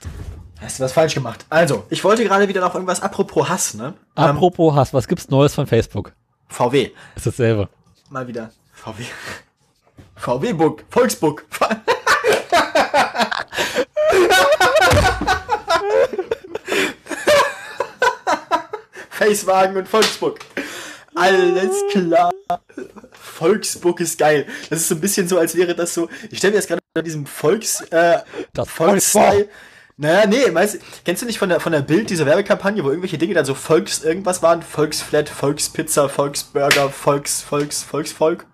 A: Hast du was falsch gemacht. Also, ich wollte gerade wieder noch irgendwas apropos Hass, ne? Ähm,
B: Apropos Hass, was gibt's Neues von Facebook?
A: VW.
B: Ist dasselbe.
A: Mal wieder. VW. VW-Book. Volksbook. Facewagen und Volksbook. Alles klar. Volksbook ist geil. Das ist so ein bisschen so, als wäre das so. Ich stelle mir jetzt gerade bei diesem Volks, äh,
B: Das
A: Volksstyle. Naja, nee, meinst, kennst du nicht von der, von der Bild diese Werbekampagne, wo irgendwelche Dinge dann so Volks irgendwas waren? Volksflat, Volkspizza, Volksburger, Volks, Volks, Volksvolk?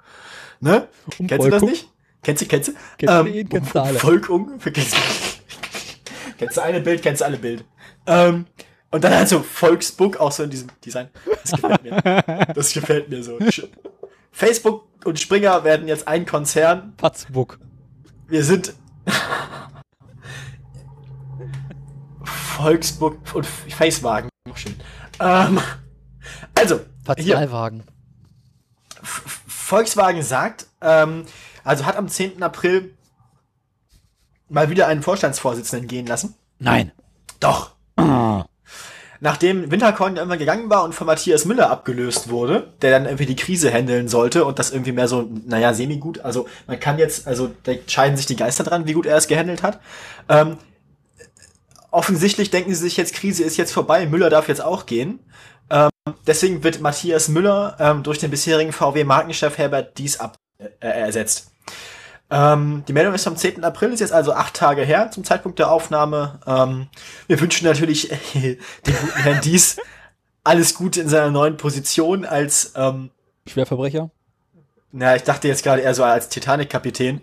A: Ne? Kennst du das nicht? Kennst du, kennst du?
B: Kennst du ihn, kennst du alle.
A: Volkung? [LAUGHS] Kennst, kennst du eine Bild, kennst du alle Bild. Ähm, Und dann halt so Volksbook, auch so in diesem Design. Das gefällt mir. Das gefällt mir so. Facebook und Springer werden jetzt ein Konzern.
B: Patzbook.
A: Wir sind Volksbook und Facewagen. Auch schön. Ähm, also. F- Volkswagen sagt, ähm, also hat am 10. April mal wieder einen Vorstandsvorsitzenden gehen lassen.
B: Nein.
A: Doch. Nachdem Winterkorn immer gegangen war und von Matthias Müller abgelöst wurde, der dann irgendwie die Krise handeln sollte und das irgendwie mehr so, naja, semi-gut, also man kann jetzt, also da scheiden sich die Geister dran, wie gut er es gehandelt hat. Ähm, offensichtlich denken sie sich jetzt, Krise ist jetzt vorbei, Müller darf jetzt auch gehen. Ähm, deswegen wird Matthias Müller ähm, durch den bisherigen VW-Markenchef Herbert Dies ab, äh, ersetzt. Ähm, die Meldung ist vom 10. April, ist jetzt also acht Tage her zum Zeitpunkt der Aufnahme. Ähm, wir wünschen natürlich äh, [LAUGHS] dem guten Herrn Dies alles Gute in seiner neuen Position als, ähm,
B: Schwerverbrecher.
A: na, ich dachte jetzt gerade eher so als Titanic-Kapitän.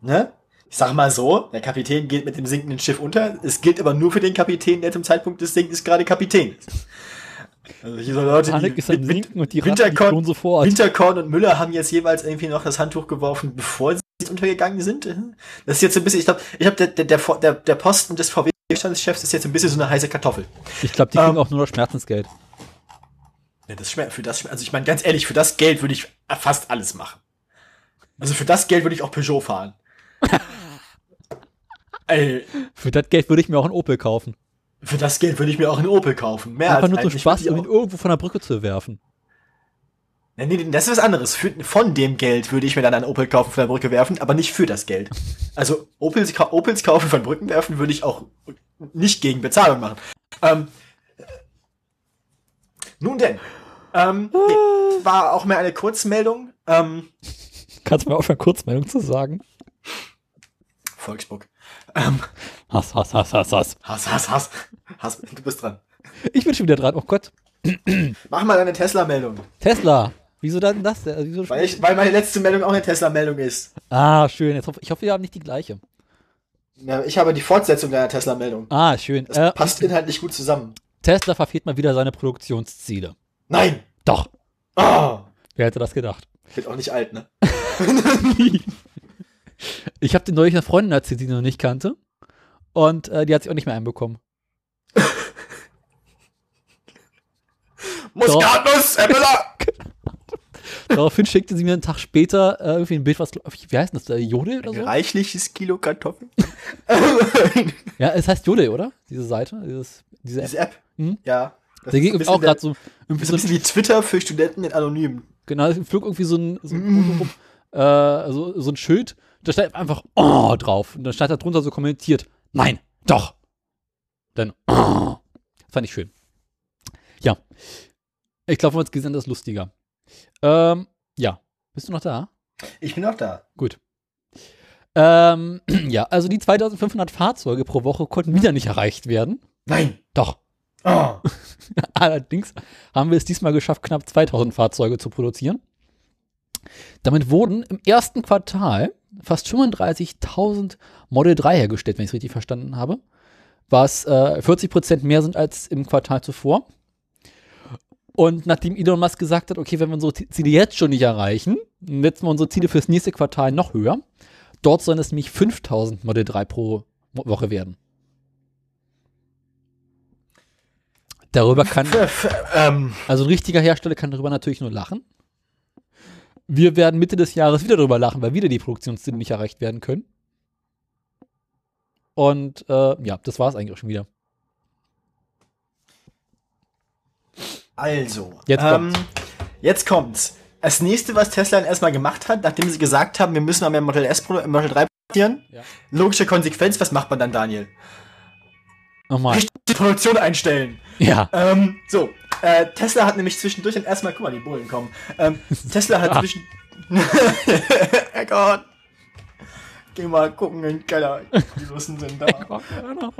A: Ne? Ich sag mal so, der Kapitän geht mit dem sinkenden Schiff unter. Es gilt aber nur für den Kapitän, der zum Zeitpunkt des Sinkens gerade Kapitän ist. Also hier so Leute,
B: Panik
A: die
B: ist am Sinken und die
A: Winterkorn,
B: sofort.
A: Winterkorn und Müller haben jetzt jeweils irgendwie noch das Handtuch geworfen, bevor sie untergegangen sind. Das ist jetzt so ein bisschen, ich glaube, ich glaube, der, der, der, der, Posten des VW-Chefs ist jetzt ein bisschen so eine heiße Kartoffel.
B: Ich glaube, die kriegen
A: Ähm,
B: auch nur noch Schmerzensgeld.
A: Ja, das für das, also ich meine, ganz ehrlich, für das Geld würde ich fast alles machen. Also für das Geld würde ich auch Peugeot fahren. [LAUGHS] Ey,
B: Für das Geld würde ich mir auch einen Opel kaufen.
A: für das Geld würde ich mir auch einen Opel kaufen. Mehr
B: Einfach
A: als
B: nur zum Spaß, um ihn
A: auch-
B: irgendwo von der Brücke zu werfen.
A: Nee, nee, das ist was anderes. Für, von dem Geld würde ich mir dann einen Opel kaufen, von der Brücke werfen, aber nicht für das Geld. Also Opels, Opels kaufen, von Brücken werfen, würde ich auch nicht gegen Bezahlung machen. Ähm, nun denn. Ähm, nee, war auch mehr eine Kurzmeldung. Ähm,
B: Kannst du mir aufhören, Kurzmeldung zu sagen?
A: Volksbook. Ähm,
B: Hass, Hass, Hass, Hass, Hass.
A: Hass, Hass, Hass. Hass, du bist dran.
B: Ich bin schon wieder dran. Oh Gott.
A: Mach mal deine Tesla-Meldung.
B: Tesla. Wieso dann das? denn? Also, wieso
A: Weil, ich, weil meine letzte Meldung auch eine Tesla-Meldung ist.
B: ah, schön. Jetzt hoff, ich hoffe, wir haben nicht die gleiche.
A: Ja, ich habe die Fortsetzung deiner Tesla-Meldung.
B: Ah, schön.
A: Das
B: Äh,
A: passt inhaltlich gut zusammen.
B: Tesla verfehlt mal wieder seine Produktionsziele.
A: Nein!
B: Doch.
A: Ah!
B: Wer hätte das gedacht?
A: Wird auch nicht alt, ne? [LAUGHS] [LAUGHS]
B: Ich habe den neulich einer Freundin erzählt, die ich noch nicht kannte. Und äh, die hat sich auch nicht mehr einbekommen.
A: Muskatnuss, Herr Müller! [LAUGHS]
B: Daraufhin schickte sie mir einen Tag später äh, irgendwie ein Bild, was, wie heißt das, äh, Jodel oder so?
A: Reichliches Kilo Kartoffeln. [LAUGHS]
B: Ja, es heißt Jodel, oder? Diese Seite, dieses, diese App.
A: Diese App.
B: Hm?
A: Ja. Das
B: Da ging
A: ist ein
B: auch gerade so, irgendwie
A: ist
B: so
A: ein bisschen wie Twitter für Studenten in Anonym.
B: Genau, es flog irgendwie so ein, so,
A: Mm.
B: ein- äh, so, so ein Schild, da stand einfach oh drauf. Und dann stand da drunter so kommentiert, nein, doch. Dann oh. Fand ich schön. Ja. Ich glaube, wir haben uns gesehen, das ist lustiger. Ähm, ja. Bist du noch da?
A: Ich bin auch da.
B: Gut. Ähm, [CLEARS THROAT] ja, also die 2500 Fahrzeuge pro Woche konnten wieder nicht erreicht werden.
A: Nein.
B: Doch.
A: Oh. [LAUGHS]
B: Allerdings haben wir es diesmal geschafft, knapp 2000 Fahrzeuge zu produzieren. Damit wurden im ersten Quartal fast 35.000 Model 3 hergestellt, wenn ich es richtig verstanden habe. Was äh, 40% mehr sind als im Quartal zuvor. Und nachdem Elon Musk gesagt hat, okay, wenn wir unsere Ziele jetzt schon nicht erreichen, setzen wir unsere Ziele fürs nächste Quartal noch höher. Dort sollen es nämlich 5000 Model 3 pro Woche werden. Darüber kann,
A: ähm,
B: also ein richtiger Hersteller kann darüber natürlich nur lachen. Wir werden Mitte des Jahres wieder darüber lachen, weil wieder die Produktionsziele nicht erreicht werden können. Und äh, ja, das war es eigentlich auch schon wieder.
A: also.
B: Jetzt
A: ähm,
B: kommt's.
A: Jetzt kommt's. Das nächste, was Tesla dann erstmal gemacht hat, nachdem sie gesagt haben, wir müssen mehr Model S, Produ- Model 3 produzieren,
B: Ja.
A: logische Konsequenz, was macht man dann, Daniel?
B: Nochmal.
A: Die Produktion einstellen.
B: Ja.
A: Ähm, so, äh, Tesla hat nämlich zwischendurch dann erstmal, guck mal, die Bullen kommen. Ähm, Tesla hat [LAUGHS]
B: Ah.
A: zwischen. [LAUGHS] Herrgott. Geh mal gucken in den Keller. Die Russen sind da. [LAUGHS]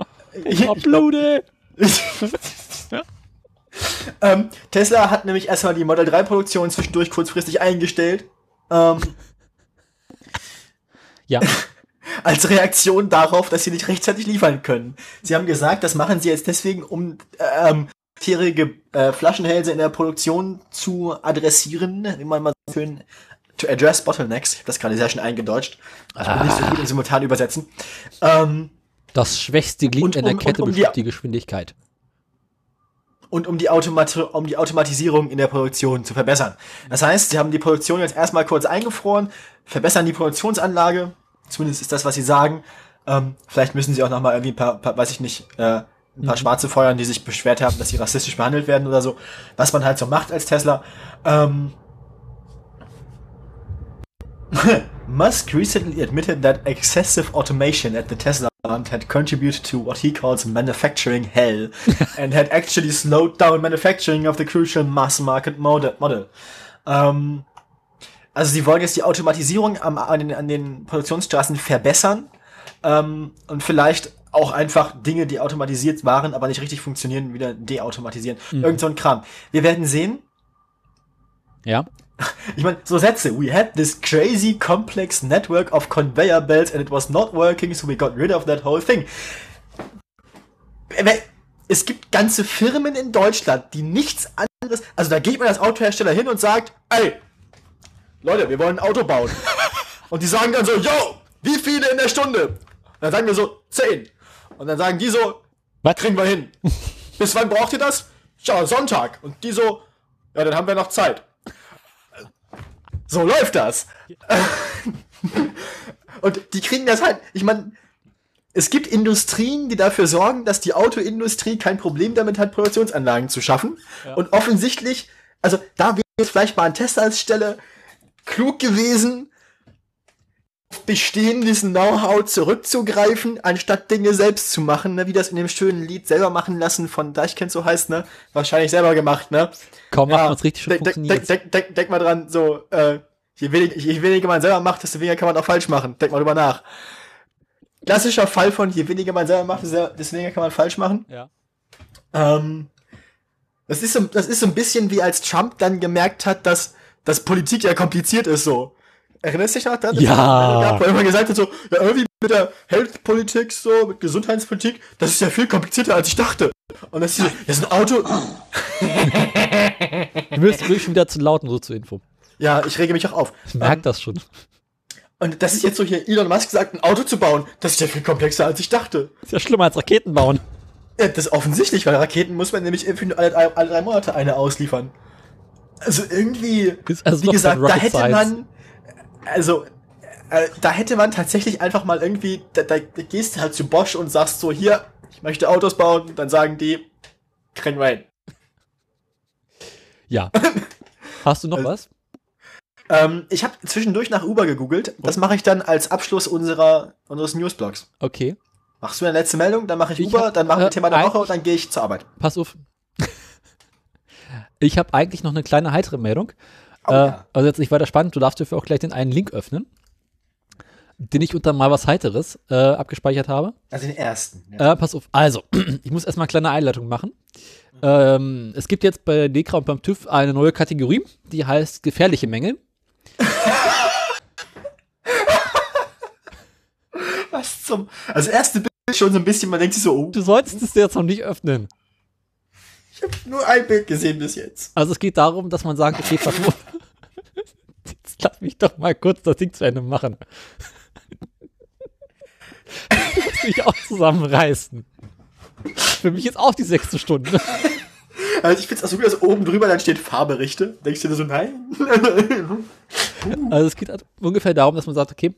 B: Ich hab Blude.
A: ähm, Tesla hat nämlich erstmal die Model 3 Produktion zwischendurch kurzfristig eingestellt. Ähm,
B: Ja.
A: als Reaktion darauf, dass sie nicht rechtzeitig liefern können. Sie haben gesagt, das machen sie jetzt deswegen, um ähm, tierige äh, Flaschenhälse in der Produktion zu adressieren, wie man mal so schön to address bottlenecks. Ich habe das gerade sehr schön eingedeutscht. Ich bin nicht so gut im Simultan übersetzen. Ähm,
B: Das schwächste Glied
A: Und
B: in der
A: um-
B: Kette
A: um die-
B: bestimmt die Geschwindigkeit.
A: und um die, Automat um die Automatisierung in der Produktion zu verbessern. Das heißt, sie haben die Produktion jetzt erstmal kurz eingefroren, verbessern die Produktionsanlage, zumindest ist das, was sie sagen. Ähm, vielleicht müssen sie auch nochmal irgendwie ein paar, paar, weiß ich nicht, äh, ein paar Schwarze feuern, die sich beschwert haben, dass sie rassistisch behandelt werden oder so, was man halt so macht als Tesla. Ähm, [LAUGHS] Musk recently admitted that excessive automation at the Tesla plant had contributed to what he calls manufacturing hell [LAUGHS] and had actually slowed down manufacturing of the crucial mass market model. model. Ähm, also sie wollen jetzt die Automatisierung am, an, den, an den Produktionsstraßen verbessern ähm, und vielleicht auch einfach Dinge, die automatisiert waren, aber nicht richtig funktionieren, wieder deautomatisieren. Irgend so ein Kram. Wir werden sehen,
B: Ja. [LAUGHS]
A: ich meine, so Sätze. We had this crazy complex network of conveyor belts and it was not working, so we got rid of that whole thing. Äh, Es gibt ganze Firmen in Deutschland, die nichts anderes, also da geht man als Autohersteller hin und sagt, ey, Leute, wir wollen ein Auto bauen. [LAUGHS] und die sagen dann so, yo, wie viele in der Stunde? Und dann sagen wir so, zehn. Und dann sagen die so,
B: Was?
A: kriegen wir hin. [LAUGHS] Bis wann braucht ihr das? Ja, Sonntag. Und die so, ja, dann haben wir noch Zeit. So läuft das. [LAUGHS] Und die kriegen das halt, ich meine, es gibt Industrien, die dafür sorgen, dass die Autoindustrie kein Problem damit hat, Produktionsanlagen zu schaffen. Und offensichtlich, also da wäre jetzt vielleicht mal an Teslas Stelle klug gewesen, bestehendes Know-how zurückzugreifen, anstatt Dinge selbst zu machen, ne? wie das in dem schönen Lied selber machen lassen von Deichkind so heißt, ne? Wahrscheinlich selber gemacht, ne?
B: Kaum macht man es richtig schon
A: denk, denk, denk, denk, mal dran, so, äh, je, wenig, je weniger man selber macht, desto weniger kann man auch falsch machen. Denk mal drüber nach. Klassischer Fall von je weniger man selber macht, desto desto weniger kann man falsch machen.
B: Ja.
A: Ähm, das ist so, das ist so ein bisschen wie als Trump dann gemerkt hat, dass, dass Politik ja kompliziert ist, so. Erinnerst du dich noch daran?
B: Ja.
A: er immer gesagt hat, so, ja, irgendwie mit der Health-Politik, so, mit Gesundheitspolitik, das ist ja viel komplizierter, als ich dachte. Und das ist so, das ist ein Auto.
B: Du wirst schon wieder zu laut und so zur Info.
A: Ja, ich rege mich auch auf.
B: Ich merke das schon.
A: Und das ist jetzt so hier, Elon Musk sagt, ein Auto zu bauen, das ist ja viel komplexer, als ich dachte.
B: Ist ja schlimmer als Raketen bauen.
A: Ja, das ist offensichtlich, weil Raketen muss man nämlich irgendwie alle, alle, drei Monate eine ausliefern. Also irgendwie,
B: Ist also
A: wie gesagt, da hätte man, also, äh, da hätte man tatsächlich einfach mal irgendwie, da, da gehst du halt zu Bosch und sagst so, hier, ich möchte Autos bauen, dann sagen die, kriegen wir hin.
B: Ja. [LAUGHS] Hast du noch
A: Also-
B: was?
A: Ähm, ich habe zwischendurch nach Uber gegoogelt, das mache ich dann als Abschluss unserer, unseres Newsblogs.
B: Okay.
A: Machst du eine letzte Meldung, dann mache ich,
B: Ich
A: Uber,
B: hab,
A: dann machen wir
B: äh,
A: Thema der Woche und dann gehe ich zur Arbeit.
B: Pass auf. [LAUGHS] Ich habe eigentlich noch eine kleine heitere Meldung.
A: Oh,
B: äh,
A: ja.
B: Also jetzt nicht weiter spannend, du darfst dafür auch gleich den einen Link öffnen, den ich unter mal was Heiteres äh, abgespeichert habe.
A: Also den ersten. Ja.
B: Äh, pass auf, also, [CLEARS THROAT] ich muss erstmal eine kleine Einleitung machen. Ähm, es gibt jetzt bei Dekra und beim TÜV eine neue Kategorie, die heißt gefährliche Mängel. [LAUGHS]
A: Was zum. Also erste Bild schon so ein bisschen, man denkt sich so, oh,
B: Du solltest es jetzt noch nicht öffnen.
A: ich habe nur ein Bild gesehen bis jetzt.
B: Also es geht darum, dass man sagt, okay, pass auf. Lass mich doch mal kurz das Ding zu Ende machen. Ich muss mich auch zusammenreißen. Für mich ist auch die sechste Stunde.
A: Also ich find's auch so gut, dass oben drüber dann steht Fahrberichte. Denkst du dir so, nein? [LAUGHS]
B: Also es geht halt ungefähr darum, dass man sagt, okay,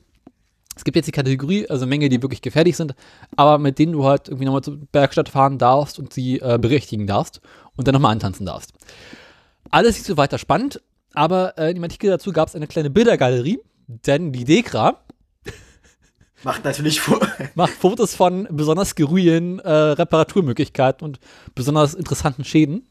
B: es gibt jetzt die Kategorie, also Menge, die wirklich gefährlich sind, aber mit denen du halt irgendwie nochmal zur Bergstadt fahren darfst und sie äh, berichtigen darfst und dann nochmal antanzen darfst. Alles nicht so weiter spannend, aber äh, in dem Artikel dazu gab es eine kleine Bildergalerie, denn die Dekra [LAUGHS]
A: Macht natürlich
B: macht Fotos von besonders skurrilen äh, Reparaturmöglichkeiten und besonders interessanten Schäden.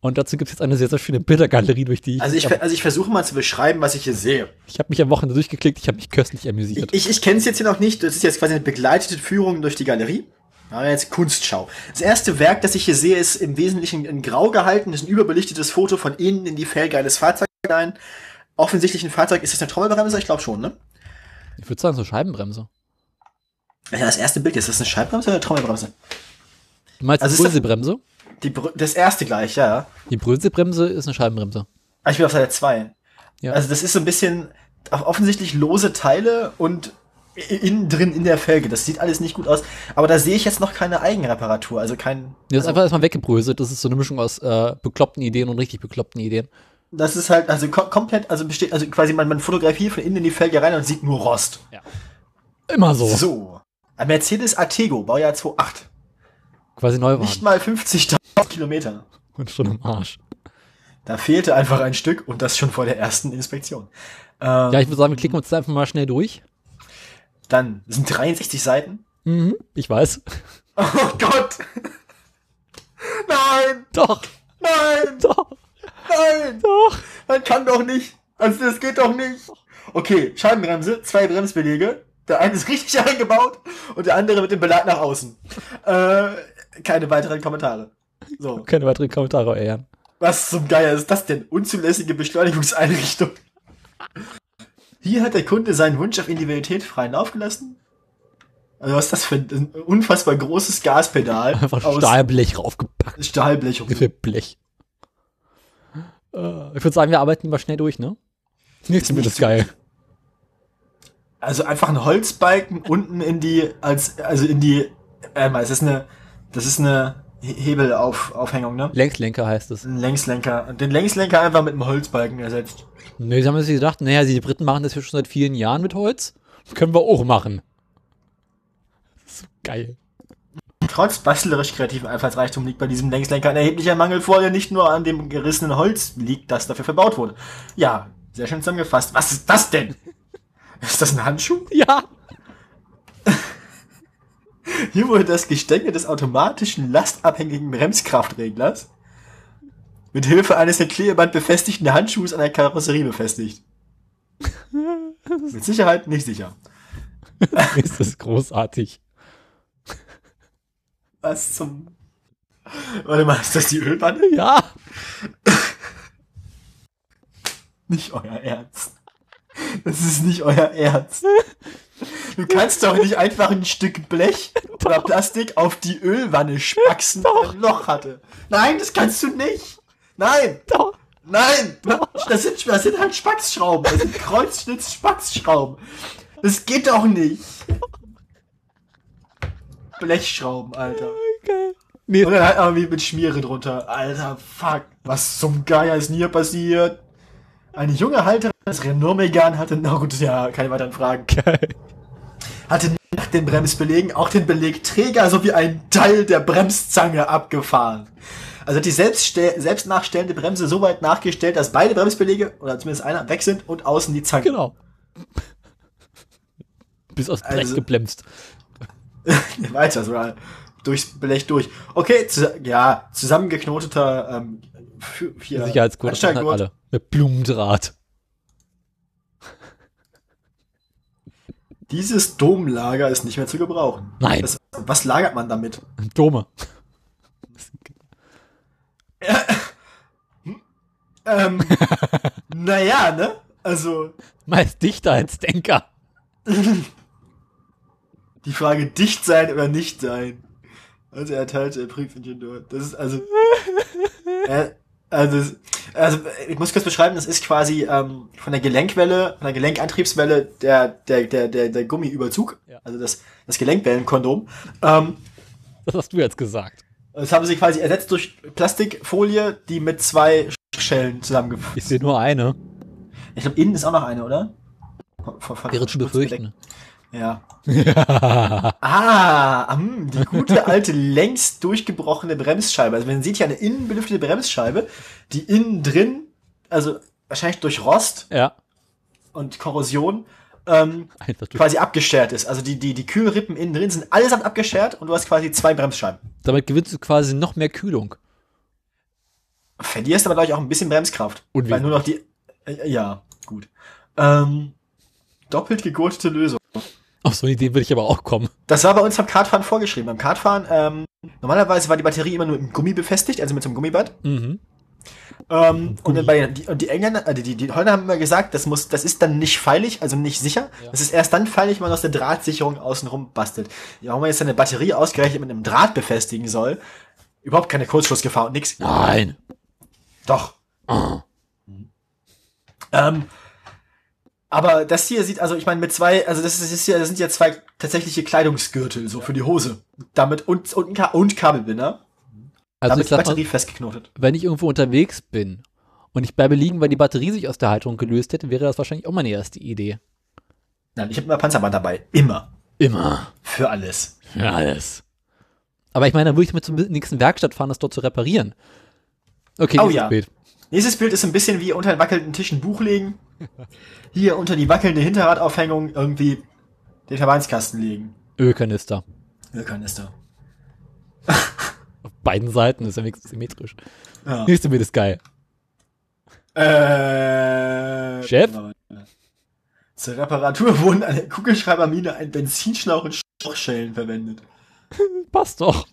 B: Und dazu gibt es jetzt eine sehr, sehr schöne Bildergalerie, durch die ich,
A: Also ich, also ich versuche mal zu beschreiben, was ich hier sehe.
B: ich habe mich am Wochenende durchgeklickt, ich habe mich köstlich amüsiert.
A: Ich, ich kenne es jetzt hier noch nicht. Das ist jetzt quasi eine begleitete Führung durch die Galerie. Ja, jetzt Kunstschau. Das erste Werk, das ich hier sehe, ist im Wesentlichen in Grau gehalten. Das ist ein überbelichtetes Foto von innen in die Felge eines Fahrzeugs hinein. Offensichtlich ein Fahrzeug. Ist das eine Trommelbremse? Ich glaube schon, ne?
B: Ich würde sagen, so Scheibenbremse.
A: Ja, das erste Bild, ist das eine Scheibenbremse oder eine Trommelbremse?
B: Du meinst
A: Also
B: die Bröselbremse?
A: Die, Br- das erste gleich, ja.
B: Die Bröselbremse ist eine Scheibenbremse.
A: Ah, Ich bin auf Seite 2.
B: Ja.
A: Also das ist so ein bisschen offensichtlich lose Teile und innen drin in der Felge. Das sieht alles nicht gut aus. Aber da sehe ich jetzt noch keine Eigenreparatur. Also kein.
B: Die ist
A: also,
B: einfach erstmal weggebröselt. Das ist so eine Mischung aus äh, bekloppten Ideen und richtig bekloppten Ideen.
A: das ist halt also kom komplett, also besteht, also quasi man, man fotografiert von innen in die Felge rein und sieht nur Rost.
B: Immer so.
A: So. Ein Mercedes Artego, Baujahr 2008.
B: Quasi neu
A: Nicht
B: waren.
A: mal 50.000 Kilometer.
B: Und schon im Arsch.
A: Da fehlte einfach ein Stück und das schon vor der ersten Inspektion. Ähm,
B: Ja, ich würde sagen, wir klicken uns da einfach mal schnell durch.
A: Dann das sind 63 Seiten.
B: Mhm, ich weiß. [LAUGHS]
A: Oh Gott! Nein!
B: Doch,
A: Nein!
B: doch,
A: Nein!
B: doch.
A: Man kann doch nicht! Also das geht doch nicht! Okay, Scheibenbremse, zwei Bremsbeläge. Der eine ist richtig [LAUGHS] eingebaut und der andere mit dem Belag nach außen. Äh, keine weiteren Kommentare. So,
B: Keine weiteren Kommentare, Ehren.
A: was zum Geier ist das denn? Unzulässige Beschleunigungseinrichtung. Hier hat der Kunde seinen Wunsch auf Individualität freien Lauf gelassen. Also was ist das für ein unfassbar großes Gaspedal
B: Einfach Stahlblech raufgepackt.
A: Stahlblech.
B: Für Blech. Äh, ich würde sagen, wir arbeiten mal schnell durch, ne? Nicht zumindest geil.
A: Also einfach ein Holzbalken unten in die, als, also in die, äh, es ist eine, das ist eine Hebelaufhängung, ne?
B: Längslenker heißt es.
A: Ein Längslenker. Und den Längslenker einfach mit einem Holzbalken ersetzt.
B: Ne, sie haben sich gedacht, naja, die Briten machen das ja schon seit vielen Jahren mit Holz. Können wir auch machen. So geil.
A: Trotz bastelerisch kreativen Einfallsreichtum liegt bei diesem Längslenker ein erheblicher Mangel vor, der nicht nur an dem gerissenen Holz liegt, das dafür verbaut wurde. Ja, sehr schön zusammengefasst. Was ist das denn? Ist das ein Handschuh?
B: Ja.
A: Hier wurde das Gestänge des automatischen lastabhängigen Bremskraftreglers mit Hilfe eines mit Klebeband befestigten Handschuhs an der Karosserie befestigt. mit Sicherheit nicht sicher. [LAUGHS]
B: ist das großartig.
A: Was zum... Warte mal, ist das die Ölwanne?
B: Ja.
A: Nicht euer Ernst. Das ist nicht euer Ernst. Du kannst doch nicht einfach ein Stück Blech oder Plastik auf die Ölwanne spaxen, die ein Loch hatte. Nein, das kannst du nicht. Nein,
B: Doch.
A: nein. Das sind, das sind halt Spaxschrauben. Das sind Kreuzschnitz-Spaxschrauben. Das geht doch nicht. Blechschrauben, Alter.
B: Geil. Nee,
A: Und dann halt irgendwie mit Schmiere drunter. Alter, fuck. Was zum Geier ist hier passiert? Eine junge Halterin des Renault Megane hatte, na gut, ja, keine weiteren Fragen,
B: geil.
A: Hatte nach den Bremsbelegen auch den Belegträger sowie einen Teil der Bremszange abgefahren. Also hat die selbststell- selbst nachstellende Bremse so weit nachgestellt, dass beide Bremsbelege, oder zumindest einer, weg sind und außen die Zange.
B: Genau. Bis aus Blech
A: Also-
B: geblemst. [LAUGHS]
A: Weiter sogar. Durchs Blech durch. Okay, zu, ja, zusammengeknoteter ähm, für, hier,
B: Sicherheitsgurt alle. Mit Blumendraht.
A: Dieses Domlager ist nicht mehr zu gebrauchen.
B: Nein.
A: Das, was lagert man damit?
B: Dome. [LAUGHS]
A: Ähm, naja, ne? Also,
B: Meist dichter als Denker. [LAUGHS]
A: die Frage dicht sein oder nicht sein. Also er teilte er Prüfingenieur. Das ist also. äh, [LAUGHS] also, also ich muss kurz beschreiben, das ist quasi ähm, von der Gelenkwelle, von der Gelenkantriebswelle der, der, der, der, der Gummiüberzug,
B: Ja.
A: also das, das Gelenkwellenkondom. Ähm,
B: Das hast du jetzt gesagt.
A: das haben sie quasi ersetzt durch Plastikfolie, die mit zwei Schellen zusammengefügt
B: Ich sehe nur eine.
A: Ich glaube, innen ist auch noch eine, oder?
B: Wäre zu befürchten.
A: Ja. [LAUGHS] ah, die gute alte längst durchgebrochene Bremsscheibe. Also man sieht hier eine innen belüftete Bremsscheibe, die innen drin, also wahrscheinlich durch Rost
B: Ja.
A: und Korrosion, ähm, quasi abgeschert ist. Also die, die, die Kühlrippen innen drin sind allesamt abgeschert und du hast quasi zwei Bremsscheiben.
B: Damit gewinnst du quasi noch mehr Kühlung.
A: Verlierst aber, glaube ich, auch ein bisschen Bremskraft.
B: Und wie?
A: Weil nur noch die, äh, ja, gut. Ähm, doppelt gegurtete Lösung.
B: Auf so eine Idee würde ich aber auch kommen.
A: Das war bei uns beim Kartfahren vorgeschrieben. Beim Kartfahren, ähm, normalerweise war die Batterie immer nur im Gummi befestigt, also mit so einem Gummiband.
B: Mhm.
A: Ähm, und dann bei die, und die Engländer, äh, die, die, Holländer haben immer gesagt, das muss, das ist dann nicht feilig, also nicht sicher.
B: Ja.
A: Das ist erst dann feilig, wenn man aus der Drahtsicherung außenrum bastelt. Ja, Warum man jetzt eine Batterie ausgerechnet mit einem Draht befestigen soll, überhaupt keine Kurzschlussgefahr und nix.
B: Nein.
A: Doch.
B: Ah.
A: Ähm, aber das hier sieht, also ich meine, mit zwei, also das, ist, ja, das sind ja zwei tatsächliche Kleidungsgürtel, so für die Hose. Damit und, und, Ka- und Kabelbinder.
B: Also
A: damit
B: ich sag mal,
A: Batterie festgeknotet.
B: wenn ich irgendwo unterwegs bin und ich bleibe liegen, weil die Batterie sich aus der Halterung gelöst hätte, wäre das wahrscheinlich auch meine erste Idee.
A: Nein, ich habe immer Panzerband dabei. Immer.
B: Immer.
A: Für alles.
B: Für alles. Aber ich meine, dann würde ich mit zur nächsten Werkstatt fahren, das dort zu reparieren. Okay,
A: Oh
B: nächstes
A: ja.
B: Bild.
A: Nächstes Bild ist ein bisschen wie unter den wackelnden Tisch ein Buch legen. [LAUGHS] Hier unter die wackelnde Hinterradaufhängung irgendwie den Verbandskasten legen.
B: Ölkanister.
A: Ölkanister.
B: Auf beiden Seiten ist ja wenigstens symmetrisch.
A: Ja.
B: Nächste Bild ist geil.
A: Äh,
B: Chef?
A: Zur Reparatur wurden an der Kugelschreibermine ein Benzinschlauch und Schlauchschellen verwendet, [LAUGHS]
B: Passt doch.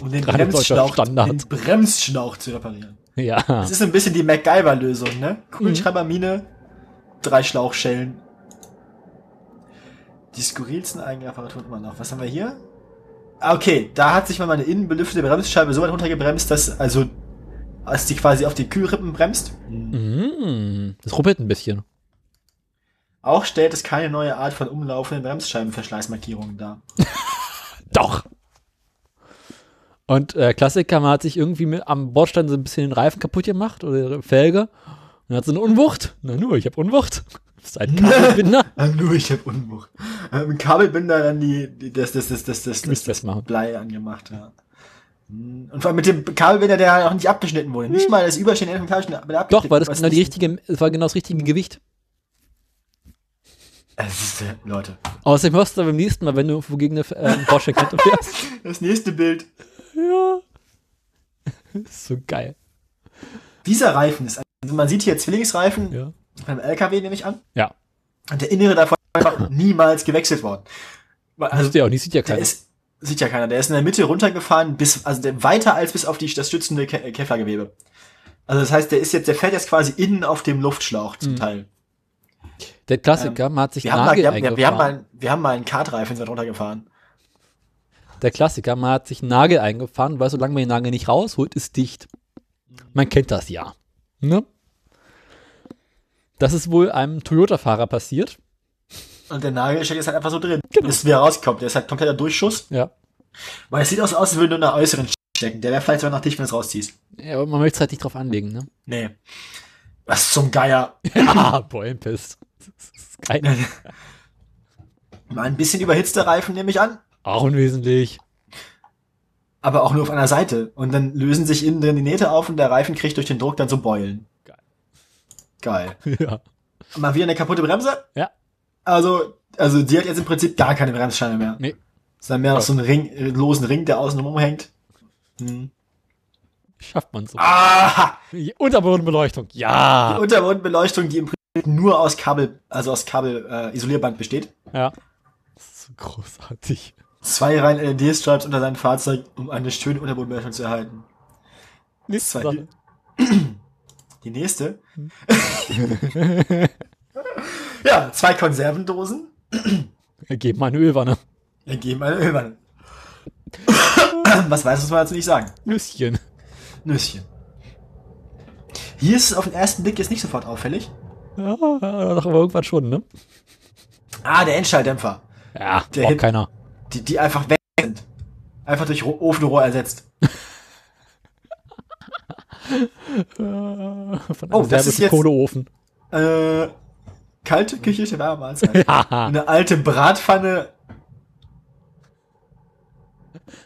A: um den Bremsschlauch, den Bremsschlauch zu reparieren.
B: Ja.
A: Das ist ein bisschen die MacGyver-Lösung, ne? Kugelschreibermine, drei Schlauchschellen. Die skurrilsten Eigenreparaturen immer noch. Was haben wir hier? Ah, okay, da hat sich mal meine innenbelüftete Bremsscheibe so weit runtergebremst, dass, also, als die quasi auf die Kühlrippen bremst.
B: Mm, das ruppelt ein bisschen.
A: Auch stellt es keine neue Art von umlaufenden Bremsscheibenverschleißmarkierungen dar. [LAUGHS]
B: Doch. Und äh, Klassiker, man hat sich irgendwie mit, am Bordstein so ein bisschen den Reifen kaputt gemacht oder Felge. Und hat so eine Unwucht. Na nur, ich habe Unwucht. Das ist ein Kabelbinder. [LAUGHS]
A: Ah, nur ich hab Unwucht. Ähm, Im Kabelbinder dann die, die das, das, das, das, das, das, das. Blei angemacht, ja. Und vor allem mit dem Kabelbinder, der auch nicht abgeschnitten wurde. Nicht mal das Überstehen vom Kabelbinder abgeschnitten
B: Doch, weil das genau die richtige, es war genau das richtige Gewicht.
A: Siehst du, Leute.
B: Außerdem hörst du beim nächsten Mal, wenn du irgendwo gegen eine äh, Bordsteinkette fährst. [LAUGHS]
A: Das nächste Bild.
B: ja. ist [LAUGHS] so geil.
A: Dieser Reifen ist, also man sieht hier Zwillingsreifen
B: Ja.
A: beim LKW, nehme ich an.
B: Ja.
A: Und der innere davon ist einfach niemals gewechselt worden. Also,
B: der auch nicht, sieht ja
A: der
B: keiner.
A: ist, sieht ja keiner, der ist in der Mitte runtergefahren, bis, also der, weiter als bis auf die, das stützende Ke Kevlargewebe. Also das heißt, der ist jetzt, der fährt jetzt quasi innen auf dem Luftschlauch zum
B: Mhm.
A: Teil.
B: Der Klassiker, man hat sich
A: Wir haben, mal,
B: Nagel
A: wir, haben, wir, haben
B: eingefahren.
A: mal, wir haben mal einen Kartreifen sind runtergefahren.
B: Der Klassiker, man hat sich einen Nagel eingefahren, weil solange man den Nagel nicht rausholt, ist dicht. Man kennt das ja. Ne? Das ist wohl einem Toyota-Fahrer passiert.
A: Und der Nagel steckt jetzt halt einfach so drin.
B: Genau.
A: Ist wieder rausgekommen. Der ist halt kompletter Durchschuss.
B: Ja.
A: Weil es sieht aus, als würde nur in der äußeren stecken. Der wäre vielleicht sogar noch dicht, wenn du es rausziehst.
B: ja aber man möchte es halt nicht drauf anlegen, ne?
A: Nee. Was zum Geier. [LAUGHS]
B: Ja, Bäumpiss. Das ist geil. [LAUGHS]
A: Mal ein bisschen überhitzter Reifen nehme ich an.
B: Auch unwesentlich.
A: Aber auch nur auf einer Seite. Und dann lösen sich innen drin die Nähte auf und der Reifen kriegt durch den Druck dann so Beulen.
B: Geil. [LAUGHS] Ja.
A: Mal wieder eine kaputte Bremse.
B: Ja.
A: Also, also die hat jetzt im Prinzip gar keine Bremsscheine mehr.
B: Nee.
A: Ist dann mehr noch so ein Ring, äh, losen Ring, der außen rumhängt. Hm.
B: Schafft man so.
A: Ah!
B: Unterbodenbeleuchtung.
A: Die
B: Ja.
A: Unterbodenbeleuchtung, die im Prinzip nur aus Kabel, also aus Kabel äh, Isolierband besteht.
B: Ja. Das ist so großartig.
A: Zwei Reihen LED-Stripes unter seinem Fahrzeug, um eine schöne Unterbodenbeleuchtung zu erhalten.
B: Nächste
A: Zwei-
B: Sache. [CLEARS THROAT]
A: Die nächste. [LAUGHS] ja, zwei Konservendosen [CLEARS THROAT]
B: Geben mal eine Ölwanne.
A: ergeben eine Ölwanne. [CLEARS THROAT] Was weiß, muss man dazu nicht sagen.
B: Nüsschen.
A: Nüsschen. Hier ist es auf den ersten Blick jetzt nicht sofort auffällig.
B: Ja, doch aber irgendwann schon, ne?
A: Ah, der Endschalldämpfer.
B: Ja,
A: Der
B: braucht keiner.
A: Die, die einfach weg sind. Einfach durch Ro- Ofenrohr ersetzt. [LAUGHS] [LAUGHS]
B: Von
A: Oh,
B: einem
A: das ist
B: serbischen
A: jetzt-
B: Kohleofen.
A: Äh, kalte Küche, Wärmemahlzeit. [LAUGHS]
B: Ja,
A: Eine alte Bratpfanne.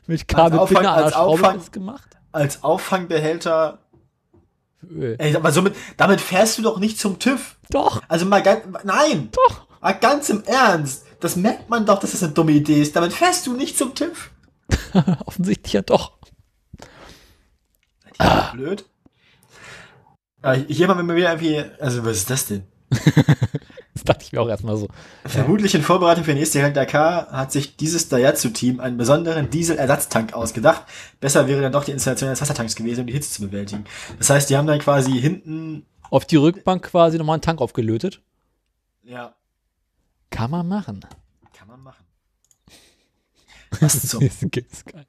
B: mit
A: Auffang-
B: Kabelbinder an der
A: als Auffang-
B: gemacht.
A: als Auffangbehälter.
B: Öl.
A: Ey, mal, somit, damit fährst du doch nicht zum TÜV.
B: Doch,
A: Also mal ganz, nein,
B: doch.
A: mal ganz im Ernst. Das merkt man doch, dass das eine dumme Idee ist. Damit fährst du nicht zum TÜV. [LAUGHS]
B: Offensichtlich ja doch.
A: Ah. Blöd. Ja, hier haben wir wieder irgendwie, also was ist das denn? [LAUGHS]
B: Das Dachte ich mir auch erstmal so.
A: Vermutlich in Vorbereitung für den nächste Rennen Dakar hat sich dieses Daihatsu-Team einen besonderen Diesel-Ersatztank ausgedacht. Besser wäre dann doch die Installation eines Wassertanks gewesen, um die Hitze zu bewältigen. Das heißt, die haben dann quasi hinten,
B: Auf die Rückbank quasi nochmal einen Tank aufgelötet.
A: ja,
B: Kann man machen.
A: kann man machen. Was zum,
B: ist, ist geil.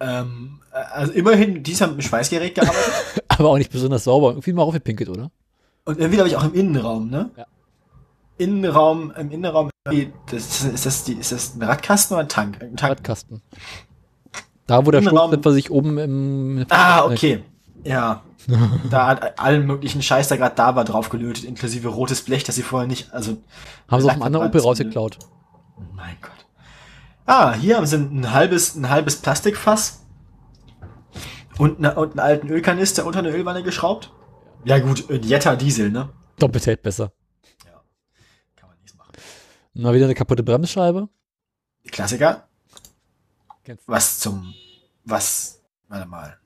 A: Ähm, also immerhin, die haben mit Schweißgerät gearbeitet. [LAUGHS]
B: Aber auch nicht besonders sauber. Irgendwie mal aufgepinkelt, oder?
A: Und irgendwie glaube ich auch im Innenraum, ne?
B: Ja.
A: Innenraum, im Innenraum, das, ist, das die, ist das ein Radkasten oder ein Tank? Ein Tank.
B: Radkasten. Da, wo der Stoßdämpfer sich oben im.
A: Ah, okay. Ja. [LAUGHS] da hat allen möglichen Scheiß, der gerade da war, drauf gelötet, inklusive rotes Blech, das sie vorher nicht, also.
B: Haben sie
A: Lack
B: dem anderen Opel rausgeklaut.
A: Oh mein Gott. Ah, hier haben sie ein halbes, ein halbes Plastikfass und, ne, und einen alten Ölkanister unter eine Ölwanne geschraubt. Ja gut, ein Jetta Diesel, ne?
B: Doppelt hält besser.
A: Kann man nichts machen.
B: Mal wieder eine kaputte Bremsscheibe.
A: Klassiker. Was zum, was, warte mal.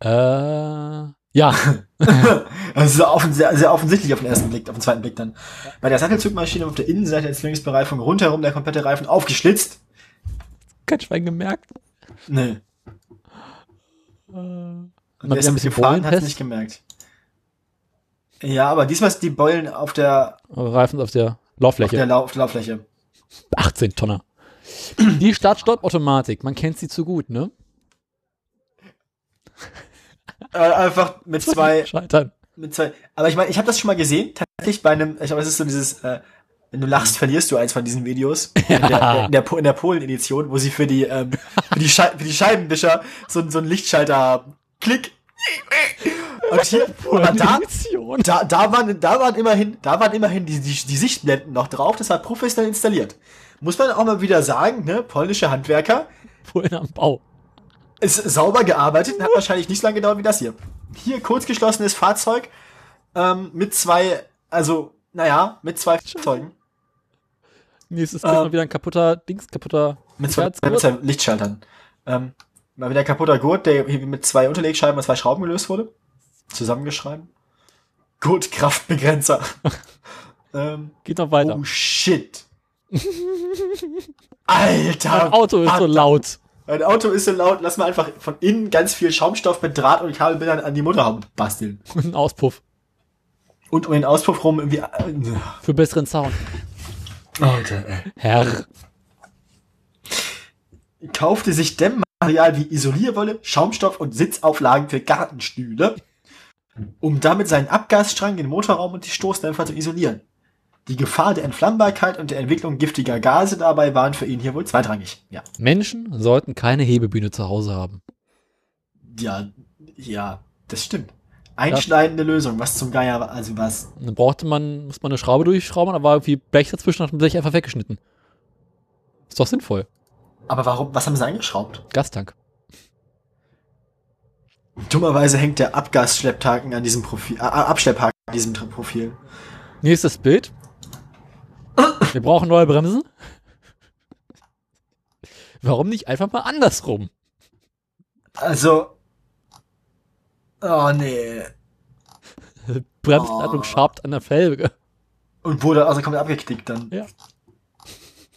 B: Äh, ja. [LAUGHS]
A: Also sehr, offen, sehr, sehr offensichtlich auf den ersten Blick, auf den zweiten Blick dann. Bei der Sattelzugmaschine auf der Innenseite der Zwillingsbereifung rundherum der komplette Reifen aufgeschlitzt.
B: Kein Schwein gemerkt.
A: Nee.
B: Äh, Mal wieder
A: ist
B: ein bisschen
A: gefahren, hat nicht gemerkt. Ja, aber diesmal ist die Beulen auf der,
B: Reifen auf der
A: auf
B: Lauffläche.
A: der, Lau auf der Lauffläche.
B: 18 Tonner. Die Start-Stopp-Automatik, man kennt sie zu gut, ne?
A: Äh, einfach mit [LAUGHS] zwei,
B: Scheitern.
A: mit zwei. Aber ich meine, ich habe das schon mal gesehen, tatsächlich bei einem, ich glaube, es ist so dieses, äh, wenn du lachst, verlierst du eins von diesen Videos. [LAUGHS] In der, in der, in der Polen-Edition, wo sie für die, ähm, für die, Schei für die Scheibenwischer so, so einen Lichtschalter haben. Klick. Und hier, aber da, da, da waren, da waren immerhin, da waren immerhin die, die, die Sichtblenden noch drauf, das war professionell installiert. Muss man auch mal wieder sagen, ne, polnische Handwerker,
B: Polen am Bau.
A: ist sauber gearbeitet und hat wahrscheinlich nicht so lange gedauert wie das hier. Hier kurzgeschlossenes Fahrzeug ähm, mit zwei, also naja, mit zwei Fahrzeugen.
B: Nächstes
A: Äh,
B: Kind mal wieder ein kaputter Dings, kaputter
A: Mit zwei, mit zwei Lichtschaltern. Ähm, mal wieder ein kaputter Gurt, der hier mit zwei Unterlegscheiben und zwei Schrauben gelöst wurde. Zusammengeschrieben. Gurtkraftbegrenzer. [LAUGHS] ähm,
B: Geht noch weiter.
A: oh shit. [LAUGHS] Alter.
B: Mein Auto ist so laut.
A: Mein Auto ist so laut, lass mal einfach von innen ganz viel Schaumstoff mit Draht und Kabelbindern an die Motorhaube basteln. [LAUGHS]
B: Und ein Auspuff.
A: Und um den Auspuff rum irgendwie. äh,
B: Für besseren Sound.
A: Alter, ey.
B: Herr.
A: Kaufte sich Dämmmaterial wie Isolierwolle, Schaumstoff und Sitzauflagen für Gartenstühle, um damit seinen Abgasstrang, den Motorraum und die Stoßdämpfer zu isolieren. Die Gefahr der Entflammbarkeit und der Entwicklung giftiger Gase dabei waren für ihn hier wohl zweitrangig. Ja.
B: Menschen sollten keine Hebebühne zu Hause haben.
A: Ja, ja, das stimmt. Einschneidende Lösung, was zum Geier, war- also was.
B: Dann brauchte man, muss man eine Schraube durchschrauben, war irgendwie Blech dazwischen, hat man sich einfach weggeschnitten. Ist doch sinnvoll.
A: Aber warum, was haben sie eingeschraubt?
B: Gastank.
A: Dummerweise hängt der Abgasschlepphaken an diesem Profil, äh, Abschlepphaken an diesem Profil.
B: Nächstes Bild. Wir brauchen neue Bremsen. Warum nicht einfach mal andersrum?
A: Also. Oh nee.
B: Bremsenladung
A: Oh.
B: schabt an der Felge.
A: Und wurde also komplett abgeknickt dann.
B: Ja.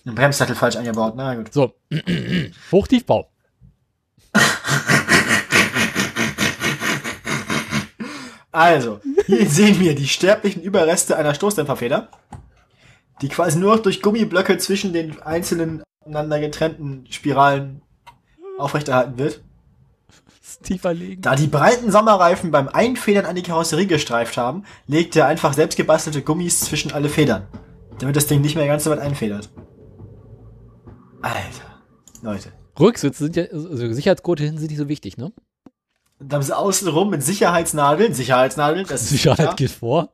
A: Den Bremssattel falsch eingebaut, na gut.
B: So. [CLEARS THROAT] Hochtiefbau.
A: Also, hier sehen wir die sterblichen Überreste einer Stoßdämpferfeder, die quasi nur noch durch Gummiblöcke zwischen den einzelnen aneinander getrennten Spiralen aufrechterhalten wird.
B: Tiefer legen.
A: Da die breiten Sommerreifen beim Einfedern an die Karosserie gestreift haben, legt er einfach selbst gebastelte Gummis zwischen alle Federn, damit das Ding nicht mehr ganz so weit einfedert. Alter, Leute.
B: Rücksitze sind ja, also Sicherheitsgurte hinten sind nicht so wichtig, ne?
A: Dann haben sie außenrum mit Sicherheitsnadeln, Sicherheitsnadeln, das ist
B: Sicherheit
A: klar,
B: geht vor.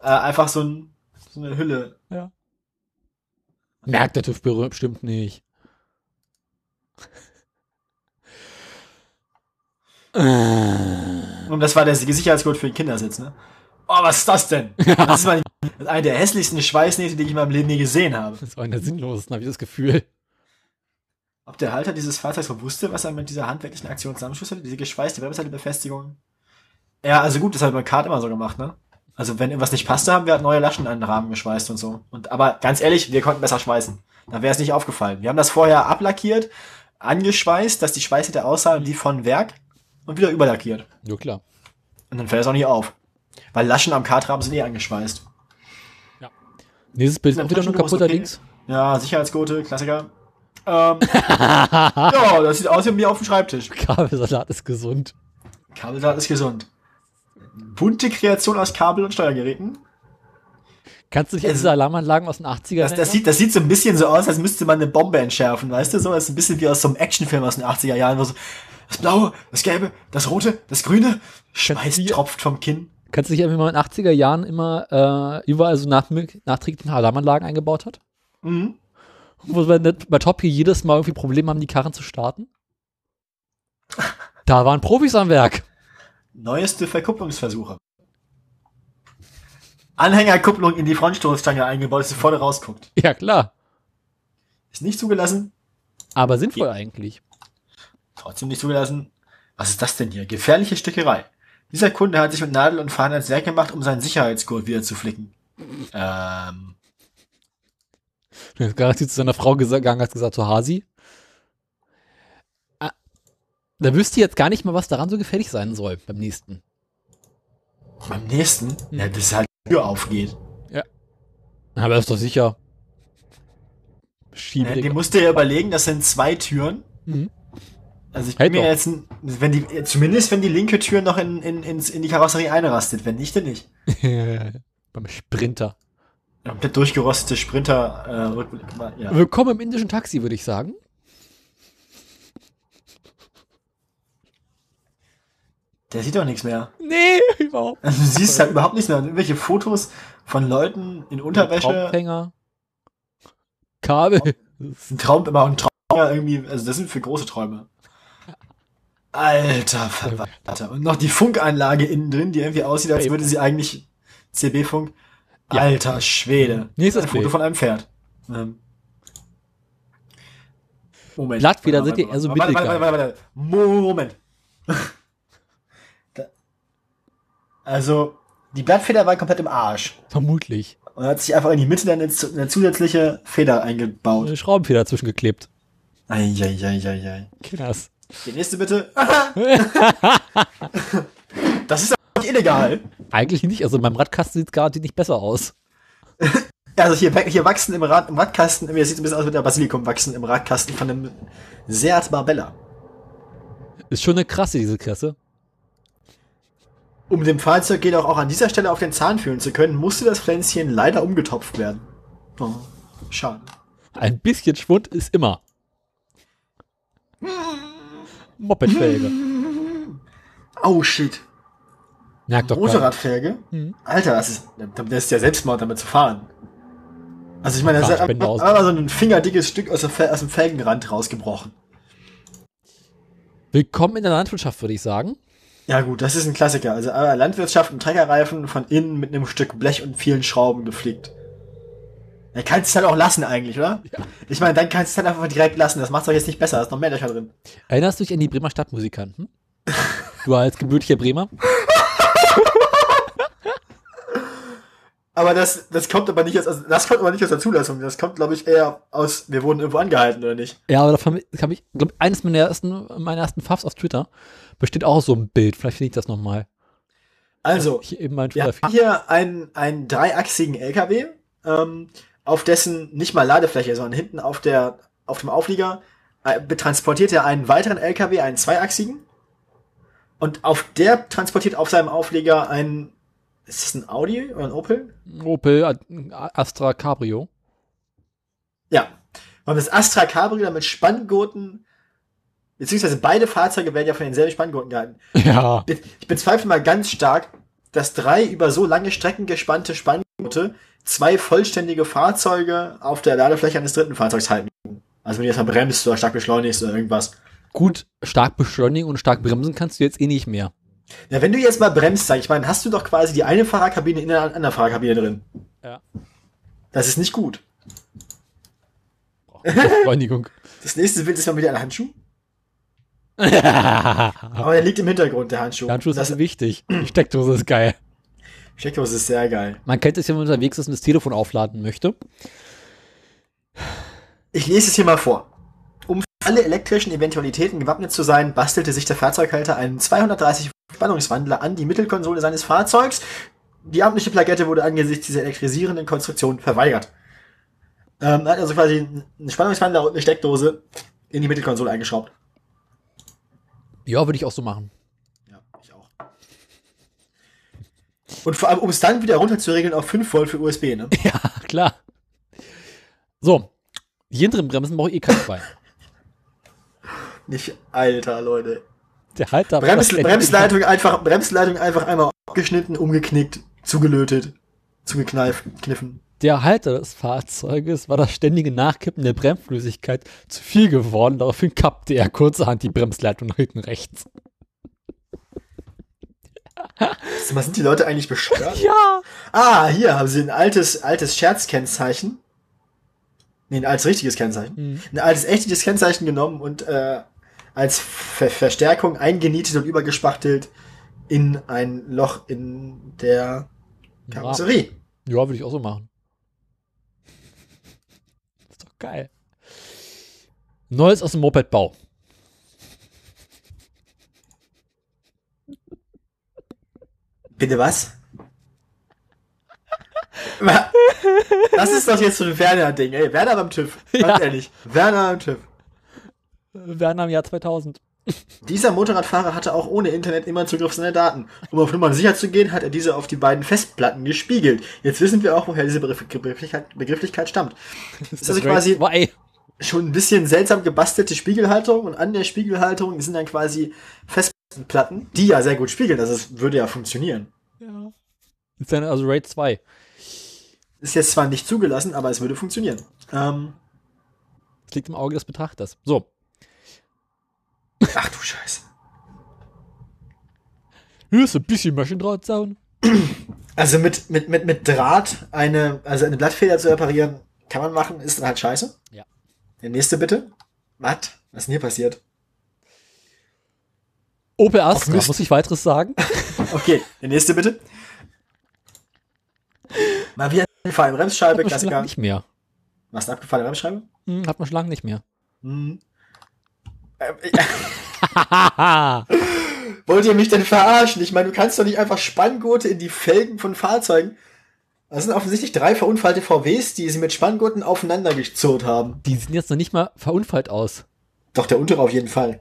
A: äh, einfach so, ein, so eine Hülle.
B: Merkt der TÜV bestimmt nicht.
A: Und das war der Sicherheitsgurt für den Kindersitz, ne? Oh, was ist das denn? [LAUGHS] Das ist, ist eine der hässlichsten Schweißnähte, die ich in meinem Leben je gesehen habe.
B: Das war einer sinnlosesten, habe ich das Gefühl.
A: Ob der Halter dieses Fahrzeugs wohl wusste, was er mit dieser handwerklichen Aktion zusammenschlüsselte? Diese geschweißte Bremshaltebefestigung? Ja, also gut, das hat man Kart immer so gemacht, ne? Also wenn irgendwas nicht passte, haben wir halt neue Laschen an den Rahmen geschweißt und so. Und aber ganz ehrlich, wir konnten besser schweißen. Da wäre es nicht aufgefallen. Wir haben das vorher ablackiert, angeschweißt, dass die Schweißhätte aussahen wie von Werk und wieder überlackiert.
B: Ja, klar.
A: Und dann fällt es auch nicht auf. Weil Laschen am Kartrahmen sind eh angeschweißt.
B: Nächstes Bild ist auch wieder
A: ist
B: kaputter
A: okay.
B: links.
A: Ja, Sicherheitsgurte, Klassiker. Ähm, [LAUGHS] ja, das sieht aus wie mir auf dem Schreibtisch.
B: Kabelsalat ist gesund.
A: Kabeldraht ist gesund. Bunte Kreation aus Kabel und Steuergeräten.
B: Kannst du dich an diese Alarmanlagen aus den 80ern
A: Das, das, sieht, das sieht so ein bisschen so aus, als müsste man eine Bombe entschärfen, weißt du? So, das ist ein bisschen wie aus so einem Actionfilm aus den 80er Jahren, wo so das Blaue, das Gelbe, das Rote, das Grüne, Schweiß tropft vom Kinn.
B: Kannst du dich erinnern, wie man in den 80er Jahren immer äh, überall so nach, Alarmanlagen eingebaut hat?
A: Mhm.
B: Wo wir bei Top hier jedes Mal irgendwie Probleme haben, die Karren zu starten? Da waren Profis am Werk.
A: Neueste Verkupplungsversuche. Anhängerkupplung in die Frontstoßstange eingebaut, dass sie vorne rausguckt.
B: Ja, klar.
A: Ist nicht zugelassen,
B: Aber sinnvoll eigentlich.
A: Trotzdem nicht zugelassen. Was ist das denn hier? Gefährliche Stickerei. Dieser Kunde hat sich mit Nadel und Faden ans Werk gemacht, um seinen Sicherheitsgurt wieder zu flicken. Ähm,
B: Du hast garantiert zu seiner Frau gegangen, hast gesagt, so Hasi. Ah, Da wüsste ich jetzt gar nicht mal, was daran so gefährlich sein soll beim nächsten.
A: beim nächsten, ja, dass halt die Tür aufgeht.
B: Aber ist doch sicher.
A: Ja,
B: Schiebrig.
A: den musst du ja überlegen, das sind zwei Türen.
B: Mhm.
A: Also ich
B: Hält
A: bin mir
B: doch.
A: jetzt, wenn die, zumindest wenn die linke Tür noch in, in, ins, in die Karosserie einrastet, wenn nicht, dann nicht. [LAUGHS]
B: beim Sprinter.
A: Komplett durchgerostete Sprinter, äh, ja.
B: Willkommen im indischen Taxi, würde ich sagen.
A: Der sieht doch nichts mehr.
B: Nee, [LAUGHS] überhaupt.
A: Also du siehst halt überhaupt nichts mehr. Irgendwelche Fotos von Leuten in Unterwäsche,
B: Traumfänger. Kabel.
A: ein Traum, immer ein Traum, irgendwie, also das sind für große Träume. Alter Verwalter. Und noch die Funkanlage innen drin, die irgendwie aussieht, als würde sie eigentlich CB-Funk.
B: Ja.
A: Alter Schwede.
B: Nächstes
A: ein Foto von einem Pferd. Ähm. Moment.
B: Blattfeder sind
A: warte,
B: eher so
A: warte, warte,
B: mittelgeil.
A: warte, warte. Moment. [LAUGHS] Also, die Blattfeder war komplett im Arsch.
B: Vermutlich.
A: Und hat sich einfach in die Mitte dann eine, zu- eine zusätzliche Feder eingebaut.
B: Eine Schraubfeder dazwischen geklebt.
A: Eieieiei.
B: Krass.
A: Die nächste bitte. [LAUGHS] das ist aber nicht illegal.
B: Eigentlich nicht. Also beim Radkasten sieht es gerade nicht besser aus. [LAUGHS]
A: Also hier, hier wachsen im, Rad, im Radkasten, mir sieht ein bisschen aus wie der Basilikum wachsen im Radkasten von einem Seat Barbella.
B: Ist schon eine krasse, diese Kresse.
A: Um dem Fahrzeug jedoch auch an dieser Stelle auf den Zahn fühlen zu können, musste das Pflänzchen leider umgetopft werden. Oh, schade.
B: Ein bisschen Schwund ist immer. Mopedfelge. [LAUGHS]
A: Oh shit.
B: Merkt doch.
A: Motorradfelge?
B: Mhm.
A: Alter, das ist, das ist ja Selbstmord, damit zu fahren. Also ich meine, das ist einfach so ein fingerdickes Stück aus, der, aus dem Felgenrand rausgebrochen.
B: Willkommen in der Landwirtschaft, würde ich sagen.
A: Ja gut, das ist ein Klassiker. Also äh, Landwirtschaft, ein Treckerreifen von innen mit einem Stück Blech und vielen Schrauben geflickt. Ja, kannst es halt auch lassen eigentlich, oder?
B: Ja.
A: Ich meine, dann kannst du es halt einfach direkt lassen. Das macht doch jetzt nicht besser. Da ist noch mehr Löcher drin.
B: Erinnerst du dich an die Bremer Stadtmusikanten? Du als gebürtiger Bremer? [LAUGHS]
A: Aber das, das kommt aber nicht aus, also das kommt aber nicht aus der Zulassung. Das kommt, glaube ich, eher aus, wir wurden irgendwo angehalten, oder nicht?
B: Ja, aber davon habe ich, glaube eines meiner ersten, meiner ersten Fafs auf Twitter besteht auch so ein Bild. Vielleicht finde ich das nochmal.
A: Also,
B: Hier eben mein
A: Wir haben hier einen, einen dreiachsigen LKW, ähm, auf dessen nicht mal Ladefläche, sondern hinten auf der, auf dem Auflieger äh, betransportiert er einen weiteren LKW, einen zweiachsigen. Und auf der transportiert auf seinem Auflieger ein, ist das ein Audi oder ein Opel?
B: Opel Astra Cabrio.
A: Ja. Und das Astra Cabrio mit Spanngurten, beziehungsweise beide Fahrzeuge werden ja von denselben Spanngurten gehalten.
B: Ja.
A: Ich bezweifle mal ganz stark, dass drei über so lange Strecken gespannte Spanngurte zwei vollständige Fahrzeuge auf der Ladefläche eines dritten Fahrzeugs halten. Also wenn du jetzt mal bremst oder stark beschleunigst oder irgendwas.
B: Gut, stark beschleunigen und stark bremsen kannst du jetzt eh nicht mehr.
A: Ja, wenn du jetzt mal bremst, sag ich mal, dann hast du doch quasi die eine Fahrerkabine in der anderen Fahrerkabine drin.
B: Ja.
A: Das ist nicht gut.
B: Beschleunigung. [LAUGHS]
A: Das nächste Bild ist mal wieder ein Handschuh.
B: Der [LAUGHS]
A: Aber der liegt im Hintergrund, der Handschuh.
B: Handschuh ist
A: das,
B: wichtig. Die Steckdose ist geil.
A: Steckdose ist sehr geil.
B: Man kennt es ja, wenn man unterwegs ist und das Telefon aufladen möchte.
A: Ich lese es hier mal vor. Um für alle elektrischen Eventualitäten gewappnet zu sein, bastelte sich der Fahrzeughalter einen 230 Spannungswandler an die Mittelkonsole seines Fahrzeugs. Die amtliche Plakette wurde angesichts dieser elektrisierenden Konstruktion verweigert. Ähm, er hat also quasi einen Spannungswandler und eine Steckdose in die Mittelkonsole eingeschraubt.
B: Ja, würde ich auch so machen.
A: Ja, ich auch. Und vor allem, um es dann wieder runterzuregeln auf 5 Volt für USB, ne? [LAUGHS]
B: Ja, klar. So, die hinteren Bremsen brauche ich eh keine bei. [LAUGHS]
A: Nicht, alter, Leute.
B: Der Halter
A: Brems, Bremsleitung einfach, Bremsleitung einfach einmal abgeschnitten, umgeknickt, zugelötet, zugekneift, kniffen.
B: Der Halter des Fahrzeuges war das ständige Nachkippen der Bremsflüssigkeit zu viel geworden. Daraufhin kappte er kurzerhand die Bremsleitung nach hinten rechts.
A: Was sind die Leute eigentlich bescheuert?
B: Ja.
A: Ah, hier haben sie ein altes, altes Scherzkennzeichen. Nee, ein altes richtiges Kennzeichen.
B: Mhm.
A: Ein altes echtes Kennzeichen genommen und äh, als Ver Verstärkung eingenietet und übergespachtelt in ein Loch in der Karosserie.
B: Ja, würde ich auch so machen. [LAUGHS] ist doch geil. Neues aus dem Mopedbau.
A: Bitte was? Wa- Das ist doch jetzt so ein Werner-Ding, ey. Werner beim TÜV. Ganz
B: Ja.
A: ehrlich. Werner beim TÜV.
B: Werner im Jahr 2000.
A: Dieser Motorradfahrer hatte auch ohne Internet immer Zugriff auf seine Daten. Um auf Nummern sicher zu gehen, hat er diese auf die beiden Festplatten gespiegelt. Jetzt wissen wir auch, woher diese Begriff- Begrifflichkeit, Begrifflichkeit stammt. Das ist also quasi
B: Zwei.
A: schon ein bisschen seltsam gebastelte Spiegelhalterung und an der Spiegelhalterung sind dann quasi Festplatten, die ja sehr gut spiegeln. Also es würde ja funktionieren.
B: Ja. Ist dann also Raid 2.
A: Ist jetzt zwar nicht zugelassen, aber es würde funktionieren. Ähm,
B: Das liegt im Auge des Betrachters. So.
A: ach du Scheiße.
B: Hier ist ein bisschen Maschendrahtzaun.
A: Also mit, mit, mit, mit Draht eine, also eine Blattfeder zu reparieren, kann man machen, ist dann halt scheiße.
B: Ja.
A: Der nächste bitte. Was? Was ist denn hier passiert?
B: Opel Astra, muss ich weiteres sagen? [LAUGHS]
A: Okay, der nächste bitte. Mal wieder abgefallene Bremsscheibe,
B: Hat man schon lange
A: Klassiker.
B: nicht mehr.
A: Was eine abgefallene Bremsscheibe?
B: Hm, hat man schon lange nicht mehr.
A: Hm. Äh, [LAUGHS] Wollt ihr mich denn verarschen? Ich meine, du kannst doch nicht einfach Spanngurte in die Felgen von Fahrzeugen. Das sind offensichtlich drei verunfallte VWs, die sie mit Spanngurten aufeinander gezurrt haben.
B: Die sehen jetzt noch nicht mal verunfallt aus.
A: Doch, der untere auf jeden Fall.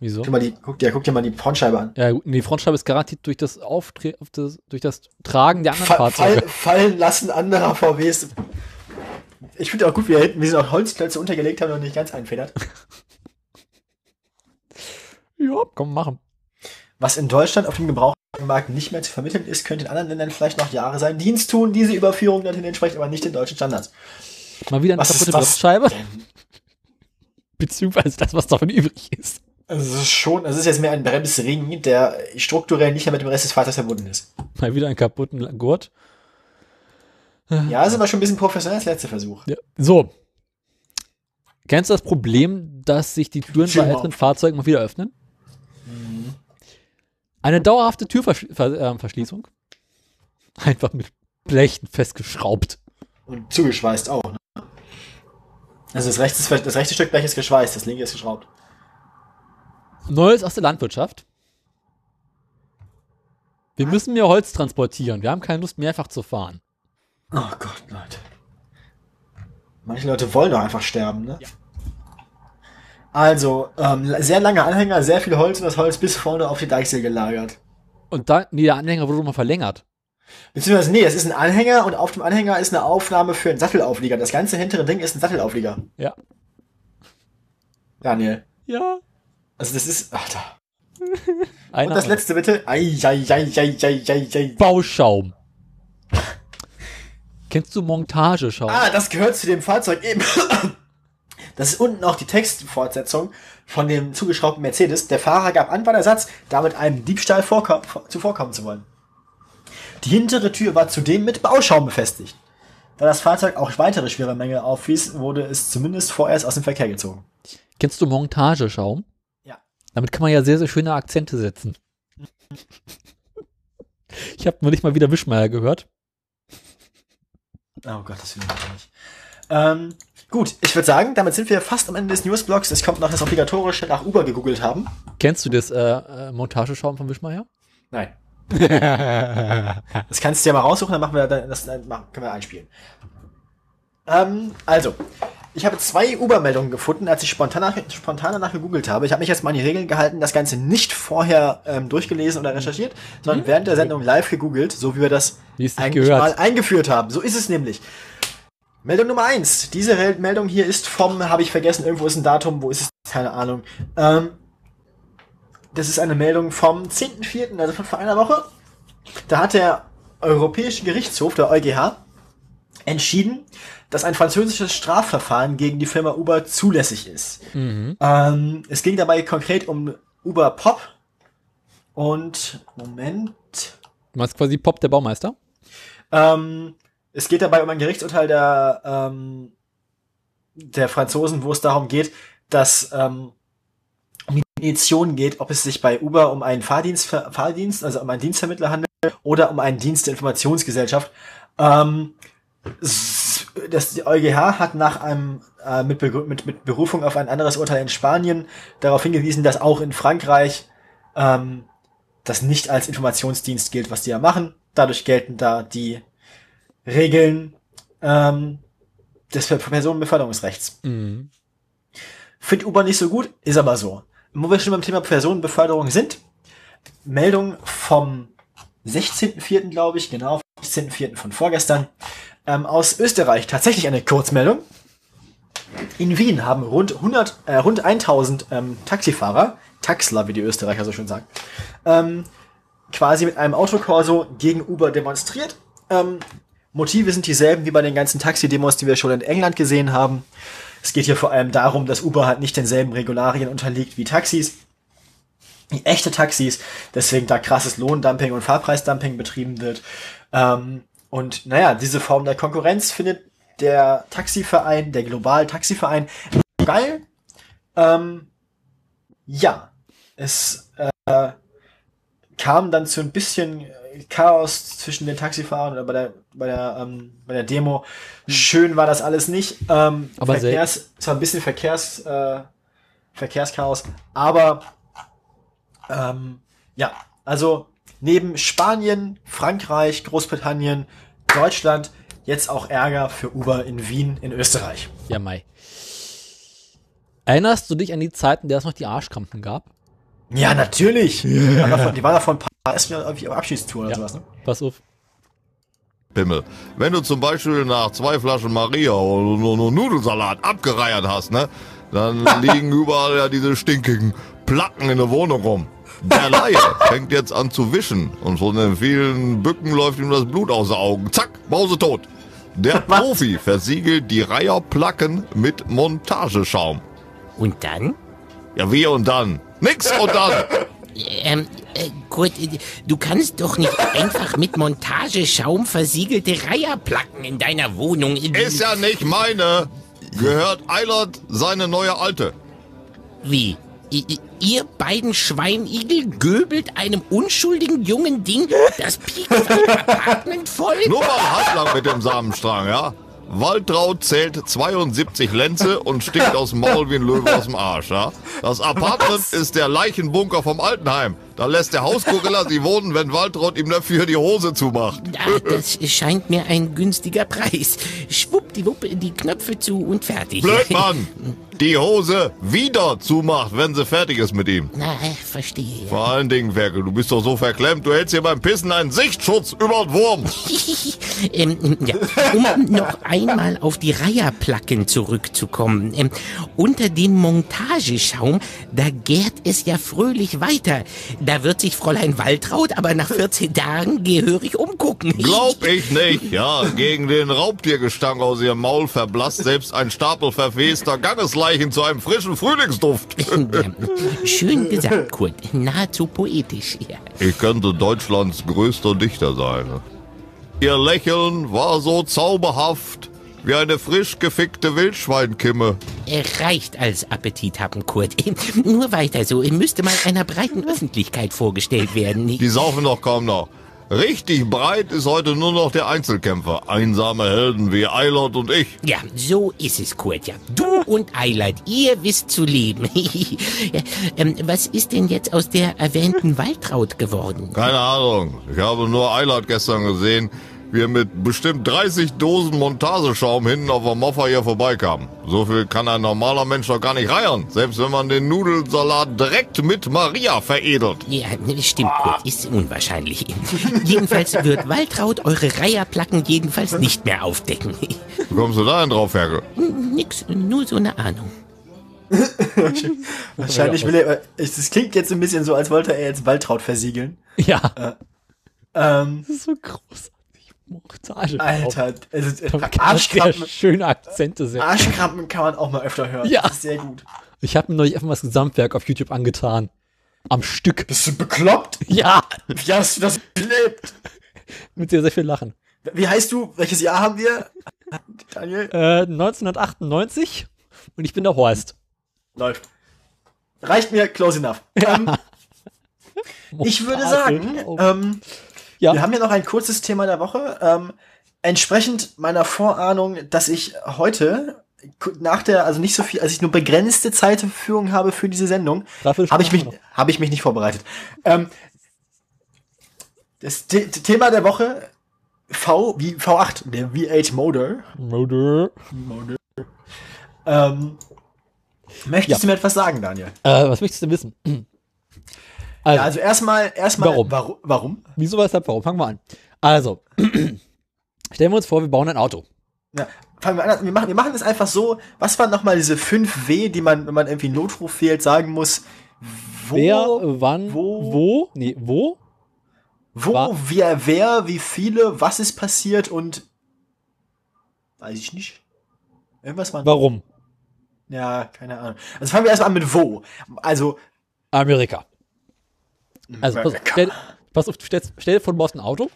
B: Wieso?
A: Guck, mal die, guck, dir, guck dir mal die Frontscheibe an.
B: Ja, gut, die Frontscheibe ist garantiert durch das Auftre auf das, durch das Tragen der anderen
A: Fa
B: Fahrzeuge.
A: fall, fallen lassen anderer VWs. Ich finde auch gut, wie da hinten, wie sie noch Holzklötze untergelegt haben und nicht ganz einfedert. [LAUGHS]
B: Ja, komm, machen.
A: Was in Deutschland auf dem Gebrauchtmarkt nicht mehr zu vermitteln ist, könnte in anderen Ländern vielleicht noch Jahre seinen Dienst tun. Diese Überführung dorthin entspricht aber nicht den deutschen Standards.
B: Mal wieder eine
A: Was
B: kaputte Bremsscheibe. [LAUGHS] Beziehungsweise das, was davon übrig ist.
A: Also es ist schon, es ist jetzt mehr ein Bremsring, der strukturell nicht mehr mit dem Rest des Fahrzeugs verbunden ist.
B: Mal wieder einen kaputten Gurt.
A: Ja, ist aber schon ein bisschen professionell als letzter Versuch.
B: Ja. So. Kennst du das Problem, dass sich die Türen bei älteren
A: auf.
B: Fahrzeugen mal wieder öffnen? Eine dauerhafte Türverschließung. Einfach mit Blechen festgeschraubt.
A: Und zugeschweißt auch. Ne? Also das rechte, das rechte Stück Blech ist geschweißt, das linke ist geschraubt.
B: Neues aus der Landwirtschaft. Wir müssen mehr Holz transportieren. Wir haben keine Lust, mehrfach zu fahren.
A: Oh Gott, Leute. Manche Leute wollen doch einfach sterben, ne?
B: Ja.
A: Also, ähm, sehr lange Anhänger, sehr viel Holz und das Holz bis vorne auf die Deichsel gelagert.
B: Und dann, nee, der Anhänger wurde mal verlängert.
A: Beziehungsweise, nee, es ist ein Anhänger und auf dem Anhänger ist eine Aufnahme für einen Sattelauflieger. Das ganze hintere Ding ist ein Sattelauflieger.
B: Ja.
A: Daniel.
B: Ja.
A: Also das ist. Alter.
B: Einer
A: Und das letzte bitte. Ei, ei, ei, ei, ei, ei, ei.
B: Bauschaum. Kennst du Montageschaum?
A: Ah, das gehört zu dem Fahrzeug eben. Das ist unten auch die Textfortsetzung von dem zugeschraubten Mercedes. Der Fahrer gab an bei der Satz, damit einem Diebstahl vorkom zuvorkommen zu wollen. Die hintere Tür war zudem mit Bauschaum befestigt. Da das Fahrzeug auch weitere schwere Mängel aufwies, wurde es zumindest vorerst aus dem Verkehr gezogen.
B: Kennst du Montageschaum? Damit kann man ja sehr, sehr schöne Akzente setzen. Ich habe nur nicht mal wieder Wischmeier gehört.
A: Oh Gott, das will ich nicht. Ähm, gut, ich würde sagen, damit sind wir fast am Ende des Newsblocks. Es kommt noch das obligatorische nach Uber gegoogelt haben.
B: Kennst du das äh, äh, Montageschaum von Wischmeier?
A: Nein. das kannst du ja mal raussuchen, dann machen wir das, dann können wir einspielen. Ähm, also, ich habe zwei Uber-Meldungen gefunden, als ich spontan, nach, spontan danach gegoogelt habe. Ich habe mich jetzt mal an die Regeln gehalten, das Ganze nicht vorher ähm, durchgelesen oder recherchiert, sondern mhm. während der Sendung live gegoogelt, so wie wir das eigentlich gehört. mal eingeführt haben. So ist es nämlich. Meldung Nummer eins. Diese Meldung hier ist vom, habe ich vergessen, irgendwo ist ein Datum, wo ist es? Keine Ahnung. Ähm, das ist eine Meldung vom 10.04., also von vor einer Woche. Da hat der Europäische Gerichtshof, der EuGH, entschieden, dass ein französisches Strafverfahren gegen die Firma Uber zulässig ist. Mhm. Ähm, es ging dabei konkret um Uber Pop und Moment.
B: Du meinst quasi Pop der Baumeister?
A: Ähm, es geht dabei um ein Gerichtsurteil der, ähm, der Franzosen, wo es darum geht, dass ähm, um die Definition geht, ob es sich bei Uber um einen Fahrdienst, Fahrdienst, also um einen Dienstvermittler handelt oder um einen Dienst der Informationsgesellschaft. Ähm, das EuGH hat nach einem äh, mit, mit, mit Berufung auf ein anderes Urteil in Spanien darauf hingewiesen, dass auch in Frankreich ähm, das nicht als Informationsdienst gilt, was die ja machen. Dadurch gelten da die Regeln ähm, des Personenbeförderungsrechts. Mhm. Finde Uber nicht so gut, ist aber so. Wo wir schon beim Thema Personenbeförderung sind, Meldung vom 16.04. glaube ich, genau, 16.04. von vorgestern ähm, aus Österreich tatsächlich eine Kurzmeldung. In Wien haben rund 100, äh, rund 1000 ähm, Taxifahrer, Taxler, wie die Österreicher so schön sagen, ähm, quasi mit einem Autokorso gegen Uber demonstriert. Ähm, Motive sind dieselben wie bei den ganzen Taxi-Demos, die wir schon in England gesehen haben. Es geht hier vor allem darum, dass Uber halt nicht denselben Regularien unterliegt wie Taxis, wie echte Taxis, deswegen da krasses Lohndumping und Fahrpreisdumping betrieben wird. Ähm, und naja, diese Form der Konkurrenz findet der Taxiverein, der Global Taxiverein, geil. Ähm, ja, es äh, kam dann zu ein bisschen Chaos zwischen den Taxifahrern oder bei der bei der ähm, bei der Demo. Schön war das alles nicht. Ähm, aber Verkehrs, zwar ein bisschen Verkehrs äh, Verkehrschaos, aber ähm, ja, also neben Spanien, Frankreich, Großbritannien, Deutschland jetzt auch Ärger für Uber in Wien in Österreich.
B: Ja, Mai. Erinnerst du dich an die Zeiten, in der es noch die Arschkrampen gab?
A: Ja, natürlich. Yeah. Die waren da vor ein paar Jahren irgendwie auf Abschiedstour oder ja. sowas, ne?
B: Pass auf.
C: Pimmel. Wenn du zum Beispiel nach zwei Flaschen Maria oder nur Nudelsalat abgereiert hast, ne? Dann [LAUGHS] liegen überall ja diese stinkigen Placken in der Wohnung rum. Der Laie fängt jetzt an zu wischen und von den vielen Bücken läuft ihm das Blut aus den Augen. Zack, Mause tot. Der Profi versiegelt die Reiherplacken mit Montageschaum.
D: Und dann?
C: Ja, wie und dann? Nix und dann.
D: Ähm, äh, gut, du kannst doch nicht einfach mit Montageschaum versiegelte Reiherplacken in deiner Wohnung...
C: Ist ja nicht meine. Gehört Eilert seine neue Alte.
D: Wie? Ihr beiden Schweinigel göbelt einem unschuldigen jungen Ding das [LAUGHS] Apartment voll?
C: Nur mal halblang mit dem Samenstrang, ja? Waltraud zählt 72 Lenze und stinkt aus dem Maul wie ein Löwe aus dem Arsch, ja? Das Apartment Was? ist der Leichenbunker vom Altenheim. Da lässt der Hausgorilla sie wohnen, wenn Waltraud ihm dafür die Hose zumacht.
D: Ach, das scheint mir ein günstiger Preis. Schwuppdiwupp, die Knöpfe zu und fertig.
C: Blödmann! [LAUGHS] Die Hose wieder zumacht, wenn sie fertig ist mit ihm.
D: Na, verstehe.
C: Vor allen Dingen, Ferkel, du bist doch so verklemmt, du hältst hier beim Pissen einen Sichtschutz über den Wurm. [LAUGHS]
D: ähm, ja, um noch einmal auf die Reiherplacken zurückzukommen. Ähm, unter dem Montageschaum, da gärt es ja fröhlich weiter. Da wird sich Fräulein Waltraud aber nach 14 Tagen gehörig umgucken.
C: Glaub ich nicht. Ja, gegen den Raubtiergestank aus ihrem Maul verblasst selbst ein Stapel verwester Gangesleichen zu einem frischen Frühlingsduft. [LAUGHS]
D: Schön gesagt, Kurt. Nahezu poetisch. Ja.
C: Ich könnte Deutschlands größter Dichter sein. Ihr Lächeln war so zauberhaft, wie eine frisch gefickte Wildschweinkimme.
D: Er reicht als Appetit haben, Kurt. [LAUGHS] Nur weiter so. Müsste mal einer breiten Öffentlichkeit vorgestellt werden.
C: Die saufen doch kaum noch. Richtig breit ist heute nur noch der Einzelkämpfer. Einsame Helden wie Eilert und ich.
D: Ja, so ist es, Kurt, ja. Du und Eilert, ihr wisst zu leben. Ja, [LAUGHS] ähm, was ist denn jetzt aus der erwähnten Waltraud geworden?
C: Keine Ahnung. Ich habe nur Eilert gestern gesehen, wie er mit bestimmt 30 Dosen Montageschaum hinten auf der Moffa hier vorbeikam. So viel kann ein normaler Mensch doch gar nicht reiern. Selbst wenn man den Nudelsalat direkt mit Maria veredelt.
D: Ja, stimmt, Kurt, ist unwahrscheinlich. [LAUGHS] jedenfalls wird Waltraud eure Reiherplacken jedenfalls nicht mehr aufdecken.
C: Wie kommst du da denn drauf, Herkel?
D: Nix, nur so eine Ahnung. [LAUGHS]
A: Wahrscheinlich will er, es klingt jetzt ein bisschen so, als wollte er jetzt Waltraud versiegeln.
B: Ja.
A: Ähm,
B: Das ist so großartig. Montage.
A: Alter, also,
B: Sehr
A: Arschkrampen,
B: schöne Akzente sehr.
A: Arschkrampen kann man auch mal öfter hören.
B: Ja.
A: Das ist sehr gut.
B: Ich habe mir neulich einfach mal das Gesamtwerk auf YouTube angetan. Am Stück.
A: Bist du bekloppt?
B: Ja.
A: Wie hast du das gelebt?
B: Mit sehr, sehr viel Lachen.
A: Wie heißt du? Welches Jahr haben wir? Daniel?
B: Äh, 1998 und ich bin der Horst.
A: Läuft. Reicht mir close enough. Ähm, [LAUGHS] ich würde sagen, ähm,
B: Ja.
A: wir haben ja noch ein kurzes Thema der Woche. Ähm, entsprechend meiner Vorahnung, dass ich heute nach der, also nicht so viel, als ich nur begrenzte Zeit zur Verfügung habe für diese Sendung, habe ich mich, habe ich mich nicht vorbereitet. Ähm, das The Thema der Woche V wie V8, der V8 Motor.
B: Motor.
A: Motor. Ähm, möchtest
B: Ja.
A: du mir etwas sagen, Daniel?
B: Äh, was möchtest du wissen? Also,
A: Ja, also erstmal, erstmal,
B: Warum?
A: Warum? warum?
B: wieso, weshalb, warum? Fangen wir an. Also, [CLEARS THROAT] stellen wir uns vor, wir bauen ein Auto.
A: Ja, fangen wir an. Wir machen, wir machen das einfach so. Was waren nochmal diese 5 W, die man, wenn man irgendwie einen Notruf wählt, sagen muss? Wo,
B: Wer, wann,
A: wo?
B: wo, nee, wo,
A: wo,
B: wa-
A: wer, wer, wie viele, was ist passiert und weiß ich nicht. Irgendwas war.
B: warum?
A: Ja, keine Ahnung. Also fangen wir erstmal an mit wo. Also,
B: Amerika. Also, pass,
A: Amerika.
B: stell, pass auf, du stellst, stell dir vor, du baust ein Auto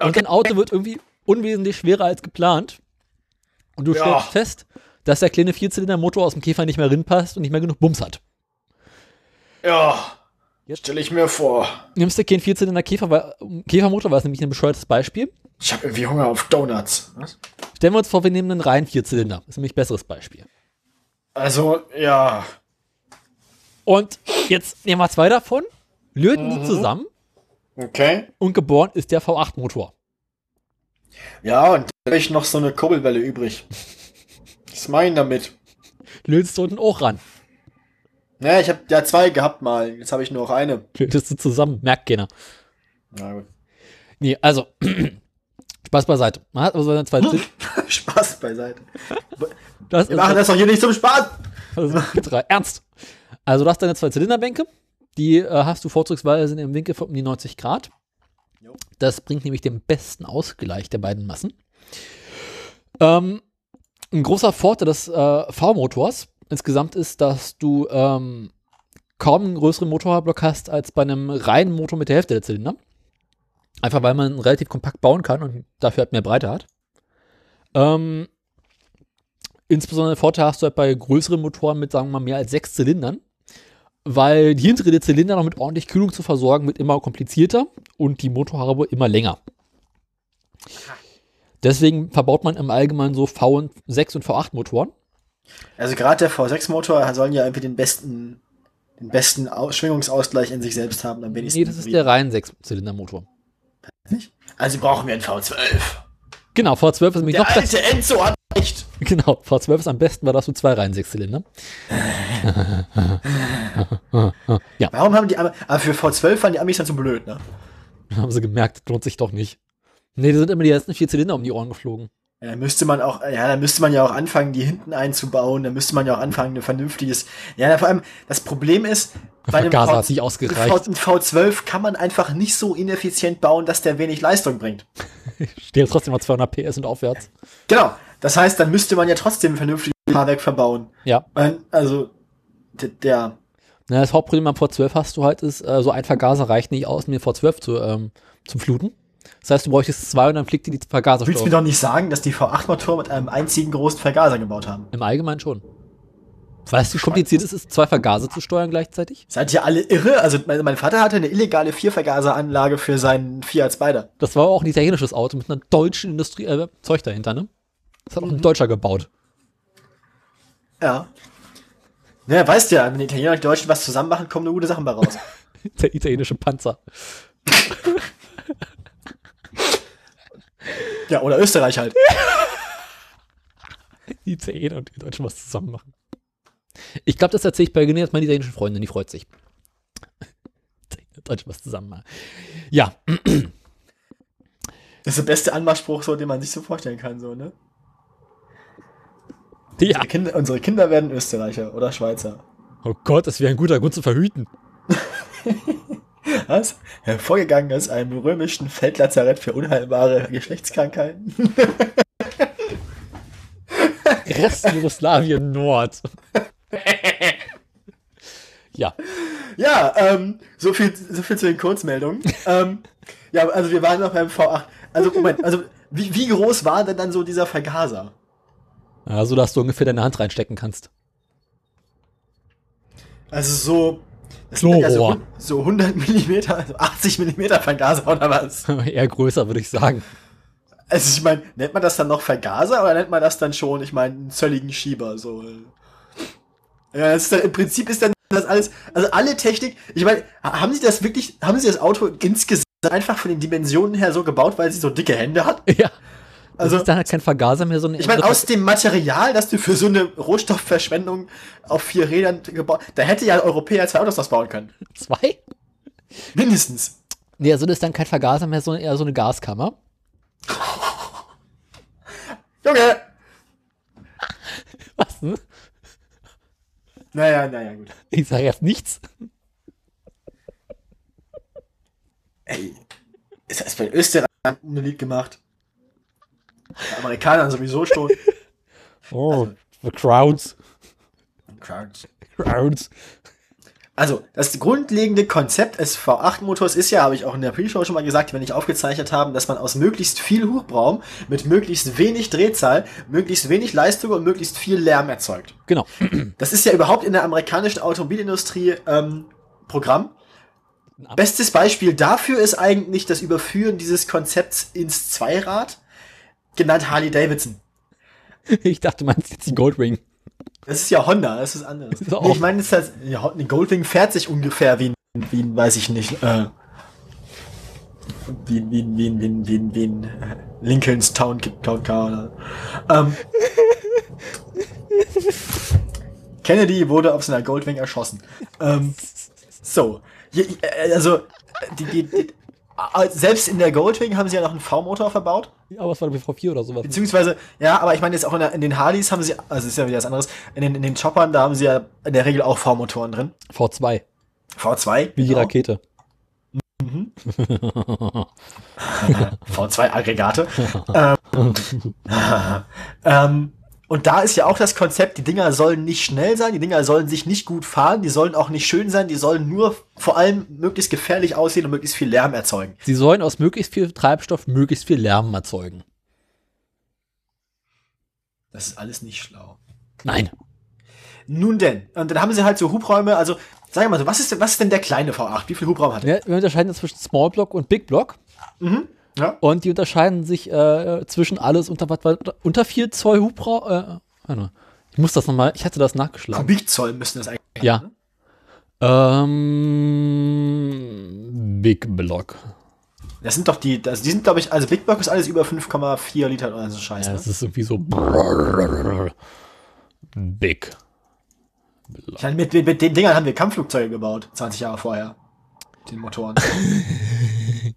B: und dein Auto wird irgendwie unwesentlich schwerer als geplant und du
A: Ja.
B: stellst fest, dass der kleine Vierzylindermotor aus dem Käfer nicht mehr rinpasst und nicht mehr genug Bums hat.
A: ja,
B: Jetzt-
A: stelle ich mir vor.
B: Nimmst du keinen Vierzylinder Käfer, weil, Käfermotor, war es nämlich ein bescheuertes Beispiel.
A: Ich habe irgendwie Hunger auf Donuts. Was?
B: Stellen wir uns vor, wir nehmen einen reinen Vierzylinder. Das ist nämlich ein besseres Beispiel.
A: Also, ja.
B: Und jetzt nehmen wir zwei davon, löten die zusammen
A: Okay.
B: und geboren ist der V8-Motor.
A: Ja, und da habe ich noch so eine Kurbelwelle übrig. [LAUGHS] Was meine ich damit?
B: Lötest du unten auch ran.
A: Ja, ich habe ja zwei gehabt mal. Jetzt habe ich nur noch eine.
B: Lötest du zusammen, merkt keiner.
A: Na gut.
B: Nee, also, [CLEARS THROAT] Spaß beiseite. Man hat seine zwei Zil [LAUGHS]
A: Spaß beiseite.
B: das
A: Wir machen das doch hier nicht zum Spaß.
B: Also, drei. Ernst. Also du hast deine zwei Zylinderbänke, die äh, hast du vorzugsweise in einem Winkel von um die 90 Grad. Das bringt nämlich den besten Ausgleich der beiden Massen. Ähm, ein großer Vorteil des äh, V-Motors insgesamt ist, dass du ähm, kaum einen größeren Motorblock hast als bei einem reinen Motor mit der Hälfte der Zylinder. Einfach weil man relativ kompakt bauen kann und dafür halt mehr Breite hat. Ähm, Insbesondere Vorteil hast du halt bei größeren Motoren mit, sagen wir mal, mehr als sechs Zylindern, weil die hintere der Zylinder noch mit ordentlich Kühlung zu versorgen wird immer komplizierter und die Motorhaube immer länger. Deswegen verbaut man im Allgemeinen so V6 und V8 Motoren.
A: Also gerade der V6-Motor soll ja irgendwie den besten, den besten Aus Schwingungsausgleich in sich selbst haben, am wenigsten.
B: Nee, das ist der rein 6-Zylinder-Motor.
A: Also brauchen wir einen V12.
B: Genau, V12 ist nämlich
A: Der
B: noch besser.
A: alte Enzo hat recht. [LAUGHS]
B: Genau, V12 ist am besten, weil da hast du zwei rein 6-Zylinder. [LAUGHS] ja,
A: Warum haben die aber für V12 waren die Amis dann zu blöd, ne?
B: haben sie gemerkt, lohnt sich doch nicht. Nee, da sind immer die ersten vier Zylinder um die Ohren geflogen.
A: Ja, dann müsste man auch, ja, dann müsste man ja auch anfangen, die hinten einzubauen, dann müsste man ja auch anfangen, ein vernünftiges, ja, vor allem, das Problem ist, bei [LAUGHS] dem
B: Vergaser
A: V-
B: hat nicht ausgereicht.
A: Ein V12 kann man einfach nicht so ineffizient bauen, dass der wenig Leistung bringt. [LAUGHS]
B: Steht trotzdem mal 200 PS und aufwärts.
A: Genau. Das heißt, dann müsste man ja trotzdem ein vernünftiges Fahrwerk verbauen.
B: Ja.
A: Und, also, der,
B: Na, das Hauptproblem am V12 hast du halt ist, äh, so ein Vergaser reicht nicht aus, um den V12 zu, ähm, zum Fluten. Das heißt, du bräuchtest zwei und dann fliegt dir die
A: willst du mir doch nicht sagen, dass die V8-Motor mit einem einzigen großen Vergaser gebaut haben?
B: Im Allgemeinen schon. Weißt du, wie kompliziert es ist, zwei Vergaser zu steuern gleichzeitig?
A: Seid ihr alle irre? Also mein, mein Vater hatte eine illegale Viervergaseranlage für seinen Fiat Spider.
B: Das war auch ein italienisches Auto mit einer deutschen Industrie, äh, Zeug dahinter, ne? Das hat auch ein Deutscher gebaut.
A: Ja. Naja, weißt ja, wenn die Italiener und die Deutschen was zusammen machen, kommen nur gute Sachen bei raus. [LAUGHS]
B: Der italienische Panzer. [LAUGHS]
A: ja, oder Österreich halt. [LAUGHS]
B: Die Italiener und die Deutschen was zusammen machen. Ich glaube, das erzähle ich bei Gene meiner italienischen Freundin, die freut sich. [LAUGHS] Deutsch was zusammen machen. Ja, [CLEARS THROAT]
A: Das ist der beste Anmachspruch, so, den man sich so vorstellen kann, so, ne?
B: ja.
A: Unsere Kinder, unsere Kinder werden Österreicher oder Schweizer.
B: Oh Gott, das wäre ein guter Grund zu verhüten. [LAUGHS]
A: Was? Hervorgegangen aus einem römischen Feldlazarett für unheilbare Geschlechtskrankheiten. [LAUGHS]
B: Rest Jugoslawien Nord. ja,
A: Ja, ähm, so viel, so viel zu den Kurzmeldungen. ähm, ja, also wir waren noch beim V8. Also, Moment, also, wie, wie groß war denn dann so dieser Vergaser?
B: also dass du ungefähr deine Hand reinstecken kannst.
A: Also so, das
B: So
A: sind ja so,
B: Rohr.
A: hun- so 100 Millimeter, also 80 Millimeter Vergaser oder was? [LAUGHS]
B: Eher größer, würde ich sagen.
A: Also ich meine, nennt man das dann noch Vergaser oder nennt man das dann schon, ich meine, einen zölligen Schieber, so? Ja, ist dann, im Prinzip ist dann das alles, also alle Technik, ich meine, haben sie das wirklich, haben sie das Auto insgesamt einfach von den Dimensionen her so gebaut, weil sie so dicke Hände hat? [LAUGHS]
B: Ja. Also,
A: Also-
B: das ist dann halt kein Vergaser mehr, sondern
A: Ich meine, aus dem Material, das du für so eine Rohstoffverschwendung auf vier Rädern gebaut, da hätte ja ein Europäer zwei Autos das bauen können. [LAUGHS]
B: zwei?
A: Mindestens.
B: Nee, also das ist dann kein Vergaser mehr, sondern eher so eine Gaskammer. [LAUGHS]
A: Junge!
B: Was? Ne?
A: Naja, naja, gut.
B: Ich sage jetzt nichts.
A: Ey, ist das bei Österreich ein Lied gemacht? Bei Amerikanern sowieso schon. [LAUGHS]
B: Oh, the crowds. Crowds.
A: Also, das grundlegende Konzept des V8-Motors ist ja, habe ich auch in der Pre-Show schon mal gesagt, wenn ich aufgezeichnet haben, dass man aus möglichst viel Hubraum mit möglichst wenig Drehzahl, möglichst wenig Leistung und möglichst viel Lärm erzeugt.
B: Genau. [CLEARS THROAT]
A: Das ist ja überhaupt in der amerikanischen Automobilindustrie ähm, Programm. Bestes Beispiel dafür ist eigentlich das Überführen dieses Konzepts ins Zweirad, genannt Harley Davidson. [LAUGHS]
B: Ich dachte, du meinst jetzt die Goldwing.
A: Das ist ja Honda, das ist anderes.
B: Ist
A: Nee, ich meine, das heißt, eine Goldwing fährt sich ungefähr wie ein, wie ein weiß ich nicht, äh, wie, ein- wie, ein- wie, ein- wie, ein- wie, ein- wie ein äh, Lincolns Town, Town Car oder, ähm, [LAUGHS] Kennedy wurde auf seiner Goldwing erschossen. Ähm, so, äh, also, die, die, die, selbst in der Goldwing haben sie ja noch einen V-Motor verbaut.
B: Aber es war der V4 oder sowas.
A: Beziehungsweise, ja, aber ich meine jetzt auch in, der, in den Harleys haben sie, also ist ja wieder was anderes, in den, in den Choppern, da haben sie ja in der Regel auch V-Motoren drin.
B: V2,
A: V2.
B: wie die
A: genau.
B: Rakete. [LAUGHS]
A: V2-Aggregate. [LAUGHS] ähm, [LAUGHS] ähm, und da ist ja auch das Konzept, die Dinger sollen nicht schnell sein, die Dinger sollen sich nicht gut fahren, die sollen auch nicht schön sein, die sollen nur vor allem möglichst gefährlich aussehen und möglichst viel Lärm erzeugen.
B: Sie sollen aus möglichst viel Treibstoff möglichst viel Lärm erzeugen.
A: Das ist alles nicht schlau.
B: Nein.
A: Nun denn, und dann haben sie halt so Hubräume, also sag ich mal so, was ist denn, was ist denn der kleine V8? Wie viel Hubraum hat er?
B: Ja, wir unterscheiden zwischen Small Block und Big Block.
A: Ja.
B: Und die unterscheiden sich äh, zwischen alles unter, unter 4 Zoll Hubraum. Äh, ich muss das nochmal, ich hatte das nachgeschlagen.
A: Kubikzoll müssen das eigentlich
B: Ja.
A: ne?
B: Ähm, Big Block.
A: Das sind doch die, also die sind glaube ich, also Big Block ist alles über 5,4 Liter oder so Scheiß.
B: Ja,
A: ne?
B: das ist irgendwie so. Big.
A: Ich meine, mit, mit, mit den Dingern haben wir Kampfflugzeuge gebaut, 20 Jahre vorher. Den Motoren. [LAUGHS]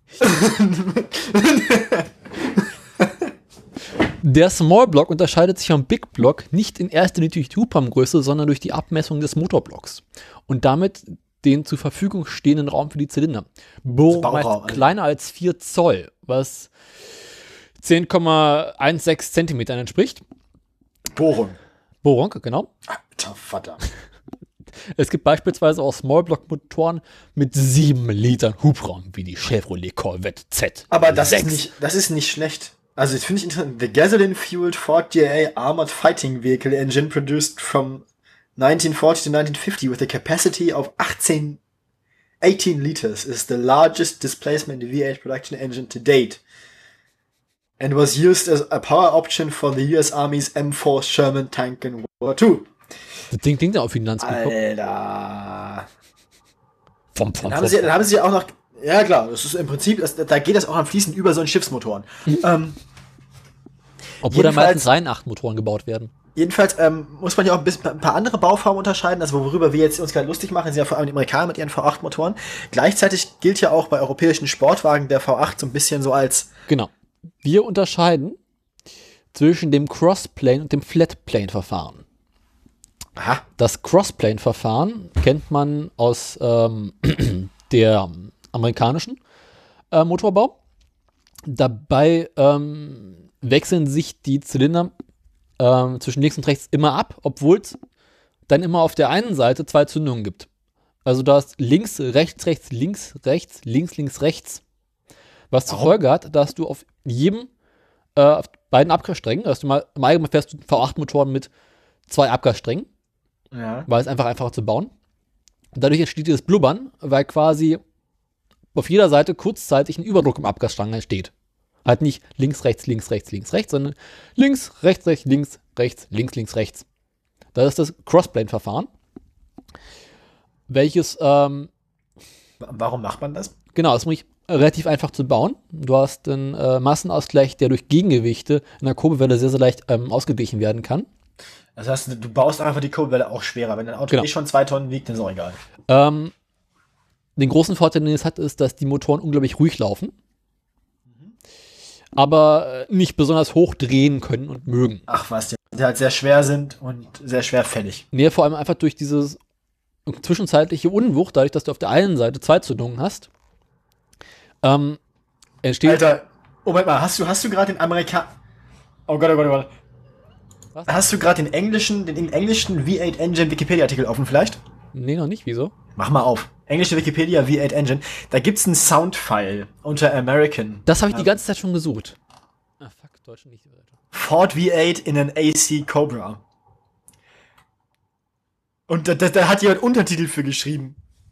B: Der Small Block unterscheidet sich vom Big Block nicht in erster Linie durch die Hubraumgröße, sondern durch die Abmessung des Motorblocks und damit den zur Verfügung stehenden Raum für die Zylinder. Bohrung meist kleiner als 4 Zoll, was 10,16 Zentimetern entspricht.
A: Bohrung.
B: Bohrung, genau.
A: Alter
B: Es gibt beispielsweise auch Smallblock-Motoren mit 7 Litern Hubraum, wie die Chevrolet Corvette Z.
A: Aber das ist,
B: 6.
A: nicht, das ist nicht schlecht. Also, das finde ich interessant. The gasoline-fueled Ford GA Armored Fighting Vehicle Engine produced from 1940 to 1950 with a capacity of 18, 18 liters is the largest displacement V8 production engine to date. And was used as a power option for the US Army's M4 Sherman tank in World War II.
B: Das Ding klingt ja auch Landsgeguckt.
A: Alter.
B: Vom, vom,
A: Dann haben, sie, dann haben sie auch noch, ja klar, das ist im Prinzip, das, da geht das auch am Fließen über so einen Schiffsmotoren. ähm,
B: Obwohl da meistens rein acht Motoren gebaut werden.
A: Jedenfalls ähm, muss man ja auch ein, bisschen, ein paar andere Bauformen unterscheiden, also worüber wir jetzt uns gerade lustig machen, sind ja vor allem die Amerikaner mit ihren V8-Motoren. Gleichzeitig gilt ja auch bei europäischen Sportwagen der V8 so ein bisschen so als,
B: Genau. Wir unterscheiden zwischen dem Crossplane und dem Flatplane-Verfahren.
A: Aha,
B: Das Crossplane-Verfahren kennt man aus ähm, [CLEARS THROAT] der amerikanischen äh, Motorbau. Dabei ähm, wechseln sich die Zylinder ähm, zwischen links und rechts immer ab, obwohl es dann immer auf der einen Seite zwei Zündungen gibt. Also da ist links, rechts, rechts, links, rechts, links, links, rechts. Was zur? Folge hat, dass du auf jedem, äh, auf beiden Abgassträngen, dass du mal, im Allgemeinen fährst du V8-Motoren mit zwei Abgassträngen
A: ja.
B: weil es einfach einfacher zu bauen. Und dadurch entsteht dieses Blubbern, weil quasi auf jeder Seite kurzzeitig ein Überdruck im Abgasstrang entsteht. Halt nicht links, rechts, links, rechts, links, rechts, sondern links, rechts, rechts, links, rechts, links, links, rechts. Das ist das Crossplane-Verfahren, welches, ähm,
A: Warum macht man das?
B: genau, ist nämlich relativ einfach zu bauen. Du hast einen äh, Massenausgleich, der durch Gegengewichte in der Kurbelwelle sehr, sehr leicht ähm, ausgeglichen werden kann.
A: Das heißt, du baust einfach die Kurbelwelle auch schwerer. Wenn dein Auto
B: Genau.
A: eh schon zwei Tonnen wiegt, dann ist auch egal.
B: Ähm, den großen Vorteil, den es hat, ist, dass die Motoren unglaublich ruhig laufen, aber äh, nicht besonders hoch drehen können und mögen.
A: Ach was, die, die halt sehr schwer sind und sehr schwerfällig.
B: Nee, vor allem einfach durch dieses zwischenzeitliche Unwucht, dadurch, dass du auf der einen Seite zwei Zündungen hast, ähm, entsteht.
A: Alter, Moment mal, hast du, hast du gerade den Amerika... Oh Gott, oh Gott, oh Gott.
B: Was?
A: Hast du gerade den englischen, den englischen V8 Engine Wikipedia-Artikel offen vielleicht?
B: Nee, noch nicht, wieso?
A: Mach mal auf. Englische Wikipedia V8 Engine. Da gibt's einen Soundfile unter American.
B: Das habe ich die ganze Zeit schon gesucht. Ah, fuck, Deutsch nicht.
A: Ford V8 in an AC Cobra. Und da, da, da hat jemand Untertitel für geschrieben. [LAUGHS]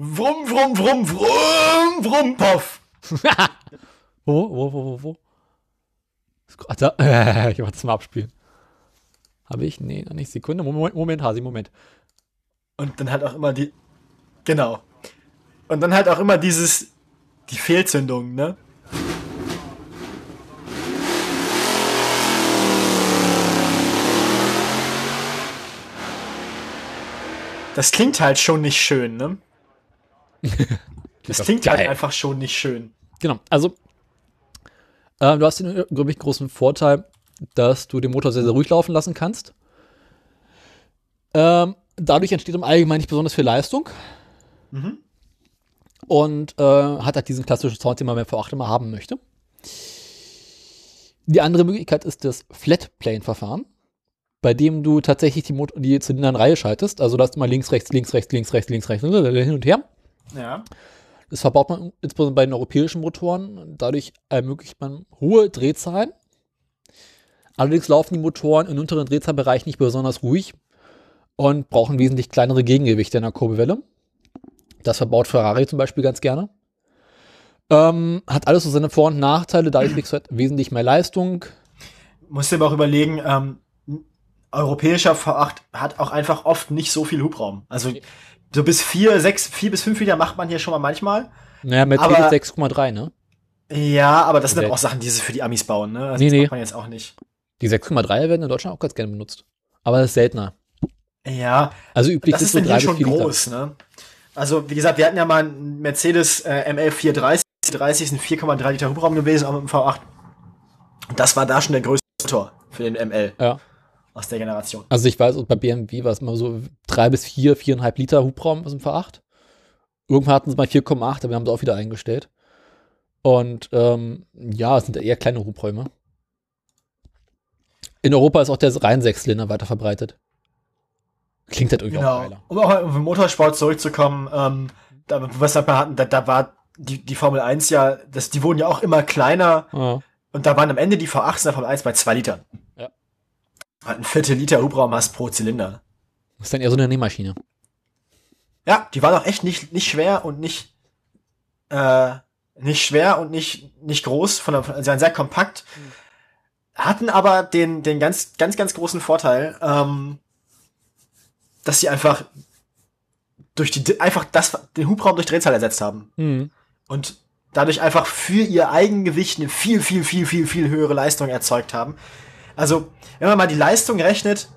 A: Wrum, wrum, wrum, wrum, wrum, poff. [LAUGHS]
B: Wo, wo, wo, wo, wo? Äh, [LAUGHS] ich mach das mal abspielen. Habe ich? Nee, noch nicht. Sekunde. Moment, Moment, Hasi, Moment.
A: Und dann halt auch immer die. Genau. Und dann halt auch immer dieses. Die Fehlzündung, ne? Das klingt halt schon nicht schön, ne? [LAUGHS] Das klingt halt einfach schon nicht schön.
B: Genau, also äh, du hast den unglaublich großen Vorteil, dass du den Motor sehr, sehr ruhig laufen lassen kannst. Ähm, dadurch entsteht im Allgemeinen nicht besonders viel Leistung. Und äh, hat halt diesen klassischen Sound, den man beim V8 immer haben möchte. Die andere Möglichkeit ist das Flat-Plane-Verfahren, bei dem du tatsächlich die, Mot die Zylinder in Reihe schaltest. Also da hast du mal links, rechts, links, rechts, links, rechts, links, rechts, hin und her.
A: Ja.
B: Das verbaut man insbesondere bei den europäischen Motoren. Dadurch ermöglicht man hohe Drehzahlen. Allerdings laufen die Motoren im unteren Drehzahlbereich nicht besonders ruhig und brauchen wesentlich kleinere Gegengewichte in der Kurbelwelle. Das verbaut Ferrari zum Beispiel ganz gerne. Ähm, hat alles so seine Vor- und Nachteile. Dadurch kriegst du halt wesentlich mehr Leistung.
A: Musst dir aber auch überlegen, ähm, europäischer V8 hat auch einfach oft nicht so viel Hubraum. Also so bis vier, sechs, vier bis fünf Liter macht man hier schon mal manchmal.
B: Naja, Mercedes
A: Aber-
B: 6,3, ne?
A: Ja, aber das sind dann auch Sachen, die sie für die Amis bauen, ne? Also
B: Nee,
A: das
B: nee.
A: macht man jetzt auch nicht.
B: Die 6,3 werden in Deutschland auch ganz gerne benutzt. Aber das ist seltener.
A: Ja,
B: Also üblich
A: das ist
B: so drei bis
A: schon
B: Liter.
A: groß, ne? Also, wie gesagt, wir hatten ja mal einen Mercedes äh, ML 430, 30 sind 4,3 Liter Hubraum gewesen, auch mit dem V8. Und das war da schon der größte Motor für den ML
B: Ja.
A: Aus der Generation.
B: Also ich weiß, bei BMW war es immer so drei bis vier, viereinhalb Liter Hubraum aus dem V8. Irgendwann hatten sie mal 4,8, aber wir haben sie auch wieder eingestellt. Und ähm, ja, es sind eher kleine Hubräume. In Europa ist auch der rein Sechszylinder weiter verbreitet. Klingt halt irgendwie auch
A: Genau.
B: geiler.
A: Um auch auf den Motorsport zurückzukommen, ähm, da, was wir hatten, da, da war die, die Formel 1 ja, das, die wurden ja auch immer kleiner
B: Ja.
A: und da waren am Ende die V8 in der Formel 1 bei zwei Litern.
B: Ja.
A: Halt ein Viertel Liter Hubraum hast pro Zylinder.
B: Das ist dann eher so eine Nähmaschine.
A: Ja, die waren auch echt nicht, nicht schwer und nicht, äh, nicht schwer und nicht, nicht groß, von der, also sie waren sehr kompakt, hatten aber den, den ganz, ganz, ganz großen Vorteil, ähm, dass sie einfach durch die, einfach das, den Hubraum durch Drehzahl ersetzt haben.
B: Mhm.
A: Und dadurch einfach für ihr Eigengewicht eine viel, viel, viel, viel, viel höhere Leistung erzeugt haben. Also, wenn man mal die Leistung rechnet,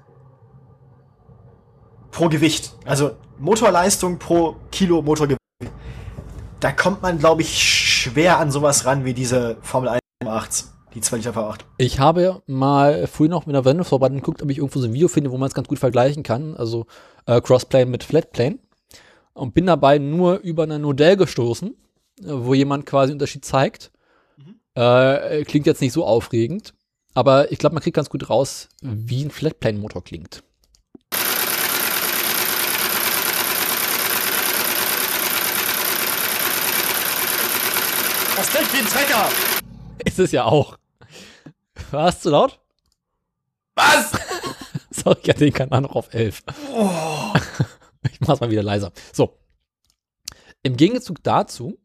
A: pro Gewicht, also Motorleistung pro Kilo Motorgewicht, da kommt man, glaube ich, schwer an sowas ran wie diese Formel 1 8, die 2 Liter V8.
B: Ich habe mal früher noch mit einer Wendevorband geguckt, ob ich irgendwo so ein Video finde, wo man es ganz gut vergleichen kann. Also äh, Crossplane mit Flatplane. Und bin dabei nur über ein Modell gestoßen, äh, wo jemand quasi Unterschied zeigt. Äh, klingt jetzt nicht so aufregend, aber ich glaube, man kriegt ganz gut raus, wie ein Flatplane-Motor klingt.
A: Das klingt wie ein Trecker!
B: Ist es ja auch. War es zu laut?
A: Was? [LAUGHS]
B: Sorry, ich hatte den Kanal noch auf 11. Ich mach's mal wieder leiser. So. Im Gegenzug dazu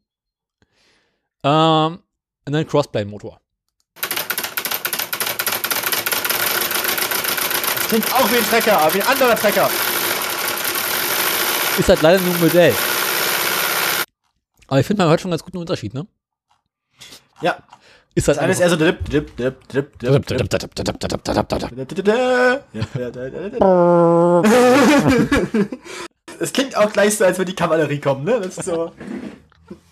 B: ähm, einen Crossplane-Motor.
A: Klingt auch wie ein Trecker, aber wie ein anderer Trecker.
B: Ist halt leider nur ein Modell. Aber ich finde, man hört schon ganz guten Unterschied, ne?
A: Ja.
B: Ist halt
A: Das eine ist eher so dip, dip, dip, dip, dip, dip. Es klingt auch gleich so, als würde die Kavallerie kommen, ne? Das ist so,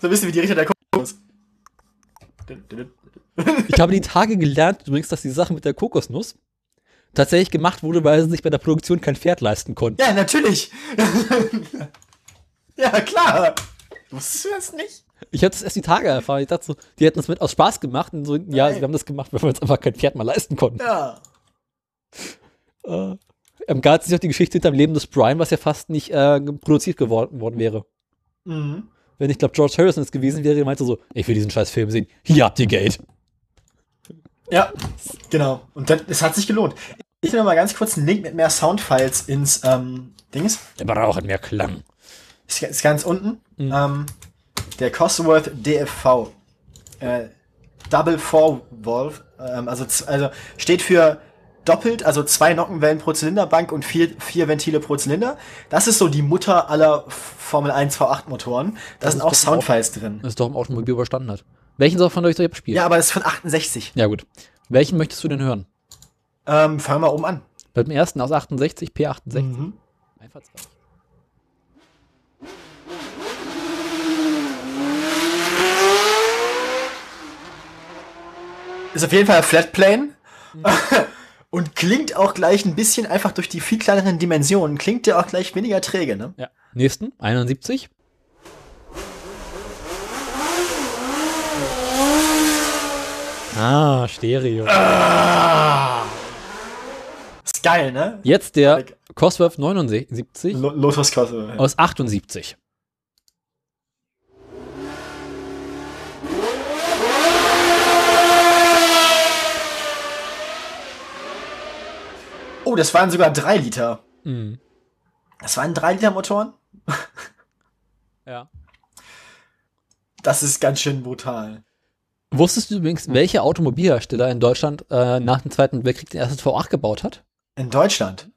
A: so ein bisschen wie die Richter der Kokos.
B: Ich habe die Tage gelernt, übrigens, dass die Sache mit der Kokosnuss tatsächlich gemacht wurde, weil sie sich bei der Produktion kein Pferd leisten konnten.
A: Ja, natürlich. [LAUGHS] ja, klar. Wusstest du das nicht?
B: Ich habe das erst die Tage erfahren. Ich dachte so, die hätten das mit aus Spaß gemacht und so, ja,
A: Nein.
B: sie haben das gemacht, weil wir uns einfach kein Pferd mal leisten konnten.
A: Ja.
B: Äh, Im Garten sich auch die Geschichte hinterm Leben des Brian, was ja fast nicht äh, produziert geworden worden wäre.
A: Mhm.
B: Wenn ich glaube, George Harrison es gewesen wäre, der meinte so, ich will diesen scheiß Film sehen. Hier habt ihr Geld.
A: Ja, genau. Und dann, es hat sich gelohnt. Ich nehme mal ganz kurz einen Link mit mehr Soundfiles ins ähm, Dings.
B: Der braucht mehr Klang.
A: Ist, ist ganz unten. Ähm, der Cosworth DFV. Äh, Double Four Valve. Ähm, also, also steht für doppelt, also zwei Nockenwellen pro Zylinderbank und vier, vier Ventile pro Zylinder. Das ist so die Mutter aller Formel 1 V8 Motoren. Da sind
B: ist
A: auch Soundfiles drin.
B: Das ist doch im Automobil überstanden hat. Welchen soll von euch soll ich abspielen?
A: Ja, aber das ist von 68.
B: Ja, gut. Welchen möchtest du denn hören?
A: Ähm, fangen wir mal oben an.
B: Beim ersten aus 68, P68.
A: Mhm.
B: Einfallsreich.
A: Ist auf jeden Fall Flatplane. [LAUGHS] Und klingt auch gleich ein bisschen einfach durch die viel kleineren Dimensionen, klingt der auch gleich weniger träge, ne?
B: Ja. Nächsten, 71. Ah, Stereo.
A: Ist geil, ne?
B: Jetzt der Cosworth 79
A: Lo- Lotus Cross.
B: aus 78.
A: Oh, das waren sogar drei Liter.
B: Mhm.
A: Das waren drei Liter Motoren? [LAUGHS]
B: Ja.
A: Das ist ganz schön brutal.
B: Wusstest du übrigens, welcher Automobilhersteller in Deutschland äh, nach dem Zweiten Weltkrieg den ersten V8 gebaut hat?
A: In Deutschland.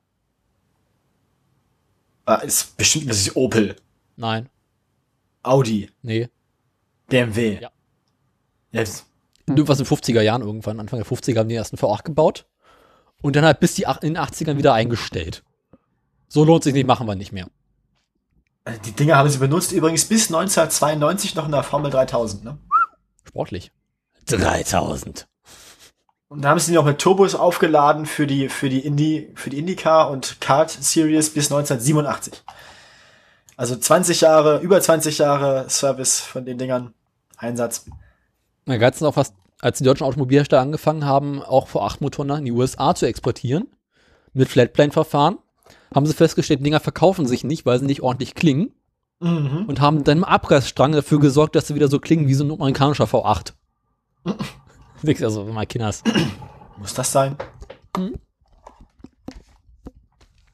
A: Ah, ist bestimmt, das ist Opel,
B: Nein.
A: Audi,
B: Nee.
A: BMW.
B: Ja.
A: Jetzt.
B: Irgendwas in den 50er Jahren irgendwann, Anfang der 50er haben die den ersten V8 gebaut. Und dann halt bis die in den 80ern wieder eingestellt. So lohnt sich nicht, machen wir nicht mehr.
A: Also Die Dinger haben sie benutzt übrigens bis 1992 noch in der Formel 3000, ne?
B: Sportlich. 3000.
A: Und da haben sie die noch mit Turbos aufgeladen für die, für die Indy, für die IndyCar und Kart Series bis 1987. Also 20 Jahre, über 20 Jahre Service von den Dingern. Einsatz.
B: Da gab es auch fast, als die deutschen Automobilhersteller angefangen haben, auch V8-Motoren in die USA zu exportieren, mit Flatplane-Verfahren, haben sie festgestellt, Dinger verkaufen sich nicht, weil sie nicht ordentlich klingen
A: Mhm.
B: und haben dann im Abreißstrang dafür gesorgt, dass sie wieder so klingen wie so ein amerikanischer V8. [LAUGHS] Nix, also mein Kinders.
A: Muss das sein?
B: Mhm.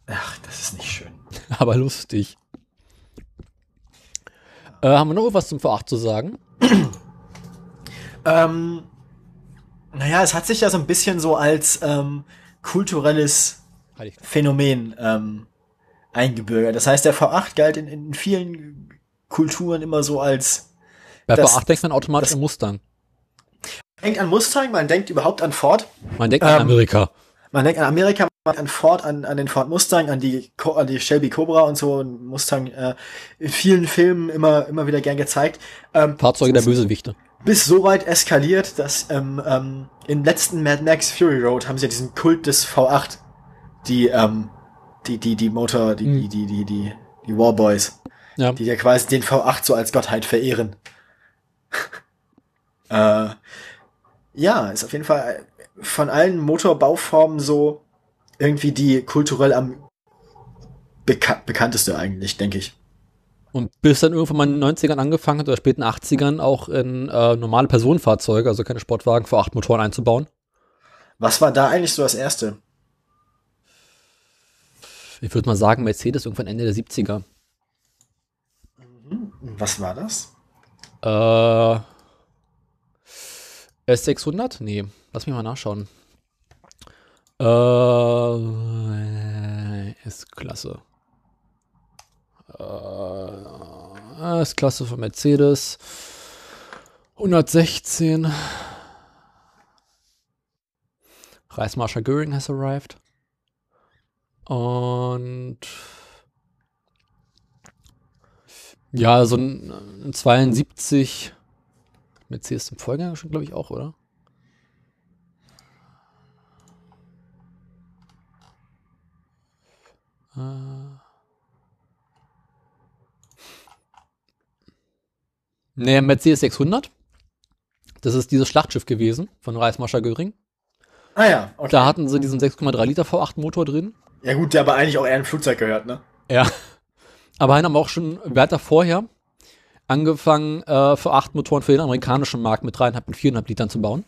A: Ach, das ist nicht schön. [LAUGHS]
B: aber lustig. Äh, haben wir noch was zum V8 zu sagen?
A: Ähm, naja, es hat sich ja so ein bisschen so als ähm, kulturelles
B: Heilig.
A: Phänomen ähm, eingebürgert. Das heißt, der V8 galt in, in vielen Kulturen immer so als
B: Bei
A: Das-
B: V8 denkt man automatisch
A: das-
B: an Mustang.
A: Denkt an Mustang, man denkt überhaupt an Ford,
B: Man denkt an
A: Ähm,
B: Amerika.
A: man denkt an Amerika, man denkt an Ford, an, an den Ford Mustang, an die, an die Shelby Cobra und so, und Mustang äh, in vielen Filmen immer immer wieder gern gezeigt. Ähm,
B: Fahrzeuge der Bösewichte.
A: bis so weit eskaliert, dass ähm, ähm, im letzten Mad Max Fury Road haben sie ja diesen Kult des V8, die ähm, die die die Motor, die die die die die, die Warboys,
B: Ja.
A: die ja quasi den V8 so als Gottheit verehren. [LAUGHS] äh, ja, ist auf jeden Fall von allen Motorbauformen so irgendwie die kulturell am beka bekannteste eigentlich, denke ich.
B: Und bis dann irgendwann mal in den 90ern angefangen hat oder späten 80ern auch in äh, normale Personenfahrzeuge, also keine Sportwagen, V8 Motoren einzubauen.
A: Was war da eigentlich so das erste?
B: Ich würde mal sagen, Mercedes irgendwann Ende der 70er.
A: Was war das?
B: Äh, S600? Nee, lass mich mal nachschauen. Äh, S-Klasse. Äh, S-Klasse von Mercedes. 116. Reichsmarschall Göring has arrived. Und ja, so ein 72 Mercedes im Vorgänger schon, glaube ich, auch, oder? Äh. Nee, Mercedes 600. Das ist dieses Schlachtschiff gewesen von Reichsmarschall Göring.
A: Ah ja, okay.
B: Da hatten sie diesen 6,3 Liter V8 Motor drin.
A: Ja gut, der aber eigentlich auch eher ein Flugzeug gehört, ne?
B: Ja. Aber haben auch schon, wer hat da vorher angefangen, äh, V8 Motoren für den amerikanischen Markt mit 3,5 und 4,5 Litern zu bauen?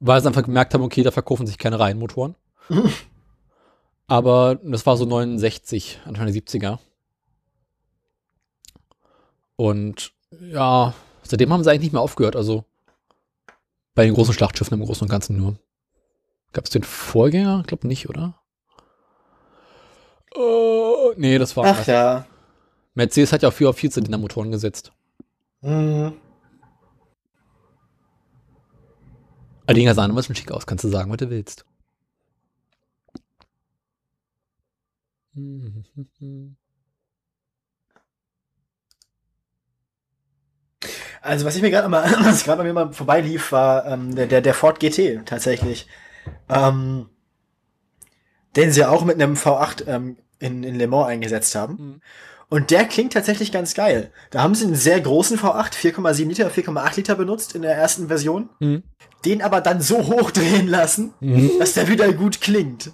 B: Weil sie einfach gemerkt haben, okay, da verkaufen sich keine Reihenmotoren. [LAUGHS] Aber das war so 69, Anfang der 70er. Und ja, seitdem haben sie eigentlich nicht mehr aufgehört. Also bei den großen Schlachtschiffen im Großen und Ganzen nur. Gab es den Vorgänger? Ich glaube nicht, oder? Oh, nee, das war
A: Ach
B: anders.
A: ja.
B: Mercedes hat ja auch 4 auf 4 Zylinder Motoren gesetzt.
A: Mhm.
B: Die Dinger sahen immer schon schick aus, kannst du sagen, was du willst.
A: Also was ich mir gerade mal, [CLEARS THROAT] was gerade mir mal vorbeilief, war ähm, der, der, der Ford GT tatsächlich. Ähm, den sie auch mit einem V8 ähm, in, in Le Mans eingesetzt haben.
B: Mhm.
A: Und der klingt tatsächlich ganz geil. Da haben sie einen sehr großen V8, 4,7 Liter, 4,8 Liter benutzt in der ersten Version.
B: Mhm.
A: Den aber dann so hochdrehen lassen,
B: Mhm.
A: dass der wieder gut klingt.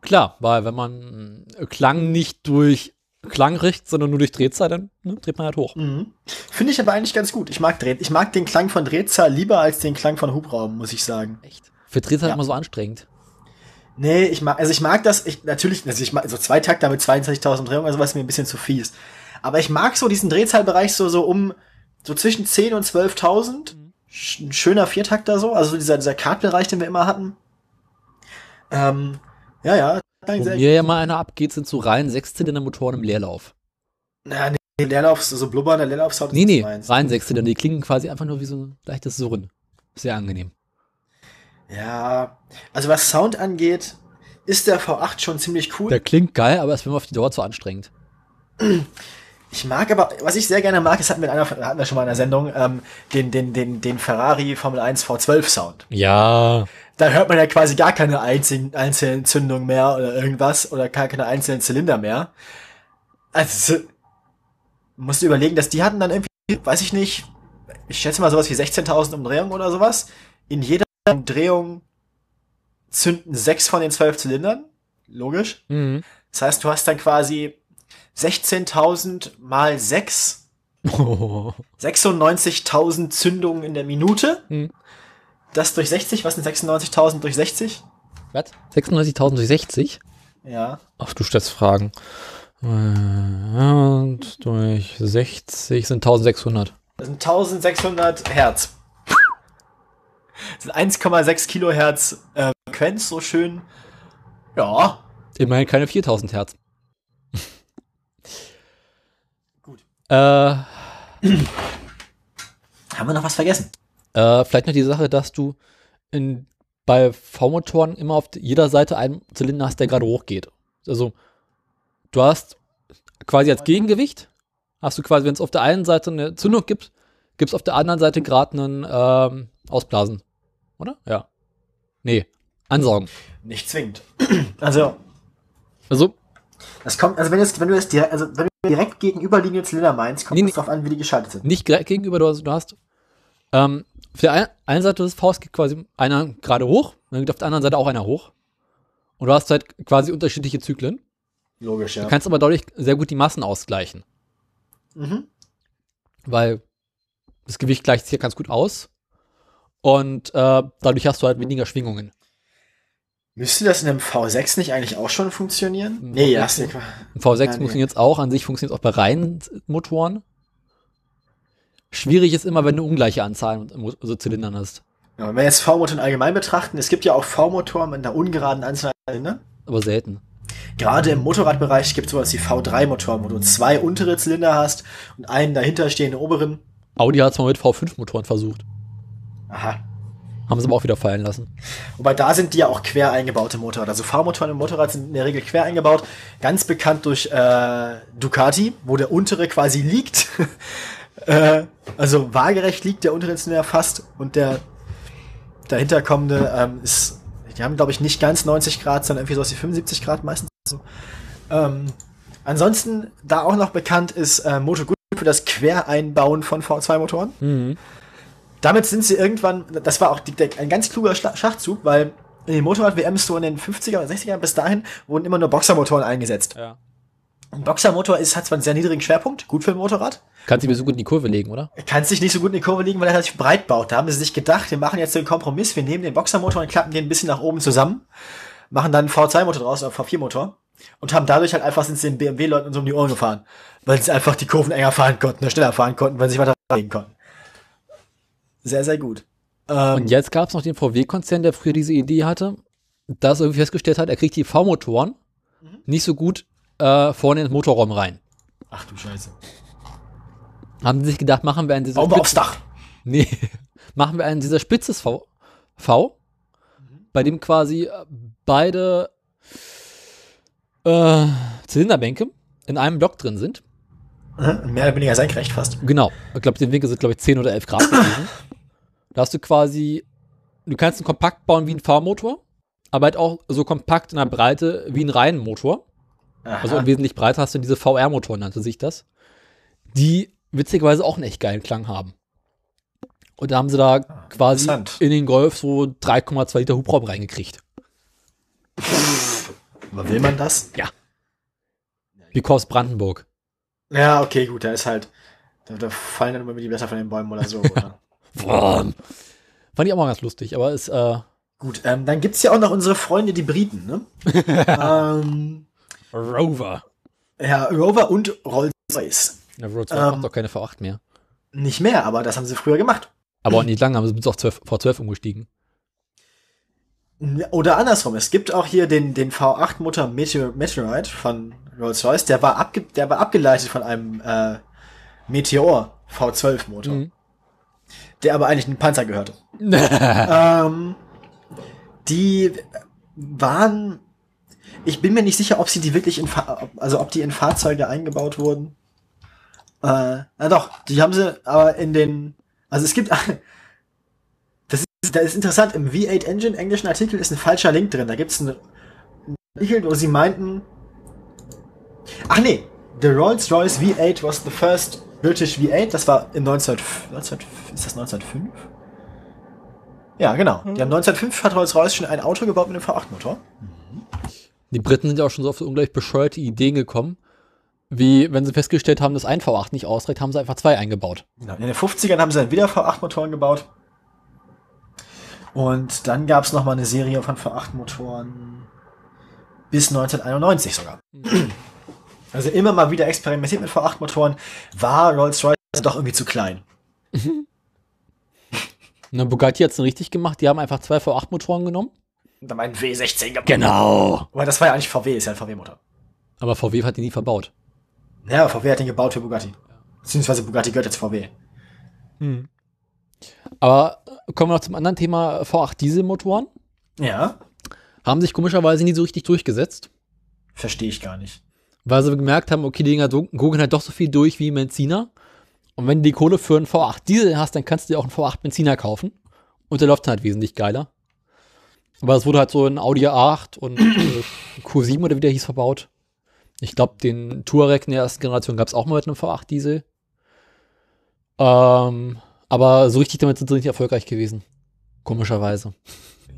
B: Klar, weil wenn man Klang nicht durch Klang richtet, sondern nur durch Drehzahl, dann ne, dreht man halt hoch.
A: Mhm. Finde ich aber eigentlich ganz gut. Ich mag, Dreh ich mag den Klang von Drehzahl lieber als den Klang von Hubraum, muss ich sagen.
B: Echt? Für Drehzahl
A: Ja.
B: immer so anstrengend.
A: Nee, ich mag, also ich mag das, ich, natürlich, also ich mag, so zwei Takter mit 22.000 Drehungen, also was mir ein bisschen zu fies. Aber ich mag so diesen Drehzahlbereich so, so um, so zwischen 10 und 12.000. Sch- Ein schöner Viertakter so, also so dieser, dieser Kartbereich, den wir immer hatten. Ähm, ja, ja.
B: Wo mir ja mal einer abgeht, sind so rein Sechszylinder-Motoren im Leerlauf.
A: Na, nee, Leerlauf, so blubbernder Leerlaufsound. ist
B: Nee, nee, rein Sechszylinder. Die klingen quasi einfach nur wie so ein leichtes Surren. Sehr angenehm.
A: Ja, also was Sound angeht, ist der V8 schon ziemlich cool.
B: Der klingt geil, aber es wird mir auf die Dauer zu anstrengend.
A: Ich mag aber, was ich sehr gerne mag, das hatten wir, in einer, hatten wir schon mal in der Sendung, ähm, den, den, den, den Ferrari Formel 1 V12 Sound.
B: Ja.
A: Da hört man ja quasi gar keine einzelnen, einzelnen Zündungen mehr oder irgendwas oder gar keine einzelnen Zylinder mehr. Also, musst du überlegen, dass die hatten dann irgendwie, weiß ich nicht, ich schätze mal sowas wie 16.000 Umdrehungen oder sowas. In jeder Umdrehung zünden sechs von den zwölf Zylindern. Logisch.
B: Mhm.
A: Das heißt, du hast dann quasi 16.000 mal 6, 96.000 [LAUGHS] Zündungen in der Minute.
B: Hm.
A: Das durch 60, was sind 96.000 durch 60?
B: Was? 96.000 durch 60?
A: Ja.
B: Ach, du stellst Fragen. Äh, Und durch 60 sind 1600.
A: Das sind 1600 Hertz. Das sind 1,6 Kilohertz äh, Frequenz, so schön. Ja.
B: Immerhin keine 4000 Hertz. [LAUGHS]
A: Gut.
B: Äh,
A: Haben wir noch was vergessen?
B: äh, vielleicht noch die Sache, dass du in, bei V-Motoren immer auf jeder Seite einen Zylinder hast, der gerade hochgeht. Also, du hast quasi als Gegengewicht, hast du quasi, wenn es auf der einen Seite eine Zündung gibt, gibt es auf der anderen Seite gerade einen ähm, Ausblasen. Oder? Ja. Nee. Ansaugen.
A: Nicht zwingend. [CLEARS THROAT] Also,
B: Also,
A: das kommt, also wenn, jetzt, wenn du jetzt direkt, also wenn du direkt gegenüberliegende Zylinder meinst, kommt es
B: nee.
A: darauf an, wie die geschaltet sind.
B: nicht direkt gegenüber, du hast, du hast ähm, auf der ein- einen Seite des Vs geht quasi einer gerade hoch, dann geht auf der anderen Seite auch einer hoch. Und du hast halt quasi unterschiedliche Zyklen.
A: Logisch, ja.
B: Du kannst aber dadurch sehr gut die Massen ausgleichen,
A: Mhm.
B: weil das Gewicht gleicht sich ja ganz gut aus. Und äh, dadurch hast du halt weniger Schwingungen.
A: Müsste das in einem V6 nicht eigentlich auch schon funktionieren? Nee, ja,
B: V6
A: hast du nicht.
B: Im V6
A: Ja, nee.
B: funktioniert es auch, an sich funktioniert es auch bei reinen Motoren. Schwierig ist immer, wenn du ungleiche Anzahlen Mo- also Zylindern hast.
A: Ja, wenn wir jetzt V-Motoren allgemein betrachten, es gibt ja auch V-Motoren mit einer ungeraden Anzahl an Zylinder.
B: Aber selten.
A: Gerade im Motorradbereich gibt es sowas wie V3-Motoren, wo du zwei untere Zylinder hast und einen dahinter stehenden oberen.
B: Audi hat es mal mit V5-Motoren versucht.
A: Aha.
B: Haben sie aber auch wieder fallen lassen.
A: Wobei da sind die ja auch quer eingebaute Motorrad. Also V-Motoren im Motorrad sind in der Regel quer eingebaut. Ganz bekannt durch äh, Ducati, wo der untere quasi liegt. [LAUGHS] äh, also waagerecht liegt der untere Zylinder fast und der dahinter kommende ähm, ist, die haben glaube ich nicht ganz 90 Grad, sondern irgendwie so aus die 75 Grad meistens. So. Ähm, ansonsten da auch noch bekannt ist äh, Moto Guzzi für das Quereinbauen von V2-Motoren.
B: Mhm.
A: Damit sind sie irgendwann, das war auch die, der, ein ganz kluger Schachzug, weil in den Motorrad-WMs so in den 50er oder 60er bis dahin wurden immer nur Boxermotoren eingesetzt.
B: Ja.
A: Ein Boxermotor ist, hat zwar einen sehr niedrigen Schwerpunkt, gut für ein Motorrad,
B: Kannst du mir so gut in die Kurve legen, oder?
A: kann sich nicht so gut in die Kurve liegen, weil er sich breit baut. Da haben sie sich gedacht, wir machen jetzt den Kompromiss, wir nehmen den Boxermotor und klappen den ein bisschen nach oben zusammen, machen dann einen V2-Motor draus oder V4-Motor und haben dadurch halt einfach sind sie den BMW-Leuten so um die Ohren gefahren, weil sie einfach die Kurven enger fahren konnten, oder schneller fahren konnten, weil sie sich weiter legen konnten. Sehr, sehr gut. Ähm,
B: Und jetzt gab es noch den VW-Konzern, der früher diese Idee hatte, dass er irgendwie festgestellt hat, er kriegt die V-Motoren nicht so gut äh, vorne in den Motorraum rein.
A: ach du Scheiße.
B: Haben sie sich gedacht, machen wir einen dieser
A: wir aufs Dach.
B: Nee, [LAUGHS] machen wir einen dieser Spitzes V, v bei dem quasi äh, beide äh, Zylinderbänke in einem Block drin sind.
A: Mhm, Mehr oder weniger senkrecht fast.
B: Genau. Ich glaube, den Winkel sind, glaube ich, 10 oder 11 Grad gewesen. Da hast du quasi, du kannst einen kompakt bauen wie ein V-Motor, aber halt auch so kompakt in der Breite wie ein Reihenmotor. Also
A: Aha.
B: wesentlich breiter hast du diese VR-Motoren, nannte sich das. Die witzigerweise auch einen echt geilen Klang haben. Und da haben sie da quasi
A: Ah, interessant.
B: in den Golf so 3,2 Liter Hubraum reingekriegt.
A: Aber will man das?
B: Because Brandenburg.
A: Ja, okay, gut, da ist halt. Da, da fallen dann immer die Blätter von den Bäumen oder so. Oder? [LAUGHS]
B: Fand ich auch mal ganz lustig, aber ist, äh,
A: gut, ähm, dann gibt's ja auch noch unsere Freunde, die Briten, ne? [LAUGHS] ähm,
B: Rover.
A: ja, Rover und Rolls-Royce.
B: Der Rolls Royce
A: Ähm.
B: macht doch keine V8 mehr.
A: Nicht mehr, aber das haben sie früher gemacht.
B: Aber auch nicht lange, haben sie bis auf 12, V12 umgestiegen.
A: Oder andersrum, es gibt auch hier den, den V8-Motor Meteor, Meteorite von Rolls-Royce, der war, abge, der war abgeleitet von einem äh, Meteor V12-Motor,
B: Mhm.
A: der aber eigentlich einem Panzer gehörte. [LAUGHS] ähm, die waren, ich bin mir nicht sicher, ob sie die wirklich in, Fa also ob die in Fahrzeuge eingebaut wurden. Äh, na doch, die haben sie aber in den, also es gibt, [LAUGHS] das ist, das ist interessant, im V8 Engine englischen Artikel ist ein falscher Link drin, da gibt's einen Artikel, wo sie meinten, ach nee, the Rolls-Royce V8 was the first British V8, das war in 19, 19 ist das 1905? Ja, genau. Die haben 1905 hat Rolls-Royce schon ein Auto gebaut mit einem V8-Motor.
B: Die Briten sind ja auch schon so auf so ungleich bescheuerte Ideen gekommen, wie wenn sie festgestellt haben, dass ein V8 nicht ausreicht, haben sie einfach zwei eingebaut.
A: Genau. In den 50ern haben sie dann wieder V8-Motoren gebaut. Und dann gab es nochmal eine Serie von V8-Motoren. bis 1991 sogar. Also immer mal wieder experimentiert mit V8-Motoren, war Rolls-Royce doch irgendwie zu klein. [LAUGHS]
B: Na, Bugatti hat's dann richtig gemacht. Die haben einfach zwei V8-Motoren genommen.
A: Und dann meinen W16 gebaut.
B: Genau.
A: Aber das war ja eigentlich VW, ist ja ein VW-Motor.
B: Aber VW hat die nie verbaut.
A: Ja, VW hat den gebaut für Bugatti. Beziehungsweise Bugatti gehört jetzt VW.
B: Aber äh, kommen wir noch zum anderen Thema V8 Dieselmotoren.
A: Ja,
B: Haben sich komischerweise nie so richtig durchgesetzt.
A: verstehe ich gar nicht.
B: Weil sie gemerkt haben, okay, die Dinger gucken halt doch so viel durch wie Benziner. Und wenn du die Kohle für einen V8 Diesel hast, dann kannst du dir auch einen V8 Benziner kaufen. Und der läuft dann halt wesentlich geiler. Aber es wurde halt so ein Audi A8 und äh, Q7 oder wie der hieß verbaut. Ich glaube, den Touareg in der ersten Generation gab es auch mal mit einem V8 Diesel. Ähm, aber so richtig damit sind sie nicht erfolgreich gewesen. Komischerweise.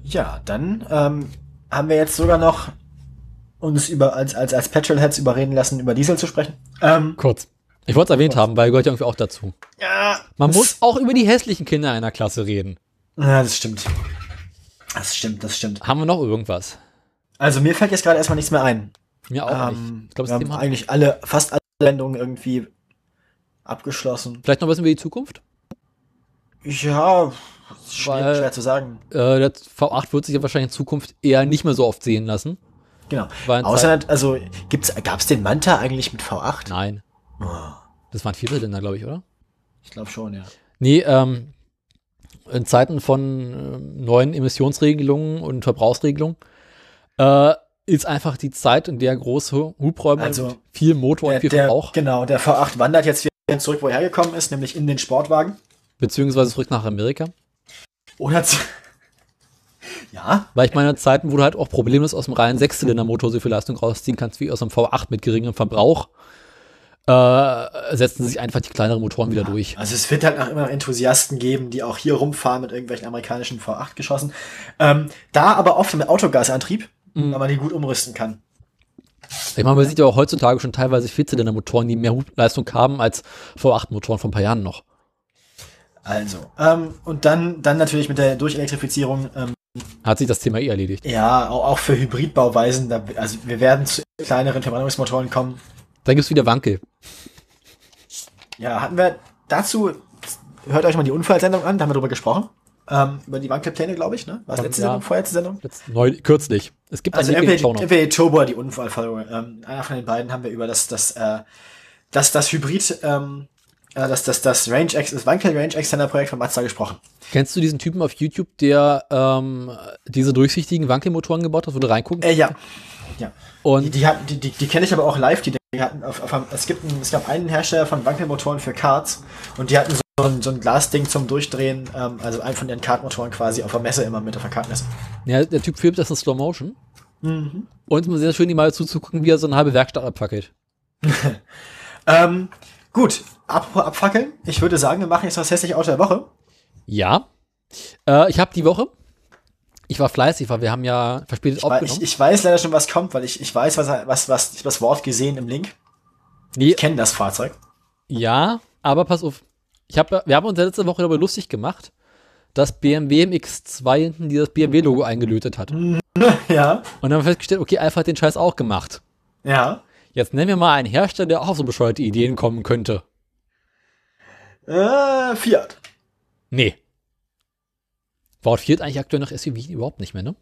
A: Ja, dann ähm, haben wir jetzt sogar noch uns über als als als Petrolheads überreden lassen, über Diesel zu sprechen. Ähm,
B: Kurz. Ich wollte es erwähnt haben, weil gehört ja irgendwie auch dazu.
A: ja,
B: Man
A: das-
B: muss auch über die hässlichen Kinder einer Klasse reden.
A: Ja, das stimmt. Das stimmt, das stimmt.
B: Haben wir noch irgendwas?
A: Also mir fällt jetzt gerade erstmal nichts mehr ein.
B: Mir auch
A: Ähm,
B: nicht. Ich glaube,
A: wir
B: das
A: haben eigentlich alle, fast alle Sendungen irgendwie abgeschlossen.
B: Vielleicht noch was über die Zukunft?
A: Ja, schwer, schwer zu sagen.
B: Äh, der V8 wird sich ja wahrscheinlich in Zukunft eher nicht mehr so oft sehen lassen.
A: Genau. Außer, also gibt's, gab's den Manta eigentlich mit V8?
B: Nein.
A: Oh,
B: Das waren Vierzylinder, glaube ich, oder?
A: ich glaube schon, ja.
B: Nee, ähm, in Zeiten von ähm, neuen Emissionsregelungen und Verbrauchsregelungen äh, ist einfach die Zeit, in der große Hubräume
A: Also,
B: viel Motor
A: Der,
B: und viel
A: der,
B: Verbrauch,
A: genau, der V8 wandert jetzt wieder zurück, wo er hergekommen ist, nämlich in den Sportwagen.
B: beziehungsweise zurück nach Amerika.
A: Oder zu, ja,
B: Weil ich meine, Zeiten, wo du halt auch problemlos aus dem reinen Sechszylindermotor so viel Leistung rausziehen kannst wie aus einem V8 mit geringem Verbrauch, äh, setzen sich einfach die kleineren Motoren wieder durch.
A: Also es wird halt noch immer noch Enthusiasten geben, die auch hier rumfahren mit irgendwelchen amerikanischen V8-Geschossen. Ähm, da aber oft mit Autogasantrieb,
B: Mhm.
A: weil man die gut umrüsten kann.
B: Ich meine, man sieht ja auch heutzutage schon teilweise Vierzylindermotoren, die mehr Leistung haben als V8-Motoren von ein paar Jahren noch.
A: Also, ähm, und dann, dann natürlich mit der Durchelektrifizierung, ähm,
B: Hat sich das Thema eh erledigt.
A: ja, auch, für Hybridbauweisen, da, also wir werden zu kleineren Verbrennungsmotoren kommen.
B: Dann gibt's wieder Wankel.
A: Ja, hatten wir dazu, hört euch mal die Unfallsendung an, da haben wir drüber gesprochen. Ähm, über die Wankelpläne, glaube ich, ne? War es letzte
B: Ja.
A: Sendung, vorletzte Sendung?
B: Jetzt neu, kürzlich. Es gibt
A: Also entweder, entweder die Turbo oder die Unfallfolge. Ähm, einer von den beiden haben wir über das, das, äh, das, das Hybrid, ähm, äh, das, das, das Range X, das Wankel Range Extender Projekt von Mazda gesprochen.
B: Kennst du diesen Typen auf YouTube, der ähm, diese durchsichtigen Wankelmotoren gebaut hat, wo du reingucken
A: Äh, ja. Ja. Die,
B: Und
A: die, hatten- die, die, die kenne ich aber auch live. Die, die hatten auf, auf, es, gibt einen, es gab einen Hersteller von Wankelmotoren für Karts und die hatten so ein, so ein Glasding zum Durchdrehen, ähm, also einen von ihren Kartmotoren quasi auf der Messe immer mit auf der Kartmesse.
B: ja, der Typ filmt das in Slow Motion.
A: Mhm.
B: Und es ist sehr schön, ihm mal zuzugucken, wie er so eine halbe Werkstatt abfackelt. [LAUGHS]
A: Ähm, gut, apropos abfackeln. Ich würde sagen, wir machen jetzt das hässliche Auto der Woche.
B: Ja. Äh, ich habe die Woche, ich war fleißig, weil wir haben ja verspätet
A: Ich,
B: aufgenommen.
A: ich, ich weiß leider schon, was kommt, weil ich, ich weiß, was, was, was, ich das Wort gesehen im Link.
B: nee,
A: Ich kenne das Fahrzeug.
B: ja, aber pass auf. Ich hab, wir haben uns ja letzte Woche darüber lustig gemacht, dass BMW im X2 hinten dieses BMW-Logo eingelötet hat. [LAUGHS] Und
A: Ja.
B: dann haben wir festgestellt, okay, Alpha hat den Scheiß auch gemacht.
A: Ja.
B: Jetzt nennen wir mal einen Hersteller, der auch so bescheuerte Ideen kommen könnte.
A: Äh, Fiat.
B: Nee. Baut Fiat eigentlich aktuell noch SUV? Überhaupt nicht mehr, ne?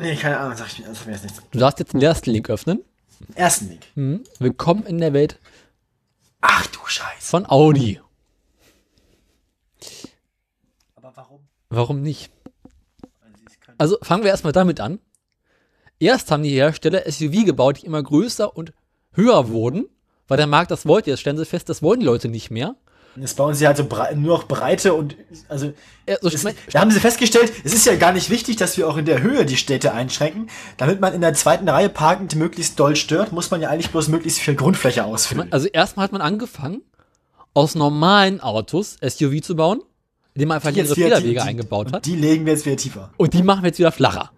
A: Nee, keine Ahnung, sag ich mir, das mir jetzt nichts.
B: Du darfst jetzt den ersten Link öffnen.
A: Ersten Link.
B: Hm. Willkommen in der Welt
A: Ach du Scheiße.
B: von Audi.
A: Aber warum?
B: Warum nicht? Also fangen wir erstmal damit an. Erst haben die Hersteller SUV gebaut, die immer größer und höher wurden, weil der Markt das wollte. Jetzt stellen sie fest, das wollen die Leute nicht mehr.
A: Jetzt bauen sie halt so nur noch Breite und, also,
B: Äh, so
A: es, da haben sie festgestellt, es ist ja gar nicht wichtig, dass wir auch in der Höhe die Städte einschränken. Damit man in der zweiten Reihe parkend möglichst doll stört, muss man ja eigentlich bloß möglichst viel Grundfläche ausfüllen.
B: Also erstmal hat man angefangen, aus normalen Autos SUV zu bauen, indem man einfach
A: Jetzt
B: ihre Federwege
A: die- die-
B: eingebaut hat.
A: Die legen wir jetzt wieder tiefer.
B: Und die machen wir jetzt wieder flacher.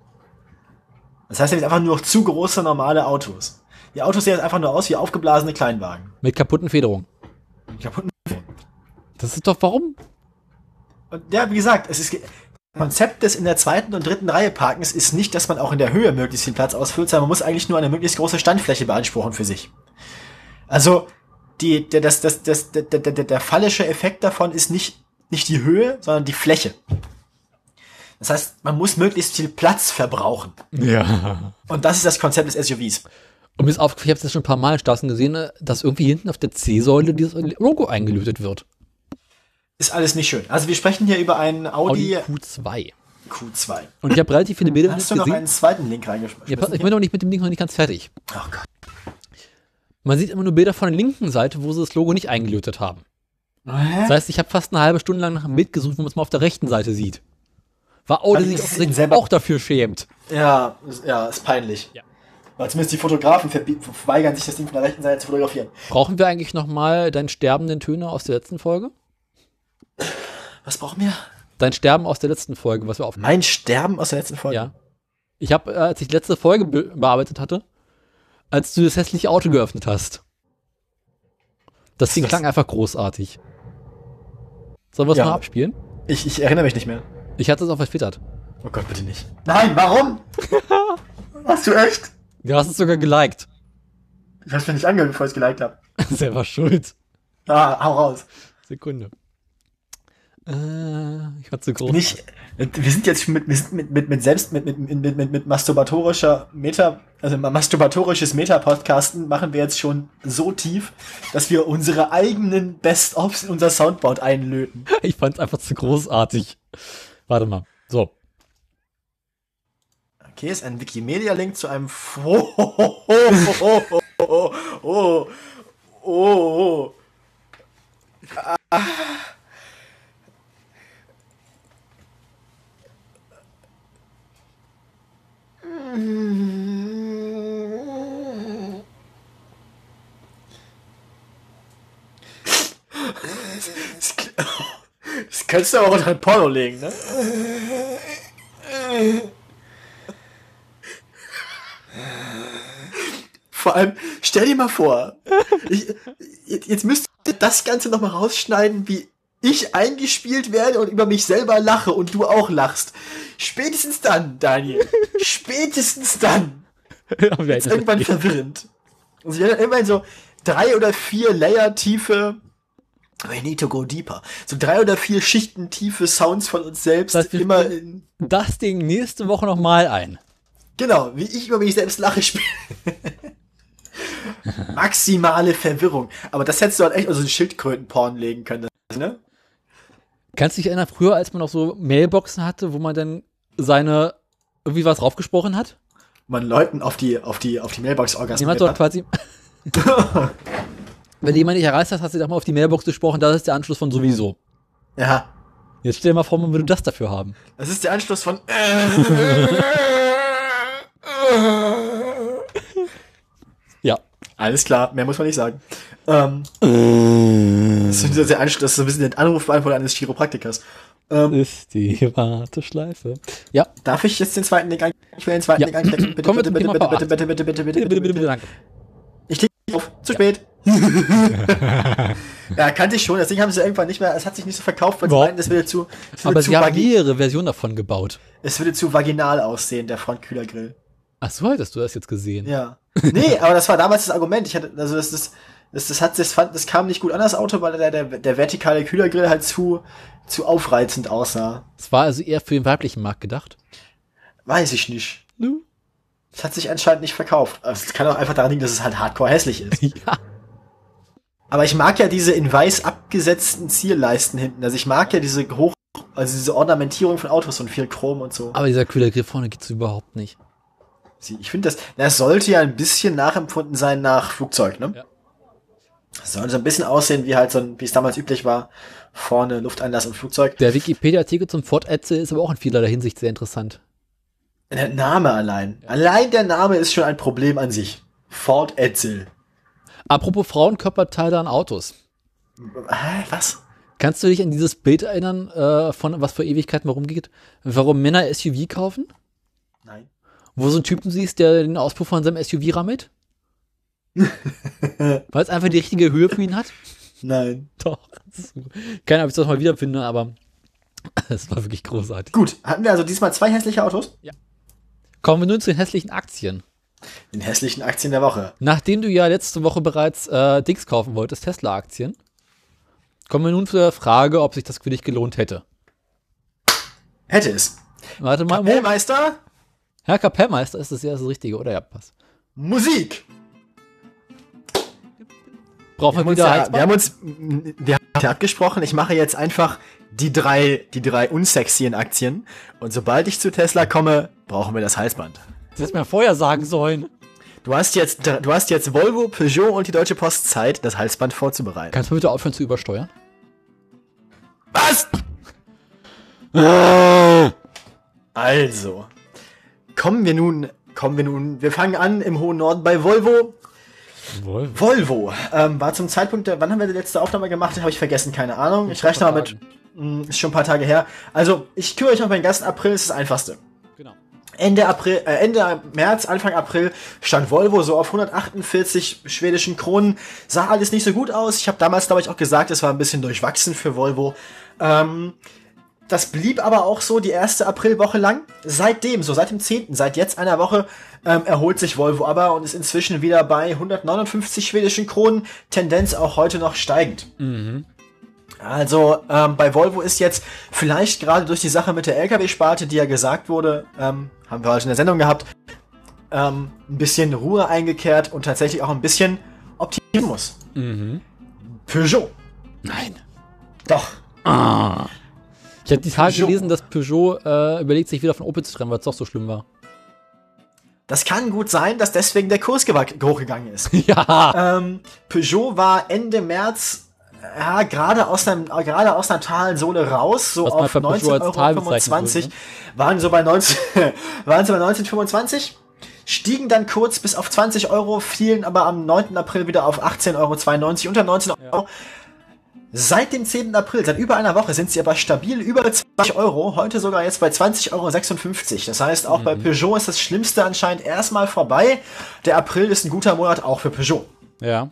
A: Das heißt, jetzt einfach nur noch zu große normale Autos. Die Autos sehen jetzt einfach nur aus wie aufgeblasene Kleinwagen.
B: Mit kaputten Federungen.
A: Kaputten.
B: Das ist doch warum?
A: Und ja, wie gesagt, es ist, Konzept des in der zweiten und dritten Reihe Parkens ist nicht, dass man auch in der Höhe möglichst viel Platz ausfüllt, sondern man muss eigentlich nur eine möglichst große Standfläche beanspruchen für sich. Also, die, der, das, das, das, der, der, der, der fallische Effekt davon ist nicht, nicht die Höhe, sondern die Fläche. Das heißt, man muss möglichst viel Platz verbrauchen.
B: Ja.
A: Und das ist das Konzept des SUVs.
B: Und mir ist aufgefallen, ich habe es jetzt schon ein paar Mal in Straßen gesehen, äh, dass irgendwie hinten auf der C-Säule dieses Logo eingelötet wird.
A: Ist alles nicht schön. Also wir sprechen hier über einen Audi,
B: Audi Q2.
A: Q2.
B: Und ich habe relativ viele Bilder
A: Hast du noch
B: gesehen.
A: einen zweiten Link reingeschmissen?
B: Ja, pass, ich bin noch nicht mit dem Link noch nicht ganz fertig.
A: oh Gott.
B: Man sieht immer nur Bilder von der linken Seite, wo sie das Logo nicht eingelötet haben. Das heißt, ich habe fast eine halbe Stunde lang nach einem Bild gesucht, wo man es mal auf der rechten Seite sieht. War Audi
A: Also
B: sich
A: selber-
B: auch dafür schämt.
A: Ja, ja, ist peinlich.
B: Ja.
A: Weil zumindest die Fotografen verweigern sich das Ding von der rechten Seite zu fotografieren.
B: Brauchen wir eigentlich noch mal deinen sterbenden Töne aus der letzten Folge?
A: Was brauchen wir?
B: Dein Sterben aus der letzten Folge, was wir auf.
A: Mein Sterben aus der letzten Folge.
B: Ja. Ich habe, äh, als ich die letzte Folge be bearbeitet hatte, als du das hässliche Auto geöffnet hast. Das Ding klang einfach großartig. Sollen wir es
A: Ja.
B: mal abspielen?
A: Ich, ich erinnere mich nicht mehr.
B: Ich hatte es auch vertwittert.
A: Oh Gott, bitte nicht. Nein, warum? [LAUGHS] Hast du echt?
B: Du hast es sogar geliked.
A: Ich hab's mir nicht angehört, bevor ich es geliked habe. [LAUGHS]
B: Selber schuld.
A: Ah, hau raus.
B: Sekunde. Äh, ich war zu groß.
A: Nicht, wir sind jetzt mit, wir sind mit, mit, mit selbst, mit, mit, mit, mit, mit masturbatorischer Meta, also masturbatorisches Meta-Podcasten machen wir jetzt schon so tief, dass wir unsere eigenen Best-ofs in unser Soundboard einlöten. [LAUGHS]
B: Ich fand es einfach zu großartig. Warte mal. So.
A: Okay, ist ein Wikimedia-Link zu einem Fo [LAUGHS] oh, oh, oh, oh, oh, oh. Ah. Das, [LAUGHS] das kannst du auch unter ein Porno legen, ne? Vor allem, stell dir mal vor, ich, jetzt müsst ihr das Ganze nochmal rausschneiden, wie ich eingespielt werde und über mich selber lache und du auch lachst. Spätestens dann, Daniel. Spätestens dann.
B: Wir
A: Ist irgendwann verwirrend. Und sie dann irgendwann so drei oder vier Layer tiefe We need to go deeper. So drei oder vier Schichten tiefe Sounds von uns selbst.
B: Das
A: immer in,
B: das Ding nächste Woche nochmal ein.
A: Genau, wie ich über mich selbst lache spiele. [LAUGHS] Maximale Verwirrung. Aber das hättest du halt echt mal so einen Schildkrötenporn legen können, ne?
B: Kannst du dich erinnern, früher, als man noch so Mailboxen hatte, wo man dann seine irgendwie was draufgesprochen hat?
A: Man Leuten auf die, auf die, auf die Mailbox orgasmiert
B: Jemand dort
A: hat.
B: quasi. [LAUGHS] Wenn jemand nicht erreicht hat, hast du doch mal auf die Mailbox gesprochen, das ist der Anschluss von sowieso.
A: Ja.
B: Jetzt stell dir mal vor, man würde das dafür haben.
A: Das ist der Anschluss von. [LAUGHS]
B: Ja.
A: Alles klar, mehr muss man nicht sagen. Ähm, das, ist der das ist ein bisschen der Anrufbeantworter eines Chiropraktikers. Ähm,
B: Ist die Warteschleife. Ja.
A: darf ich jetzt den zweiten Link anklicken? Ich will den zweiten
B: Ja.
A: Link anklicken. [CLEARS THROAT] Bitte, bitte, bitte, bitte, bitte, bitte, bitte, bitte,
B: Bitte, bitte, bitte,
A: bitte.
B: danke.
A: Ich klicke auf. Zu spät. [LAUGHS] ja, kannte ich schon. Das Ding haben sie irgendwann nicht mehr. Es hat sich nicht so verkauft, weil sie meinten, es würde zu, es würde
B: Aber
A: zu,
B: sie haben mehrere Versionen davon gebaut.
A: es würde zu vaginal aussehen, der Frontkühlergrill.
B: Ach so, hattest du das jetzt gesehen?
A: Ja. Nee, aber das war damals das Argument. Ich hatte, also das, das, das, das hat, das fand, das kam nicht gut an das Auto, weil der, der, der vertikale Kühlergrill halt zu, zu aufreizend aussah.
B: Es war also eher für den weiblichen Markt gedacht.
A: Weiß ich nicht.
B: Nu?
A: Das hat sich anscheinend nicht verkauft. Also Es kann auch einfach daran liegen, dass es halt hardcore hässlich ist. [LAUGHS]
B: Ja.
A: Aber ich mag ja diese in weiß abgesetzten Zierleisten hinten. Also ich mag ja diese hoch, also diese Ornamentierung von Autos und viel Chrom und so.
B: Aber dieser Kühlergrill vorne geht's überhaupt nicht.
A: Ich finde das, das sollte ja ein bisschen nachempfunden sein nach Flugzeug, ne?
B: Ja.
A: Das soll so ein bisschen aussehen, wie halt so ein, wie es damals üblich war. Vorne Lufteinlass und Flugzeug.
B: Der Wikipedia-Artikel zum Ford Edsel ist aber auch in vielerlei Hinsicht sehr interessant.
A: Der Name allein. Allein der Name ist schon ein Problem an sich. Ford Edsel.
B: Apropos Frauenkörperteile an Autos.
A: Hä, was?
B: Kannst du dich an dieses Bild erinnern, äh, von was vor Ewigkeiten warum geht? Warum Männer SUV kaufen? Wo so einen Typen siehst, der den Auspuff von seinem SUV rammelt? [LAUGHS] Weil es einfach die richtige Höhe für ihn hat?
A: Nein.
B: Doch. Keine Ahnung, ob ich das mal wiederfinde, aber [LAUGHS] Das war wirklich großartig.
A: Gut, hatten wir also diesmal zwei hässliche Autos?
B: Kommen wir nun zu den hässlichen Aktien.
A: Den hässlichen Aktien der Woche.
B: Nachdem du ja letzte Woche bereits äh, Dings kaufen wolltest, Tesla-Aktien, kommen wir nun zu der Frage, ob sich das für dich gelohnt hätte.
A: Hätte es.
B: Warte mal, Mo
A: Kapellmeister,
B: Herr Kapellmeister, ist das ja das Richtige, oder? Ja, passt.
A: Musik.
B: Brauchen wir,
A: Wir
B: wieder
A: ja, wir haben uns wir haben abgesprochen, ich mache jetzt einfach die drei, die drei unsexien Aktien. Und sobald ich zu Tesla komme, brauchen wir das Halsband.
B: Das hättest mir vorher sagen sollen.
A: Du hast jetzt, du hast jetzt Volvo, Peugeot und die Deutsche Post Zeit, das Halsband vorzubereiten.
B: Kannst du bitte aufhören zu übersteuern?
A: Was? Also, kommen wir nun, kommen wir nun, wir fangen an im hohen Norden bei Volvo.
B: Wohl.
A: Volvo ähm, war zum Zeitpunkt, der, wann haben wir die letzte Aufnahme gemacht? Habe ich vergessen, keine Ahnung. Ich rechne mal mit, mh, ist schon ein paar Tage her. Also, ich kümmere mich auf den ganzen April, ist das einfachste.
B: Genau.
A: Ende April, äh, Ende März, Anfang April stand Volvo so auf 148 schwedischen Kronen. Sah alles nicht so gut aus. Ich habe damals, glaube ich, auch gesagt, es war ein bisschen durchwachsen für Volvo. Ähm, das blieb aber auch so die erste Aprilwoche lang. Seitdem, so seit dem 10., seit jetzt einer Woche, ähm, erholt sich Volvo aber und ist inzwischen wieder bei 159 schwedischen Kronen. Tendenz auch heute noch steigend. Also ähm, bei Volvo ist jetzt vielleicht gerade durch die Sache mit der LKW-Sparte, die ja gesagt wurde, ähm, haben wir heute in der Sendung gehabt, ähm, ein bisschen Ruhe eingekehrt und tatsächlich auch ein bisschen Optimismus. Peugeot.
B: Nein.
A: Doch.
B: Ich habe die Tage
A: Peugeot.
B: gelesen, dass Peugeot äh, überlegt, sich wieder von Opel zu trennen, weil es doch so schlimm war.
A: Das kann gut sein, dass deswegen der Kurs hochgegangen ist. [LAUGHS]
B: ja.
A: ähm, Peugeot war Ende März ja, gerade aus, einem, gerade aus einer Talsohle raus, so
B: Was
A: auf
B: bei Peugeot als Tal bezeichnen
A: 19,25
B: würde, ne?
A: waren so bei 19, [LAUGHS] waren so bei 1925, stiegen dann kurz bis auf 20 Euro, fielen aber am 9. April wieder auf 18,92 Euro, unter 19 Euro. Seit dem 10. April, seit über einer Woche, sind sie aber stabil über 20 Euro, heute sogar jetzt bei 20,56 Euro. Das heißt, auch bei Peugeot ist das Schlimmste anscheinend erstmal vorbei. Der April ist ein guter Monat auch für Peugeot.
B: Ja.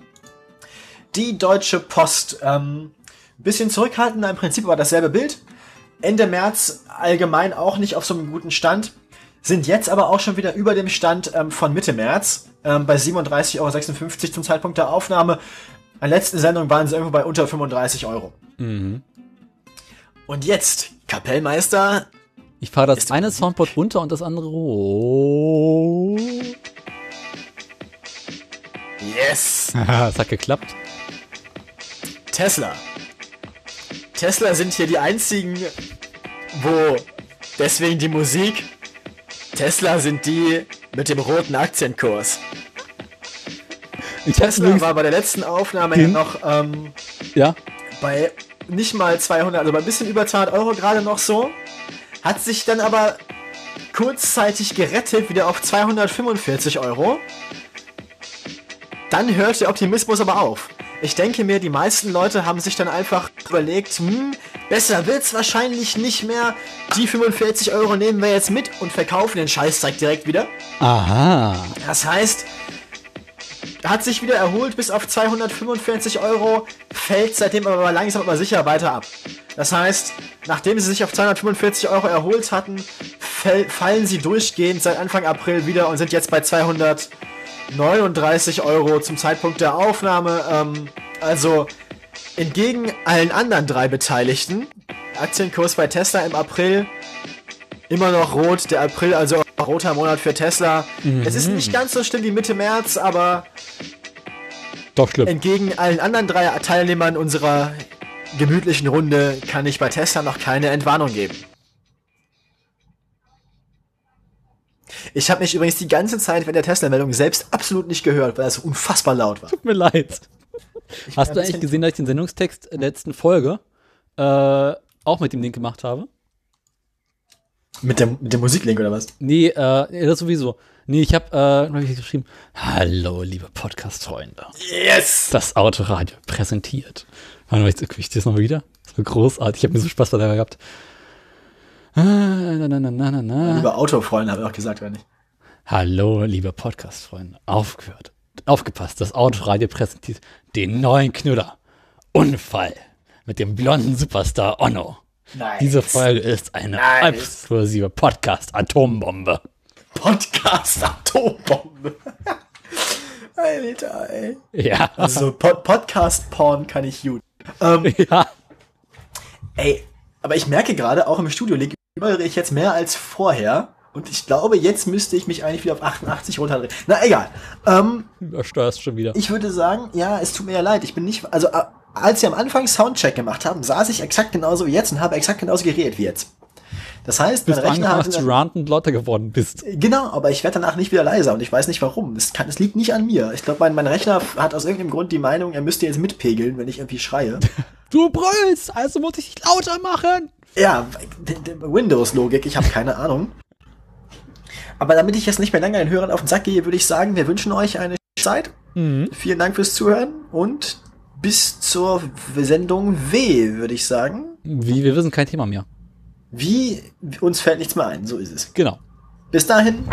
A: Die Deutsche Post. Ähm, bisschen zurückhaltender, im Prinzip aber dasselbe Bild. Ende März allgemein auch nicht auf so einem guten Stand. Sind jetzt aber auch schon wieder über dem Stand ähm, von Mitte März. Ähm, bei 37,56 Euro zum Zeitpunkt der Aufnahme. Der letzten Sendung waren sie irgendwo bei unter 35 Euro. Und jetzt, Kapellmeister.
B: Ich fahre das eine Soundboard runter und das andere hoch.
A: Yes! [LAUGHS]
B: Es hat geklappt.
A: Tesla. Tesla sind hier die einzigen, wo deswegen die Musik. Tesla sind die mit dem roten Aktienkurs.
B: Ich
A: Tesla war bei der letzten Aufnahme ja noch ähm,
B: ja.
A: bei nicht mal 200, also bei ein bisschen über 200 Euro gerade noch so. Hat sich dann aber kurzzeitig gerettet, wieder auf 245 Euro. Dann hört der Optimismus aber auf. Ich denke mir, die meisten Leute haben sich dann einfach überlegt, hm, besser wird's wahrscheinlich nicht mehr. Die 45 Euro nehmen wir jetzt mit und verkaufen den Scheißzeug direkt wieder.
B: Aha.
A: Das heißt, hat sich wieder erholt bis auf 245 Euro, fällt seitdem aber langsam aber sicher weiter ab. Das heißt, nachdem sie sich auf 245 Euro erholt hatten, fallen sie durchgehend seit Anfang April wieder und sind jetzt bei 239 Euro zum Zeitpunkt der Aufnahme. Ähm, also entgegen allen anderen drei Beteiligten, Aktienkurs bei Tesla im April immer noch rot. Der April, also roter Monat für Tesla. Es ist nicht ganz so schlimm wie Mitte März, aber
B: Doch schlimm.
A: entgegen allen anderen drei Teilnehmern unserer gemütlichen Runde kann ich bei Tesla noch keine Entwarnung geben. Ich habe mich übrigens die ganze Zeit während der Tesla-Meldung selbst absolut nicht gehört, weil das so unfassbar laut war.
B: Tut mir leid. Hast du eigentlich gesehen, dass ich den Sendungstext der letzten Folge äh, auch mit dem Link gemacht habe?
A: Mit dem, mit dem Musiklink oder was?
B: Nee, äh, das sowieso. Nee, ich habe äh, hab ich geschrieben, hallo, liebe Podcast-Freunde.
A: Yes!
B: Das Autoradio präsentiert. Warte mal, ich, ich das nochmal wieder. Das war großartig. Ich habe mir so Spaß dabei gehabt. Ah, na, na, na, na, na.
A: Über Autofreunde habe ich auch gesagt, oder nicht?
B: Hallo, liebe Podcast-Freunde. Aufgehört. Aufgepasst, das Autoradio präsentiert den neuen Knüller. Unfall mit dem blonden Superstar Onno.
A: Nice.
B: Diese Folge ist eine
A: Nice.
B: exklusive Podcast-Atombombe.
A: Podcast Atombombe. [LAUGHS] Alter, ey.
B: Ja.
A: Also Pod Podcast Porn kann ich gut. Ähm, [LAUGHS]
B: ja.
A: ey, aber ich merke gerade, auch im Studio liege ich jetzt mehr als vorher. Und ich glaube, jetzt müsste ich mich eigentlich wieder auf 88 runterdrehen. Na egal. Ähm,
B: Übersteuerst schon wieder.
A: ich würde sagen, ja, es tut mir ja leid. Ich bin nicht, also als wir am Anfang Soundcheck gemacht haben, saß ich exakt genauso wie jetzt und habe exakt genauso geredet wie jetzt. Das heißt,
B: Bis
A: mein Rechner hat
B: zu ranten und lauter geworden bist.
A: Genau, aber ich werde danach nicht wieder leiser und ich weiß nicht warum. Es, kann, es liegt nicht an mir. Ich glaube, mein, mein Rechner hat aus irgendeinem Grund die Meinung, er müsste jetzt mitpegeln, wenn ich irgendwie schreie. [LAUGHS]
B: Du brüllst, also muss ich dich lauter machen.
A: ja, Windows-Logik, ich habe keine Ahnung. Aber damit ich jetzt nicht mehr länger den Hörern auf den Sack gehe, würde ich sagen, wir wünschen euch eine Zeit. Vielen Dank fürs Zuhören und bis zur Sendung W, würde ich sagen.
B: Wie, wir wissen kein Thema mehr.
A: Wie, uns fällt nichts mehr ein, so ist es.
B: Genau.
A: Bis dahin,